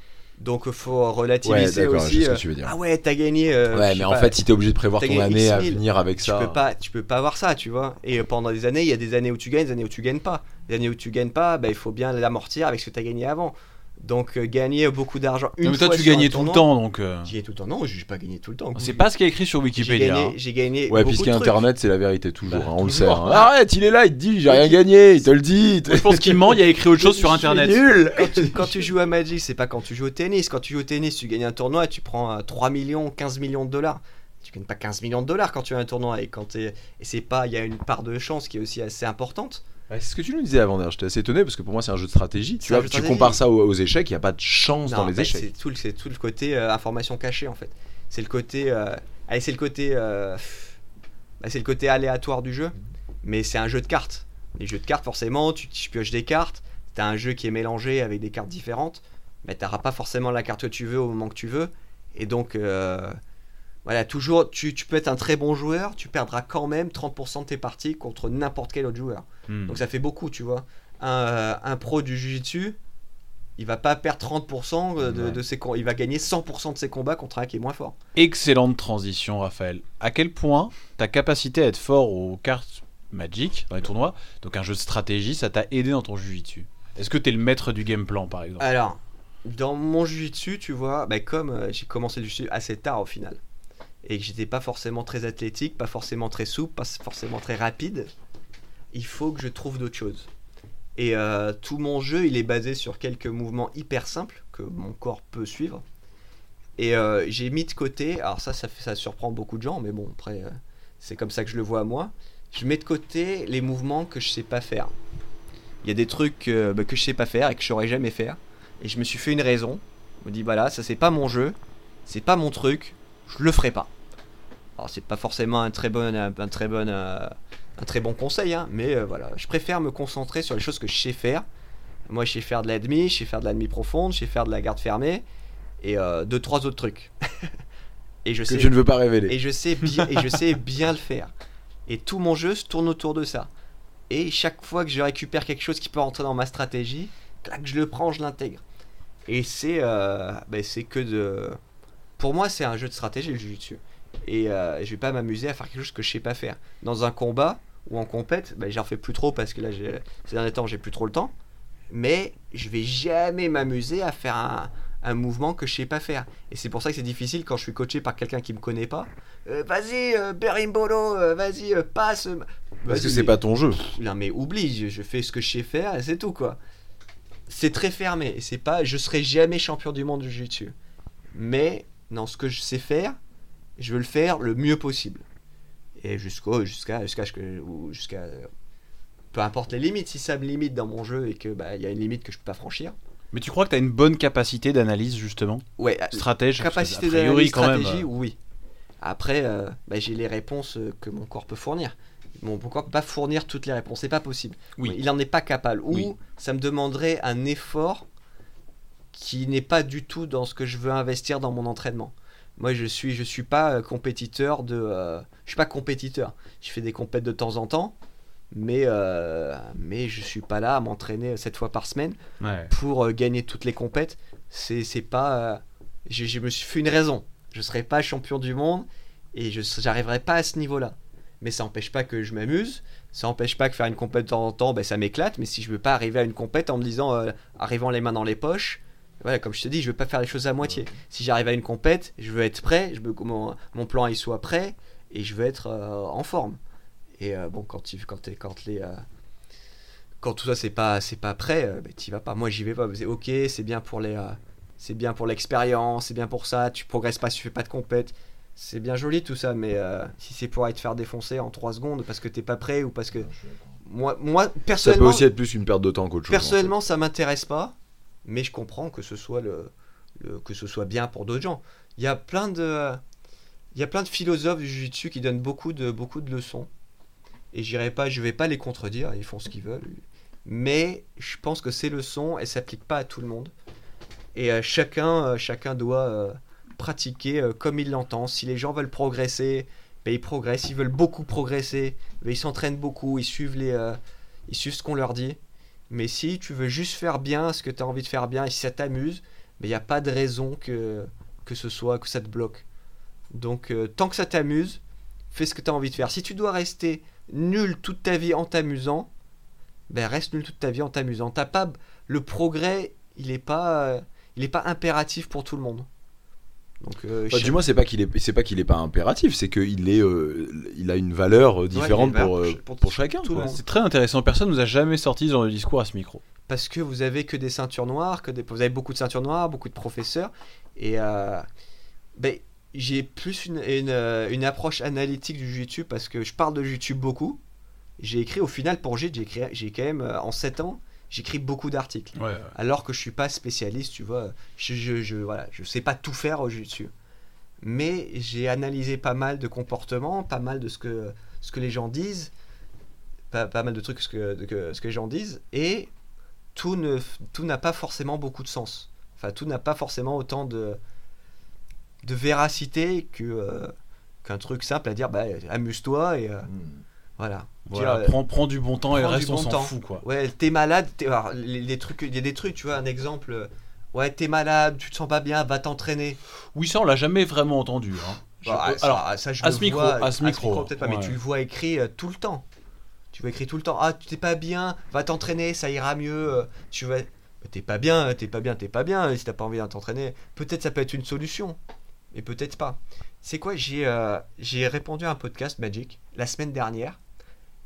Donc, faut Ouais, relativiser aussi. sais ce que euh, tu veux dire. ah ouais, t'as gagné. euh, Ouais, mais en pas, fait, si t'es obligé de prévoir t'as ton année à venir avec tu ça. peux pas tu peux pas avoir ça tu vois et pendant des années il y a des années où tu gagnes des années où tu gagnes pas des années où tu gagnes pas bah, il faut bien l'amortir avec ce que tu as gagné avant donc euh, gagner beaucoup d'argent une Non, mais toi, fois tu sur un gagnais tout le tournoi- temps, donc. euh, j'y ai tout le temps non j'ai pas gagné tout le temps C'est pas ce qui est écrit sur j'ai Wikipédia. hein. gagné j'ai gagné Ouais, beaucoup puisqu'il y a trucs. internet, c'est la vérité toujours, Bah, hein, on le sait. toujours. hein. Arrête, il est là, il te dit j'ai rien gagné, il te le dit. Je pense qu'il ment, il y a écrit autre chose sur internet. Nul. <laughs> quand tu, quand tu joues à Magic, c'est pas quand tu joues au tennis. Quand tu joues au tennis, tu gagnes un tournoi et tu prends euh, 3 millions, 15 millions de dollars. Tu gagnes pas 15 millions de dollars quand tu as un tournoi. Et, quand t'es- et c'est pas, il y a une part de chance qui est aussi assez importante. Ouais, c'est ce que tu nous disais avant d'ailleurs, j'étais assez étonné parce que pour moi c'est un jeu de stratégie. Tu, vois, tu stratégie. compares ça aux, aux échecs, il n'y a pas de chance dans les échecs. C'est tout, le- c'est tout le côté euh, information cachée en fait. C'est le côté, euh, allez, c'est le côté, euh, bah, c'est le côté aléatoire du jeu. Mais c'est un jeu de cartes. Les jeux de cartes, forcément, tu, tu pioches des cartes. T'as un jeu qui est mélangé avec des cartes différentes. Mais t'auras pas forcément la carte que tu veux au moment que tu veux. Et donc, euh, voilà, toujours, tu, tu peux être un très bon joueur, tu perdras quand même 30% de tes parties contre n'importe quel autre joueur. Hmm. Donc ça fait beaucoup, tu vois. Un, euh, un pro du jiu-jitsu, il va pas perdre 30% de, de Ouais. ses com- il va gagner 100% de ses combats contre un qui est moins fort. Excellente transition, Raphaël. À quel point ta capacité à être fort aux cartes Magic dans les tournois, donc un jeu de stratégie, ça t'a aidé dans ton jujitsu Est-ce que t'es le maître du game plan, par exemple? Alors, dans mon jiu-jitsu, tu vois, bah, comme euh, j'ai commencé le jiu-jitsu assez tard au final, et que j'étais pas forcément très athlétique, pas forcément très souple, pas forcément très rapide, il faut que je trouve d'autres choses. Et euh, tout mon jeu, il est basé sur quelques mouvements hyper simples que mon corps peut suivre. Et euh, j'ai mis de côté, alors ça, ça, surprend beaucoup de gens, mais bon, après, euh, c'est comme ça que je le vois moi. Je mets de côté les mouvements que je sais pas faire. Il y a des trucs bah, que je sais pas faire et que je saurais jamais faire. Et je me suis fait une raison. Je me dis, voilà, ça c'est pas mon jeu, c'est pas mon truc, je le ferai pas. Alors c'est pas forcément un très bon, un, très bon, euh, un très bon conseil, hein, mais euh, voilà, je préfère me concentrer sur les choses que je sais faire. Moi, je sais faire de la demi, je sais faire de la demi profonde, je sais faire de la garde fermée et euh, deux trois autres trucs. <laughs> et je Que sais ne veux pas révéler. et je sais bien et je sais bien le faire. Et tout mon jeu se tourne autour de ça. Et chaque fois que je récupère quelque chose qui peut rentrer dans ma stratégie, clac, je le prends, je l'intègre. Et c'est euh, ben, c'est que de pour moi, c'est un jeu de stratégie le jiu-jitsu. Et euh, je vais pas m'amuser à faire quelque chose que je sais pas faire. Dans un combat ou en compète, ben, j'en fais plus trop parce que là, ces derniers temps, j'ai plus trop le temps. Mais je vais jamais m'amuser à faire un, un mouvement que je sais pas faire. Et c'est pour ça que c'est difficile quand je suis coaché par quelqu'un qui me connaît pas. Euh, vas-y, euh, Berimbolo, euh, vas-y, passe. Parce que c'est pas ton jeu. non mais oublie, je, je fais ce que je sais faire et c'est tout quoi. C'est très fermé et c'est pas, je serai jamais champion du monde du jiu-jitsu. Mais dans ce que je sais faire, je veux le faire le mieux possible. Et jusqu'au jusqu'à peu importe les limites, si ça me limite dans mon jeu et que bah il y a une limite que je peux pas franchir. Mais tu crois que t'as une bonne capacité d'analyse, justement? Ouais, Stratège parce que, capacité d'analyse, même, stratégie, euh, oui. Après, euh, bah, j'ai les réponses euh, que mon corps peut fournir. Mon mon corps peut pas fournir toutes les réponses, c'est pas possible. Oui. Il en est pas capable. Ou Oui. ça me demanderait un effort qui n'est pas du tout dans ce que je veux investir dans mon entraînement. Moi, je suis, je suis pas euh, compétiteur de, euh, je suis pas compétiteur. Je fais des compètes de temps en temps, mais euh, mais je suis pas là à m'entraîner sept fois par semaine Ouais. pour euh, gagner toutes les compètes. C'est c'est pas. euh, je, je me suis fait une raison. Je serai pas champion du monde et je j'arriverai pas à ce niveau-là. Mais ça n'empêche pas que je m'amuse. Ça n'empêche pas que faire une compète de temps en temps, ben, ça m'éclate. Mais si je veux pas arriver à une compète en me disant, euh, arrivant les mains dans les poches, voilà, comme je te dis, je veux pas faire les choses à moitié. Si j'arrive à une compète, je veux être prêt. Je veux que mon, mon plan il soit prêt et je veux être euh, en forme. Et euh, bon, quand tu, quand, les euh, quand tout ça c'est pas c'est pas prêt, euh, ben, t'y vas pas. Moi j'y vais pas. C'est ok, c'est bien pour les euh, c'est bien pour l'expérience, c'est bien pour ça. Tu progresses pas si tu fais pas de compète. C'est bien joli tout ça, mais euh, si c'est pour aller te faire défoncer en 3 secondes parce que t'es pas prêt ou parce que moi moi Ça peut personnellement aussi être plus une perte de temps qu'autre chose. en personnellement ça m'intéresse pas, mais je comprends que ce soit le, que ce soit bien pour d'autres gens. Il y a plein de il y a plein de philosophes du jiu-jitsu qui donnent beaucoup de beaucoup de leçons et j'irai pas je vais pas les contredire, ils font ce qu'ils veulent. Mais je pense que ces leçons elles s'appliquent pas à tout le monde et euh, chacun euh, chacun doit euh, pratiquer comme il l'entend. Si les gens veulent progresser, ben, ils progressent. Ils veulent beaucoup progresser, ben, ils s'entraînent beaucoup, ils suivent les ils suivent ce qu'on leur dit. Mais si tu veux juste faire bien ce que tu as envie de faire bien et si ça t'amuse, il n'y a pas de raison que, ce soit, que ça te bloque. Donc euh, tant que ça t'amuse, fais ce que tu as envie de faire. Si tu dois rester nul toute ta vie en t'amusant, ben reste nul toute ta vie en t'amusant. Le progrès, il est pas euh, il pas impératif pour tout le monde. Donc euh, du moins, c'est pas qu'il est, c'est pas qu'il est pas impératif, c'est qu'il est, euh, il a une valeur euh, différente pour, pour- pour chacun. C'est très intéressant. Personne nous a jamais sorti ce genre de discours à ce micro. parce que vous avez que des ceintures noires, que des, vous avez beaucoup de ceintures noires, beaucoup de professeurs, et euh, ben, j'ai plus une, une, une approche analytique du jiu-jitsu parce que je parle de jiu-jitsu beaucoup. J'ai écrit au final pour JIT, j'ai écrit, j'ai quand même en 7 ans, j'ai écrit beaucoup d'articles. Ouais. Alors que je suis pas spécialiste, tu vois, je, je, je, voilà, je sais pas tout faire au jiu-jitsu. Mais j'ai analysé pas mal de comportements, pas mal de ce que, ce que les gens disent, pas, pas mal de trucs ce que, de que- ce que les gens disent, et tout ne tout n'a pas forcément beaucoup de sens. Enfin, tout n'a pas forcément autant de, de véracité que, euh, qu'un truc simple à dire, bah, amuse-toi et euh, voilà. Voilà, Dire, euh, prends, prends du bon temps et le reste on s'en fout quoi. Ouais, t'es malade, t'es- alors, les, les trucs, il y a des trucs, tu vois, un exemple. euh, Ouais, t'es malade, tu te sens pas bien, va t'entraîner. Oui, ça on l'a jamais vraiment entendu. hein. Je- Bah, alors, ça, ça, je à ce micro, vois- à ce micro, peut-être pas, mais tu le vois écrit euh, tout le temps. Tu vois écrit tout le temps Ah, tu t'es pas bien, va t'entraîner, ça ira mieux. euh, Tu vas. Mais T'es pas bien, t'es pas bien, t'es pas bien. Si t'as pas envie de t'entraîner, peut-être ça peut être une solution. Mais peut-être pas. C'est quoi J'ai euh, j'ai répondu à un podcast Magic la semaine dernière.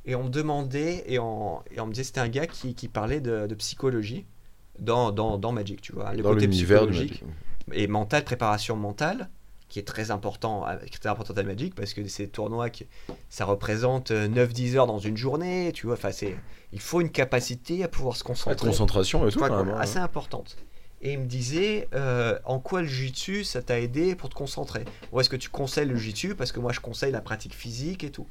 Et on me demandait, et on, et on me disait c'était un gars qui, qui parlait de, de psychologie dans, dans, dans Magic, tu vois. Le Dans côté psychologique et mental, préparation mentale, qui est très important, euh, qui est très important à Magic parce que ces tournois, qui, ça représente euh, 9-10 heures dans une journée, tu vois. Enfin, c'est, il faut une capacité à pouvoir se La concentrer, concentration et tout, quand même. hein. assez importante. Et il me disait euh, en quoi le jiu-jitsu ça t'a aidé pour te concentrer? Ou est-ce que tu conseilles le jiu-jitsu? Parce que moi je conseille la pratique physique et tout.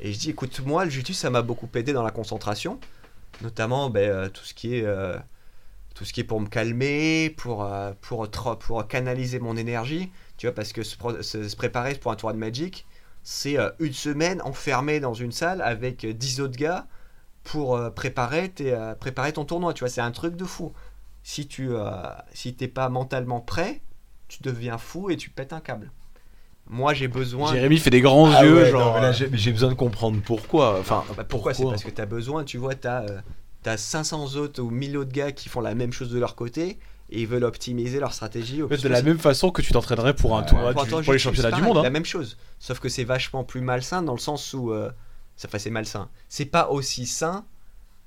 Et je dis écoute moi le jiu-jitsu ça m'a beaucoup aidé dans la concentration, notamment ben, euh, tout ce qui est euh, tout ce qui est pour me calmer, pour euh, pour tra- pour canaliser mon énergie. Tu vois parce que se, préparer pour un tournoi de Magic c'est une semaine enfermé dans une salle avec euh, 10 autres gars pour préparer, tes, préparer ton tournoi. Tu vois, c'est un truc de fou. Si tu si t'es pas mentalement prêt, tu deviens fou et tu pètes un câble. Moi, j'ai besoin. Jérémy fait des grands Ah yeux, ouais, genre. non, mais là, j'ai besoin de comprendre pourquoi. Enfin, Bah, pourquoi? C'est parce que tu as besoin, tu vois, tu as, 500 autres ou 1000 autres gars qui font la même chose de leur côté et ils veulent optimiser leur stratégie. au de la possible. même façon que tu t'entraînerais pour un tournoi, Pour les championnats du monde. La hein. même chose, sauf que c'est vachement plus malsain dans le sens où euh, ça fait c'est malsain. C'est pas aussi sain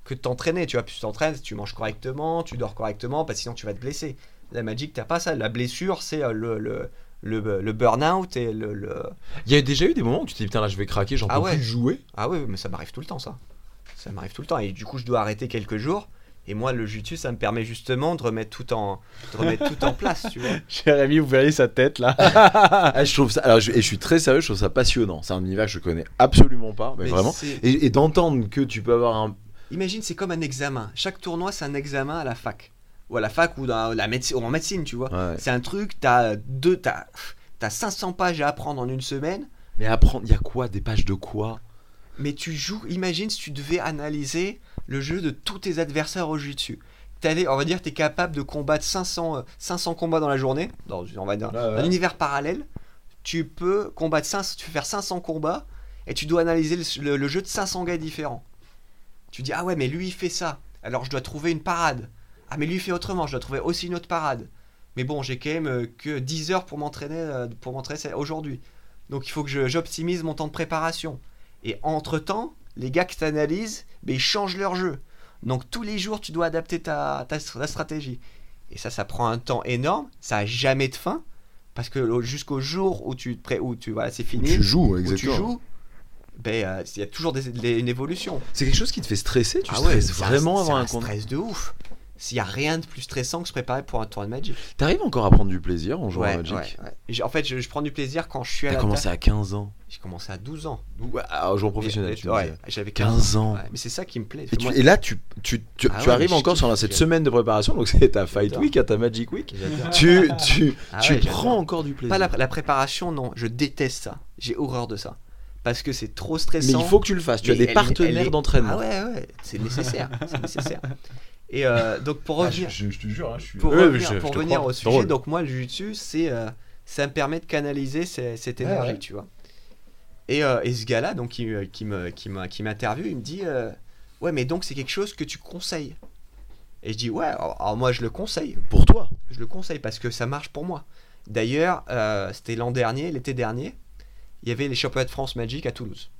que de t'entraîner. Tu vois, plus tu t'entraînes, tu manges correctement, tu dors correctement, parce que sinon tu vas te blesser. La Magic, t'as pas ça. La blessure, c'est euh, le, le, le, le burn-out et le, le- il y a déjà eu des moments où tu te dis putain là je vais craquer, j'en Ah peux ouais. plus jouer. Ah oui, mais ça m'arrive tout le temps, ça. Ça m'arrive tout le temps. Et du coup, je dois arrêter quelques jours. Et moi, le jiu ça me permet justement de remettre tout en, de remettre tout en place, tu vois. <laughs> Jérémy, vous verriez sa tête là. <laughs> Ah, je trouve ça. Alors je, et je suis très sérieux, je trouve ça passionnant. C'est un univers que je connais absolument pas, mais, Mais vraiment. Et, et d'entendre que tu peux avoir un. Imagine, c'est comme un examen. Chaque tournoi, c'est un examen à la fac. Ou à la fac ou, dans la médecine, ou en médecine, tu vois. Ouais. C'est un truc, t'as deux, t'as, t'as 500 pages à apprendre en une semaine, Mais apprendre, il y a quoi Des pages de quoi? Mais tu joues. Imagine si tu devais analyser le jeu de tous tes adversaires au. T'allais- on va dire, t'es capable de combattre 500, euh, 500 combats dans la journée, dans on va dire, Ouais, ouais. un univers parallèle. Tu peux combattre 500, tu peux faire 500 combats et tu dois analyser le, le- le jeu de 500 gars différents. Tu dis ah ouais mais lui il fait ça, alors je dois trouver une parade. Ah mais lui il fait autrement, je dois trouver aussi une autre parade. Mais bon j'ai quand même euh, que 10 heures pour m'entraîner euh, pour m'entraîner aujourd'hui. Donc il faut que j'optimise mon temps de préparation. Et entre temps, les gars que tu analyses, ben, ils changent leur jeu. Donc tous les jours tu dois adapter ta, ta, ta stratégie. Et ça ça prend un temps énorme, ça a jamais de fin. Parce que au- jusqu'au jour où tu, te où tu voilà, c'est Où fini, Tu joues, où tu exactement. joues, ben, euh, il y a toujours des- des- une évolution. C'est quelque chose qui te fait stresser Tu Ah ouais, stresses c'est vraiment avant un un stress de ouf. S'il y a rien de plus stressant que se préparer pour un tournoi de Magic. T'arrives encore à prendre du plaisir en jouant à Magic ouais, ouais. J'ai- En fait, je, je prends du plaisir quand je suis à T'as commencé à 15 ans. J'ai commencé à 12 ans. En jouant professionnel, tu j'avais 15 ans. Mais c'est ça qui me plaît. Et, tu- Moi, et là, tu, tu, tu, Ah arrives mais encore sur cette semaine de préparation, donc c'est ta Fight. Week, à ta Magic Week. tu tu, Ah tu prends encore du plaisir. Pas la, la préparation, non. Je déteste ça. J'ai horreur de ça. Parce que c'est trop Mais stressant. il faut que tu le fasses. Tu as Mais des elle partenaires d'entraînement. Ah ouais, ouais, c'est nécessaire. c'est nécessaire. <laughs> Et euh, donc pour revenir, je, te jure, je suis. pour Ouais, revenir, je- pour revenir au sujet, drôle. donc moi le jiu-jitsu, c'est euh, ça me permet de canaliser ces- cette énergie, ouais. tu vois. Et, euh, et ce gars-là, donc qui, me- qui me qui m'a- qui m'interviewe, il me dit euh, ouais, mais donc c'est quelque chose que tu conseilles. Et je dis ouais, alors, alors moi je le conseille, Pour toi. je le conseille parce que ça marche pour moi. D'ailleurs, euh, c'était l'an dernier, l'été dernier, il y avait les championnats de France Magic à Toulouse.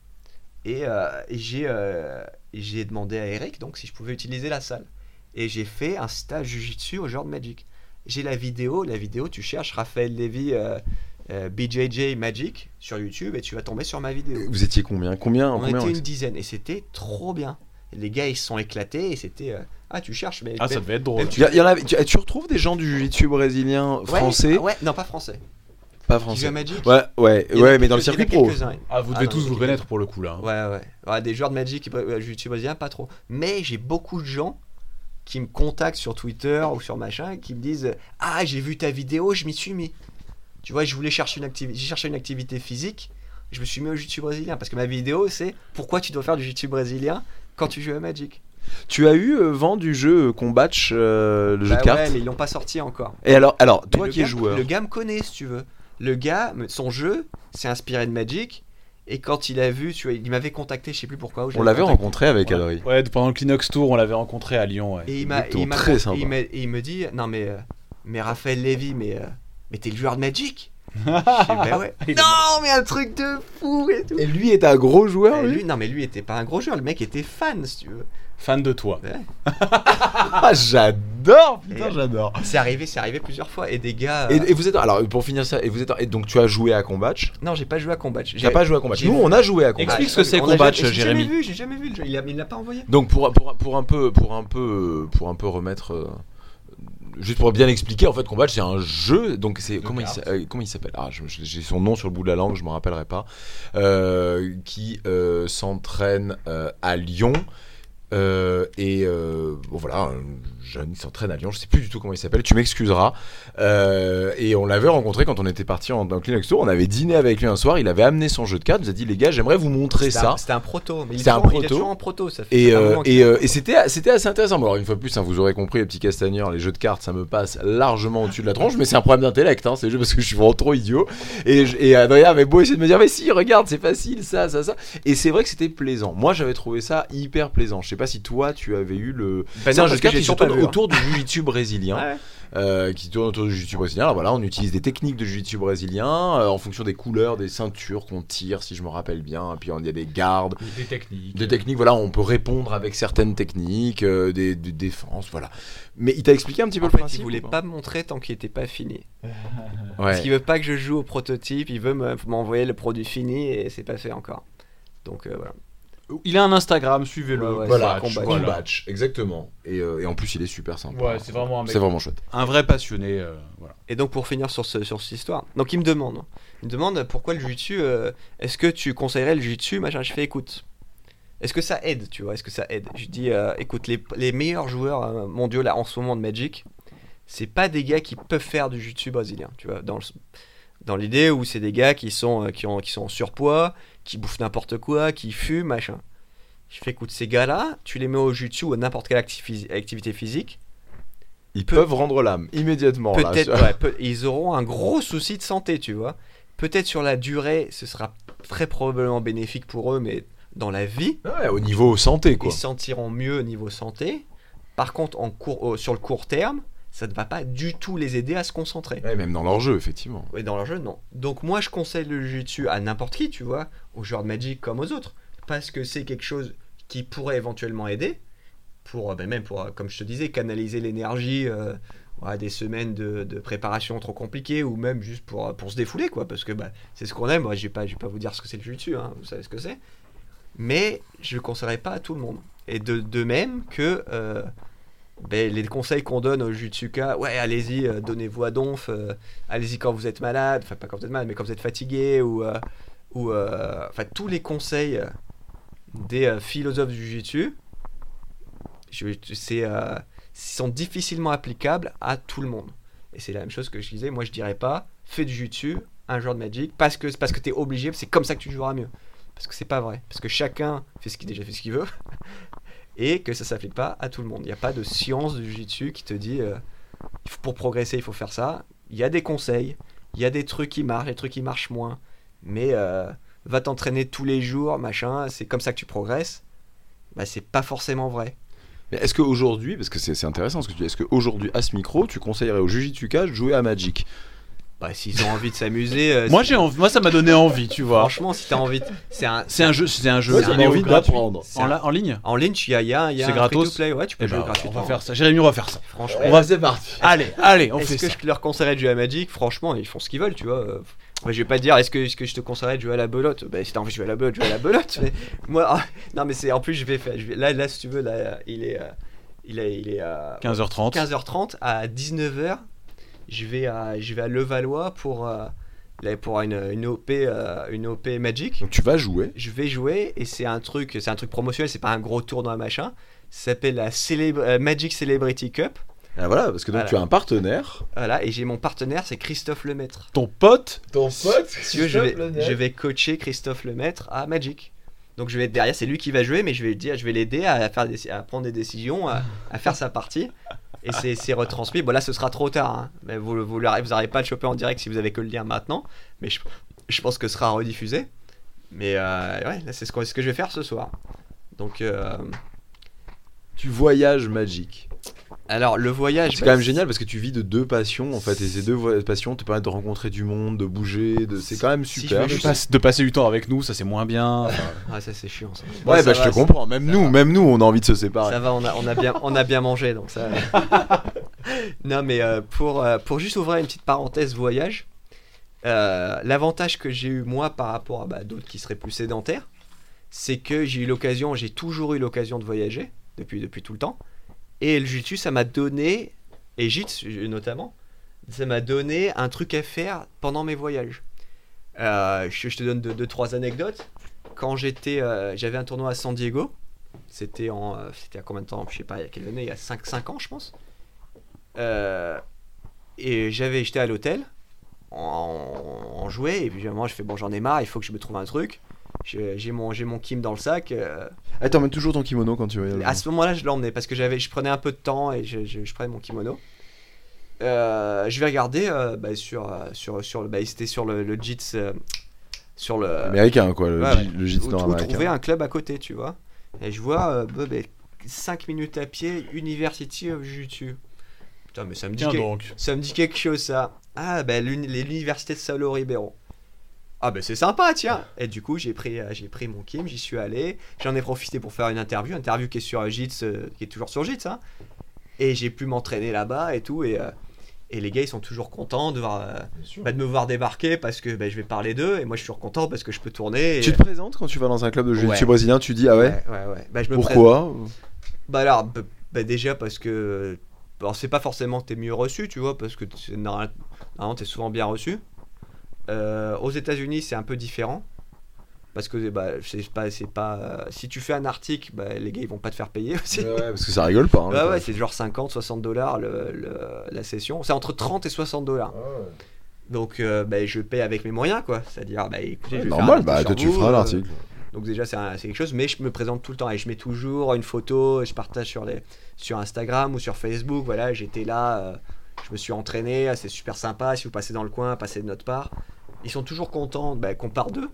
Et, euh, et j'ai euh, j'ai demandé à Eric donc si je pouvais utiliser la salle. Et j'ai fait un stage Jiu-Jitsu au genre de Magic. J'ai la vidéo, la vidéo, tu cherches Raphaël Lévy euh, euh, BJJ Magic sur YouTube et tu vas tomber sur ma vidéo. Vous étiez combien? Combien? On combien était une dizaine et c'était trop bien. Les gars ils se sont éclatés et c'était euh, ah tu cherches mais Ah, ça devait être drôle. Il y, a- il y en a- tu, tu retrouves des gens du jiu-jitsu brésilien français, ouais non pas français. pas français. Magic? Ouais, ouais, ouais, mais dans le circuit pro. Ah, vous Ah devez non, tous vous connaître pour le coup là. hein. Ouais, ouais. Ouais, des joueurs de Magic, jiu-jitsu brésilien, pas trop. Mais j'ai beaucoup de gens qui me contactent sur Twitter ou sur machin, qui me disent Ah, j'ai vu ta vidéo, je m'y suis mis. Tu vois, je voulais chercher une activité, j'ai cherché une activité physique, je me suis mis au jiu-jitsu brésilien. Parce que ma vidéo, c'est pourquoi tu dois faire du jiu-jitsu brésilien quand tu joues à Magic? Tu as eu euh, vent du jeu euh, Combatch, euh, le jeu Bah de cartes ouais, mais ils l'ont pas sorti encore. Et alors, alors toi qui es joueur, Le gars me connaît, si tu veux. Le gars, son jeu, c'est inspiré de Magic. Et quand il a vu, tu vois, il m'avait contacté, je sais plus pourquoi. On l'avait rencontré avec Ouais. Adri. Ouais, pendant le Clinox Tour, on l'avait rencontré à Lyon. ouais. Et il m'a, très sympa. et il, m'a- et il me dit, non mais, euh, mais Raphaël Lévy, mais, euh, mais t'es le joueur de Magic <laughs> bah ouais. Non, mais un truc de fou et tout. Et lui est un gros joueur, lui lui, non mais lui était pas un gros joueur, le mec était fan si tu veux. Fan de toi. Ouais. <laughs> Ah, j'adore Putain, j'adore C'est arrivé, c'est arrivé plusieurs fois et des gars. et, euh, et vous êtes alors pour finir ça et vous êtes et donc tu as joué à Combat Non, j'ai pas joué à Combat. J'ai pas joué à Combat j'ai nous on a joué à Combat Explique ce que c'est On a Combat, jamais- j'ai Jérémy. jamais vu, j'ai jamais vu le jeu. Il a- il l'a pas envoyé. Donc pour, pour, pour un peu pour un peu pour un peu remettre euh, juste pour bien expliquer en fait Combat c'est un jeu donc c'est comment euh, comment il s'appelle? Ah j'ai son nom sur le bout de la langue je me rappellerai pas euh, qui euh, s'entraîne à Lyon et euh, bon voilà jeune il s'entraîne à Lyon je sais plus du tout comment il s'appelle tu m'excuseras Euh, et on l'avait rencontré quand on était parti en, dans le Clinox Tour on avait dîné avec lui un soir il avait amené son jeu de cartes il nous a dit les gars j'aimerais vous montrer ça un- C'était un proto. mais il est un toujours- Il est proto. toujours en proto. Ça fait et, un euh, et, euh, et c'était assez, intéressant. Bon, alors une fois de plus, hein, vous aurez compris, les petits castagneurs, les jeux de cartes, ça me passe largement au-dessus de la tronche, mais c'est un problème d'intellect, hein, c'est juste parce que je suis vraiment trop idiot. Et, et Adrien avait beau essayer de me dire, mais si, regarde, c'est facile, ça, ça, ça. Et c'est vrai que c'était plaisant. Moi, j'avais trouvé ça hyper plaisant. Je sais pas si toi, tu avais eu le. Ben c'est un jeu de cartes qui tourne autour du jiu-jitsu brésilien. <laughs> Ouais. euh, qui tourne autour du jiu-jitsu brésilien. Alors voilà, on utilise des techniques de jiu-jitsu brésilien euh, en fonction des couleurs, des ceintures qu'on tire, si je me rappelle bien. Et puis il y a des gardes, Des techniques. des techniques, voilà, on peut répondre avec certaines techniques, euh, des, des défenses, voilà. Mais il t'a expliqué un petit peu En le fait, principe il voulait ou pas me montrer tant qu'il était pas fini. Ouais. Parce qu'il veut pas que je joue au prototype, il veut me- m'envoyer le produit fini et c'est pas fait encore. Donc euh, voilà. Il a un Instagram, suivez-le. Ouais, ouais, Voilà, c'est un combat. combat, Voilà. exactement. Et, euh, et en plus, il est super sympa. Ouais, c'est vraiment un mec. C'est vraiment chouette. Un vrai passionné. euh, voilà. Et donc pour finir sur, ce, sur cette histoire, donc il me demande, il me demande pourquoi le jiu-jitsu, euh, est-ce que tu conseillerais le jiu-jitsu, machin, je fais écoute, est-ce que ça aide, tu vois, est-ce que ça aide? Je dis euh, écoute, les, les meilleurs joueurs euh, mondiaux là en ce moment de Magic, c'est pas des gars qui peuvent faire du jiu-jitsu brésilien, tu vois, dans le- dans l'idée où c'est des gars qui sont, euh, qui, ont, qui sont en surpoids, qui bouffent n'importe quoi, qui fument, machin. Je fais écoute, ces gars-là, tu les mets au jiu-jitsu ou à n'importe quelle acti- activité physique, Ils Peut- peuvent rendre l'âme immédiatement. Peut-être, ouais, peut- ils auront un gros souci de santé, tu vois. Peut-être sur la durée, ce sera très probablement bénéfique pour eux, mais dans la vie, Ouais, au niveau santé, quoi. ils se sentiront mieux au niveau santé. Par contre, en court, au- sur le court terme, ça ne va pas du tout les aider à se concentrer. Ouais, même dans leur jeu, effectivement. Et dans leur jeu, non. Donc moi, je conseille le jiu-jitsu à n'importe qui, tu vois, aux joueurs de Magic comme aux autres, parce que c'est quelque chose qui pourrait éventuellement aider, pour, euh, ben, même pour, euh, comme je te disais, canaliser l'énergie euh, des semaines de, de préparation trop compliquées, ou même juste pour, euh, pour se défouler, quoi, parce que bah, c'est ce qu'on aime. Moi, je vais je vais pas vous dire ce que c'est le jiu-jitsu, hein, vous savez ce que c'est. Mais je le conseillerais pas à tout le monde. Et de, de même que euh, ben, les conseils qu'on donne au Jutsuka, ouais, allez-y, euh, donnez-vous à donf, euh, allez-y quand vous êtes malade, enfin pas quand vous êtes malade, mais quand vous êtes fatigué, ou, euh, enfin tous les conseils des philosophes du Jiu-Jitsu, je- c'est, sont difficilement applicables à tout le monde. Et c'est la même chose que je disais, moi je dirais pas, fais du Jiu-Jitsu, un joueur de Magic, parce que, parce que tu es obligé, c'est comme ça que tu joueras mieux. Parce que c'est pas vrai. Parce que chacun fait ce qu'il déjà fait ce qu'il veut. <laughs> et que ça s'applique pas à tout le monde. Il n'y a pas de science du jiu-jitsu qui te dit euh, pour progresser, il faut faire ça. Il y a des conseils, il y a des trucs qui marchent, des trucs qui marchent moins. Mais euh, va t'entraîner tous les jours, machin, c'est comme ça que tu progresses. Bah, c'est pas forcément vrai. Mais est-ce qu'aujourd'hui, parce que c'est intéressant ce que tu dis, est-ce qu'aujourd'hui, à ce micro, tu conseillerais aux Jujitsuka de jouer à Magic? Bah, s'ils ont envie de s'amuser. euh, Moi, c'est- j'ai envie- moi, ça m'a donné envie, tu vois. Franchement, si t'as envie. de- C'est un. C'est un jeu, c'est un jeu Ouais, vidéo envie gratuit. d'apprendre. c'est En, un- la- en ligne. En Lynch, il y a, il y a, il y a C'est un gratos free-to-play, ouais, tu peux Eh jouer ben, gratuitement. on va faire ça. Jérémy, on va faire ça. Franchement. On va- c'est parti. Allez, allez, on fait Est-ce que ça. je leur conseillerais de jouer à Magic? Franchement, ils font ce qu'ils veulent, tu vois. Euh, je vais pas te dire, est-ce que, est-ce que je te conseillerais de jouer à la belote? Bah, si t'as envie de jouer à la belote, joue à la belote. mais moi, ah, non, mais c'est en plus, je vais faire. je vais- là, là, si tu veux, là, il est, euh, il est, il est à 15h30. 15h30 à 19h. Je vais à, je vais à Levallois pour, euh, là, pour une, une OP, euh, une OP Magic. Donc tu vas jouer. Je vais jouer et c'est un truc, c'est un truc promotionnel, c'est pas un gros tournoi machin. Ça s'appelle la Célébr- euh, Magic Celebrity Cup. Ah, voilà, parce que donc Voilà. tu as un partenaire. Voilà, et j'ai mon partenaire, c'est Christophe Lemaître. Ton pote, Ton pote Si tu veux, je vais, je vais coacher Christophe Lemaître à Magic. Donc je vais être derrière, c'est lui qui va jouer, mais je vais le dire, je vais l'aider à faire des, à prendre des décisions, à, à faire sa partie. <laughs> Et c'est, retransmis. Bon là, ce sera trop tard. hein. Mais vous, vous, n'arrivez pas à le choper en direct si vous avez que le lien maintenant. Mais je, je pense que ce sera rediffusé. Mais euh, ouais, là, c'est ce, que- je vais faire ce soir. Donc, euh, Tu voyages Magic. Alors, le voyage. C'est bah, quand même génial parce que tu vis de deux passions en fait et ces deux vo- passions te permettent de rencontrer du monde, de bouger, de c'est quand même Si super. je De, juste- passe- de passer du temps avec nous, ça c'est moins bien. Ah, ça, c'est chiant, ça. Ouais, bah je te comprends. Même ça nous, va. même nous, on a envie de se séparer. Ça va, on a, on a, bien, on a bien mangé, donc ça. <laughs> non, mais euh, pour, euh, pour juste ouvrir une petite parenthèse voyage, euh, l'avantage que j'ai eu moi par rapport à bah, d'autres qui seraient plus sédentaires, c'est que j'ai eu l'occasion, j'ai toujours eu l'occasion de voyager depuis, depuis tout le temps. Et le ça m'a donné, et JITS notamment, ça m'a donné un truc à faire pendant mes voyages. Euh, je, te donne deux, deux, trois anecdotes. Quand j'étais, euh, j'avais un tournoi à San Diego, c'était en, euh, c'était à combien de temps? Je sais pas, il y a quelle année? Il y a 5, 5 ans, je pense. Euh, et j'avais, j'étais à l'hôtel, en, en jouet, et puis moi je fais bon, j'en ai marre, il faut que je me trouve un truc. J'ai mon, j'ai mon Kim dans le sac. euh, Ah, t'emmènes toujours ton kimono quand tu voyages. à ce moment-là, je l'emmenais parce que j'avais, je prenais un peu de temps et je, je, je prenais mon kimono. Euh, je vais regarder euh, bah, sur, euh, sur, sur, bah, c'était sur le, le JITS, euh, sur le, Américain quoi, le, Ouais, le où nord-américain. trouver un club à côté, tu vois. Et je vois 5 minutes à pied, University of Jiu-Jitsu. Putain, mais ça me dit, Tiens quel- donc. ça me dit quelque chose, ça. Ah, ben l'université de Saulo Ribeiro. Ah, ben c'est sympa, tiens. Et du coup, j'ai pris, euh, j'ai pris mon Kim, j'y suis allé. J'en ai profité pour faire une interview, interview qui est sur euh, JITS, qui est toujours sur JITS, hein. Et j'ai pu m'entraîner là-bas et tout. Et, euh, et les gars, ils sont toujours contents de, voir, bah, de me voir débarquer parce que bah, je vais parler d'eux. Et moi, je suis toujours content parce que je peux tourner. et- Tu te présentes quand tu vas dans un club de jiu-jitsu Ouais. brésilien, tu dis ah ouais, ouais, ouais, ouais. Bah, je me présente- Pourquoi Bah alors, bah, bah, déjà parce que. Alors, c'est pas forcément que t'es mieux reçu, tu vois, parce que normalement t'es souvent bien reçu. Euh, aux États-Unis, c'est un peu différent. Parce que bah, c'est pas. c'est pas euh, si tu fais un article, bah, les gars ils vont pas te faire payer aussi. Ouais, parce que ça rigole pas. hein, Ouais, <laughs> le ouais, tarif. c'est genre 50, 60 dollars le, le- la session. C'est entre 30 et 60 dollars. Donc, euh, bah, je paye avec mes moyens, quoi. C'est-à-dire, bah, écoutez, je vais faire un Normal, article bah sur toi tu vous, feras euh, l'article. donc déjà c'est un- c'est quelque chose, mais je me présente tout le temps et je mets toujours une photo, je partage sur, les, sur Instagram ou sur Facebook, voilà, j'étais là, euh, je me suis entraîné, ah, c'est super sympa, si vous passez dans le coin, passez de notre part. Ils sont toujours contents bah, qu'on part d'eux,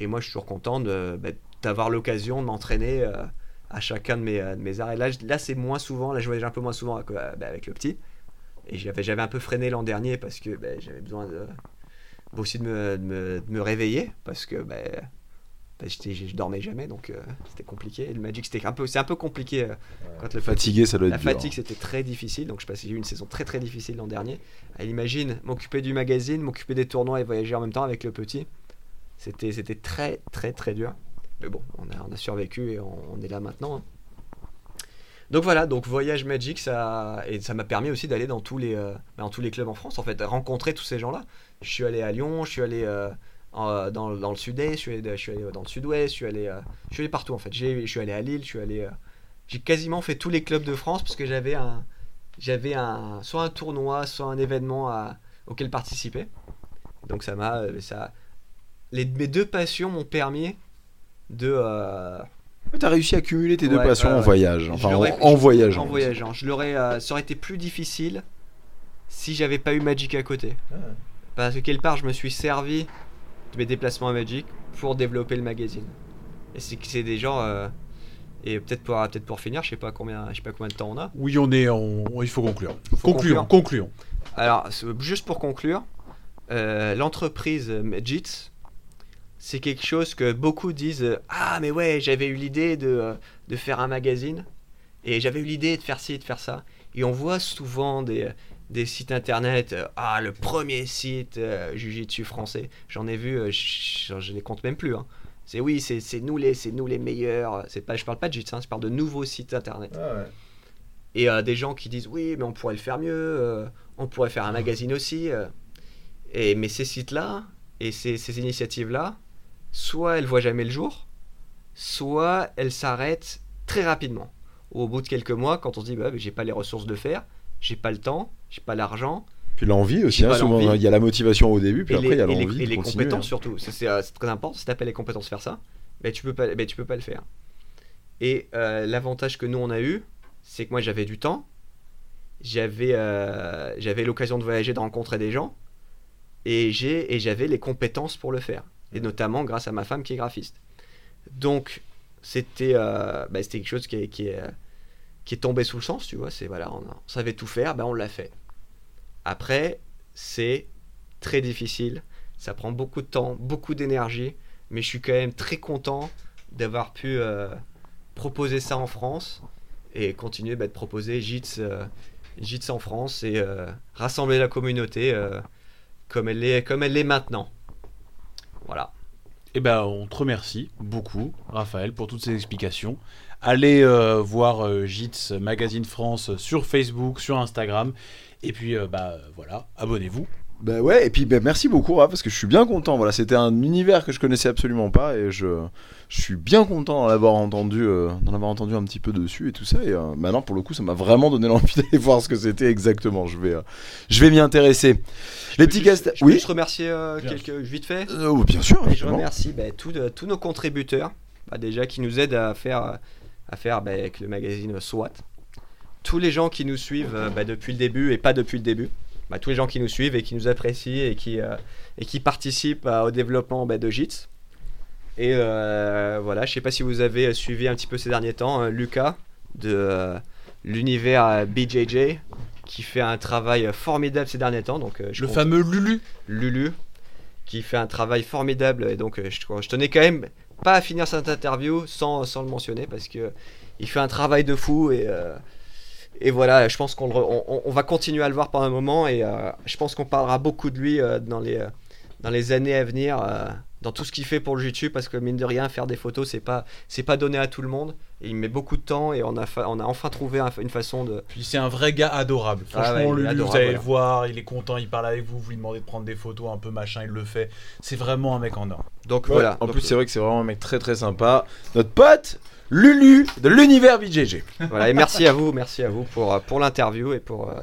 et moi je suis toujours content bah, d'avoir l'occasion de m'entraîner euh, à chacun de mes, euh, de là, c'est moins souvent, là je voyage un peu moins souvent avec, euh, avec le petit, et j'avais, un peu freiné l'an dernier parce que j'avais besoin de, aussi de me, de me réveiller, parce que... bah, bah, je dormais jamais donc euh, c'était compliqué. Et le Magic c'était un peu, c'est un peu compliqué euh, quand le Fatigué, ça doit La être dur. fatigue c'était très difficile donc je passais j'ai eu une saison très très difficile l'an dernier. Elle imagine m'occuper du magazine, m'occuper des tournois et voyager en même temps avec le petit. C'était c'était très très très dur. Mais bon, on a, on a survécu et on, on est là maintenant. hein. Donc voilà, donc voyage Magic ça et ça m'a permis aussi d'aller dans tous les euh, dans tous les clubs en France en fait, rencontrer tous ces gens-là. Je suis allé à Lyon, je suis allé euh, en- dans, dans le sud-est, je suis allé, je suis allé dans le sud-ouest, je suis allé, euh, je suis allé partout en fait. J'ai- Je suis allé à Lille, je suis allé, euh, j'ai quasiment fait tous les clubs de France parce que j'avais un, j'avais un, soit un tournoi, soit un événement à- auquel participer. Donc ça m'a, euh, ça, les, mes deux passions m'ont permis de, euh, T'as réussi à cumuler tes deux passions en voyage, enfin en, en voyageant. en voyageant. Je l'aurais, euh, ça aurait été plus difficile si j'avais pas eu Magic à côté. Parce que quelque part, je me suis servi mes déplacements à Magic pour développer le magazine. Et c'est que c'est des gens. euh, et peut-être pour, peut-être pour finir, je sais pas combien, je sais pas combien de temps on a. Oui, on est. on- Il faut conclure. Faut concluons, conclure. concluons. Alors, juste pour conclure, euh, l'entreprise Magits, c'est quelque chose que beaucoup disent Ah, mais ouais, j'avais eu l'idée de, de faire un magazine, et j'avais eu l'idée de faire ci, de faire ça. Et on voit souvent des, des sites internet euh, Ah, le premier site euh, Jujitsu français. J'en ai vu, euh, je, je les compte même plus. hein. C'est oui, c'est nous les, c'est nous les meilleurs. C'est pas, je parle pas de Jits, hein, je parle de nouveaux sites internet. Et euh, des gens qui disent oui, mais on pourrait le faire mieux, euh, on pourrait faire un magazine aussi. euh. Et, mais ces sites-là et ces, ces initiatives-là, soit elles voient jamais le jour, soit elles s'arrêtent très rapidement. Au bout de quelques mois, quand on se dit bah, j'ai pas les ressources de faire, j'ai pas le temps, j'ai pas l'argent, Puis l'envie aussi, hein, souvent l'envie. il y a la motivation au début, puis et après il y a et les- l'envie et les continuer, compétences hein. surtout. C'est c'est, euh, c'est très important. Si tu pas les compétences faire ça, ben, tu peux pas, ben, tu peux pas le faire. Et euh, l'avantage que nous on a eu, c'est que moi j'avais du temps, j'avais euh, j'avais l'occasion de voyager, de rencontrer des gens, et j'ai et j'avais les compétences pour le faire. et notamment grâce à ma femme qui est graphiste. Donc, c'était euh, bah, c'était quelque chose qui est, qui, est, qui est tombé sous le sens, tu vois. C'est voilà, on, savait tout faire, ben on l'a fait. Après, c'est très difficile, ça prend beaucoup de temps, beaucoup d'énergie, mais je suis quand même très content d'avoir pu euh, proposer ça en France et continuer bah, de proposer JITS, euh, en France et euh, rassembler la communauté comme elle comme elle l'est maintenant. Voilà. Eh ben, on te remercie beaucoup, Raphaël, pour toutes ces explications. Allez euh, voir euh, JITS Magazine France sur Facebook, sur Instagram. Et puis, euh, bah voilà, abonnez-vous. Bah ouais, et puis bah, merci beaucoup, Raph, parce que je suis bien content. Voilà, c'était un univers que je connaissais absolument pas et je, je suis bien content d'en avoir entendu, euh, d'en avoir entendu un petit peu dessus et tout ça. Et euh, maintenant, pour le coup, ça m'a vraiment donné <laughs> l'envie d'aller voir ce que c'était exactement. Je vais, euh, je vais m'y intéresser. Les petits casta- Je peux Oui, juste remercier euh, quelques vite fait. Euh, oui, bien sûr. Et je remercie bah, tous nos contributeurs, bah, déjà qui nous aident à faire, à faire bah, avec le magazine SWAT. Tous les gens qui nous suivent euh, bah, depuis le début et pas depuis le début. Bah, tous les gens qui nous suivent et qui nous apprécient et qui, euh, et qui participent euh, au développement bah, de JITS. Et voilà, je sais pas si vous avez suivi un petit peu ces derniers temps, euh, Lucas de l'univers BJJ qui fait un travail formidable ces derniers temps. Donc, je Le compte- fameux Lulu. Lulu, qui fait un travail formidable. Et donc, je, je tenais quand même pas à finir cette interview sans, sans le mentionner parce que il fait un travail de fou et, euh, et voilà, je pense qu'on on, va continuer à le voir pendant un moment et euh, je pense qu'on parlera beaucoup de lui euh, dans, les, dans les années à venir. Euh, dans tout ce qu'il fait pour le YouTube parce que mine de rien faire des photos c'est pas c'est pas donné à tout le monde et il met beaucoup de temps et on a fa- on a enfin trouvé un- une façon de Puis c'est un vrai gars adorable. Ah Franchement, ouais, il est Lulu, vous allez voilà. le voir, il est content, il parle avec vous, vous lui demandez de prendre des photos un peu machin, il le fait. C'est vraiment un mec en or. donc Ouais, voilà En Donc, plus, c'est vrai que c'est vraiment un mec très très sympa. Notre pote Lulu de l'univers BJJ. Voilà, et merci à vous, merci à vous pour, euh, pour l'interview et pour, euh,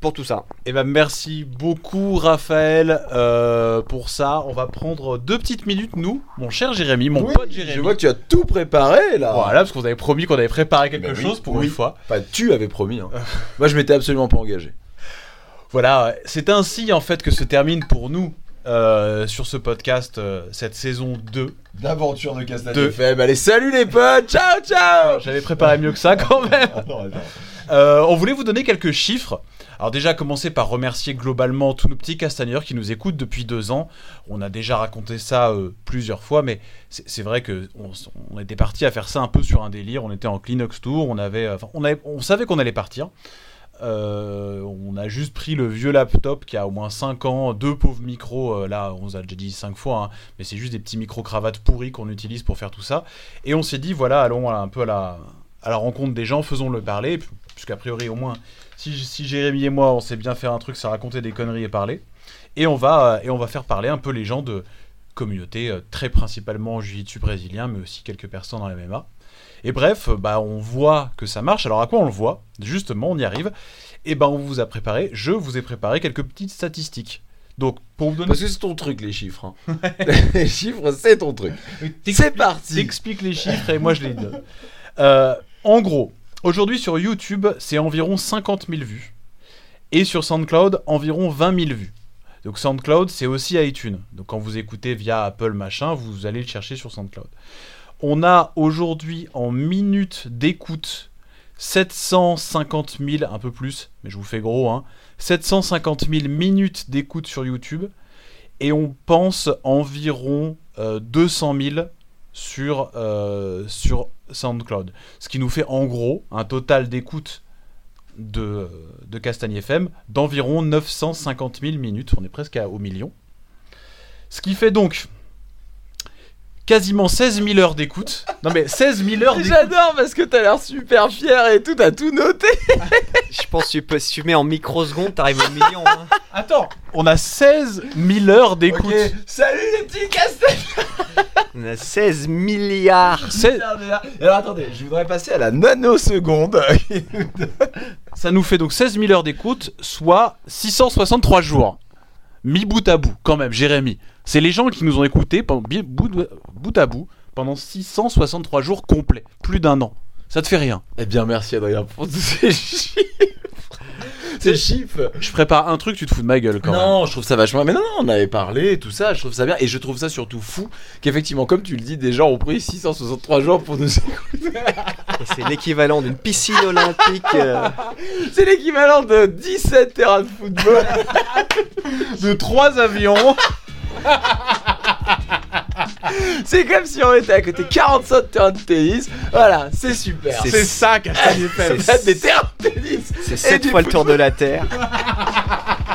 pour tout ça. Eh ben merci beaucoup Raphaël euh, pour ça. On va prendre deux petites minutes nous, mon cher Jérémy, mon Oui, pote Jérémy. Je vois que tu as tout préparé là. Voilà, parce qu'on avait promis qu'on avait préparé quelque Ben oui, chose pour oui. une fois. Enfin, tu avais promis. Hein. <laughs> Moi, je m'étais absolument pas engagé. Voilà, c'est ainsi en fait que se termine pour nous euh, sur ce podcast euh, cette saison 2. D'aventure de Castagne De- FM. Allez, salut les potes. Ciao, ciao. J'avais préparé mieux que ça quand même. <laughs> Euh, on voulait vous donner quelques chiffres. Alors déjà, commencer par remercier globalement tous nos petits castagneurs qui nous écoutent depuis deux ans. On a déjà raconté ça euh, plusieurs fois, mais c'est vrai que on, était parti à faire ça un peu sur un délire. On était en Cleanox Tour, euh, on avait- on savait qu'on allait partir. Euh, on a juste pris le vieux laptop qui a au moins 5 ans, deux pauvres micros, là on vous a déjà dit 5 fois, hein, mais c'est juste des petits micros cravates pourris qu'on utilise pour faire tout ça. Et on s'est dit, voilà, allons un peu à la, à la rencontre des gens, faisons-le parler, pu- puisqu'a priori au moins, si, si Jérémy et moi on sait bien faire un truc, c'est raconter des conneries et parler. Et on va, euh, et on va faire parler un peu les gens de communautés, euh, très principalement jiu-jitsu brésilien, mais aussi quelques personnes dans la MMA. Et bref, euh, bah, on voit que ça marche. Alors à quoi on le voit? Justement, on y arrive. Et ben on vous a préparé, je vous ai préparé quelques petites statistiques. Donc pour vous donner... Parce que c'est ton truc, les chiffres. hein. <laughs> <laughs> les chiffres, c'est ton truc. C'est parti. T'expliques les chiffres et moi je les donne. <laughs> Euh, en gros, aujourd'hui sur YouTube, c'est environ 50 000 vues. Et sur SoundCloud, environ 20 000 vues. Donc SoundCloud, c'est aussi iTunes. Donc quand vous écoutez via Apple machin, vous allez le chercher sur SoundCloud. On a aujourd'hui en minutes d'écoute 750 000, un peu plus, mais je vous fais gros, hein, 750 000 minutes d'écoute sur YouTube. Et on pense environ euh, 200 000 sur, euh, sur SoundCloud. Ce qui nous fait en gros un total d'écoute de, de Castagne FM d'environ 950 000 minutes. On est presque à- au million. Ce qui fait donc quasiment 16 000 heures d'écoute. Non mais 16 000 heures d'écoute. J'adore parce que t'as l'air super fier et tout, t'as tout noté. <laughs> Je pense que tu peux, si tu mets en microsecondes, t'arrives au million. hein. Attends, on a 16 000 heures d'écoute. Ok, salut les petits castagneurs. On a 16 milliards. C'est- Alors attendez, je voudrais passer à la nanoseconde. Ça nous fait donc 16 000 heures d'écoute, soit 663 jours. Mis bout à bout, quand même, Jérémy. C'est les gens qui nous ont écoutés pendant, bi- bout, de- bout à bout pendant 663 jours complets. Plus d'un an. Ça te fait rien. eh bien, merci Adrien pour tous ces <laughs> chiffres. Ces chiffres. Je prépare un truc, tu te fous de ma gueule quand même. Non, je trouve ça vachement. Mais non, non, on avait parlé, tout ça, je trouve ça bien. Et je trouve ça surtout fou qu'effectivement, comme tu le dis, des gens ont pris 663 jours pour nous <laughs> écouter. C'est l'équivalent d'une piscine olympique. euh, <laughs> C'est l'équivalent de 17 terrains de football. De trois avions. <laughs> C'est comme si on était à côté 45 terrains de tennis. Voilà, c'est super. C'est- C'est ça, Castagne <laughs> FM. C'est des terrains de tennis. C'est Et 7 du fois le tour de la Terre. <laughs>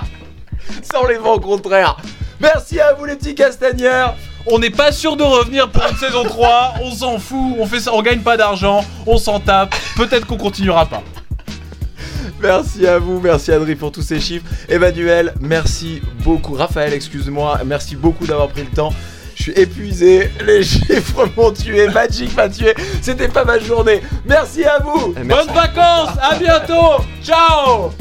Sans les vents contraires. Merci à vous les petits castagneurs. On n'est pas sûr de revenir pour une saison 3. On s'en fout. On fait ça. On gagne pas d'argent. On s'en tape. Peut-être qu'on continuera pas. Merci à vous, merci Adri pour tous ces chiffres. Emmanuel, merci beaucoup. Raphaël, excuse-moi, merci beaucoup d'avoir pris le temps. Je suis épuisé, les chiffres m'ont tué, Magic m'a tué, c'était pas ma journée. Merci à vous. Merci. Bonnes vacances. À bientôt. Ciao.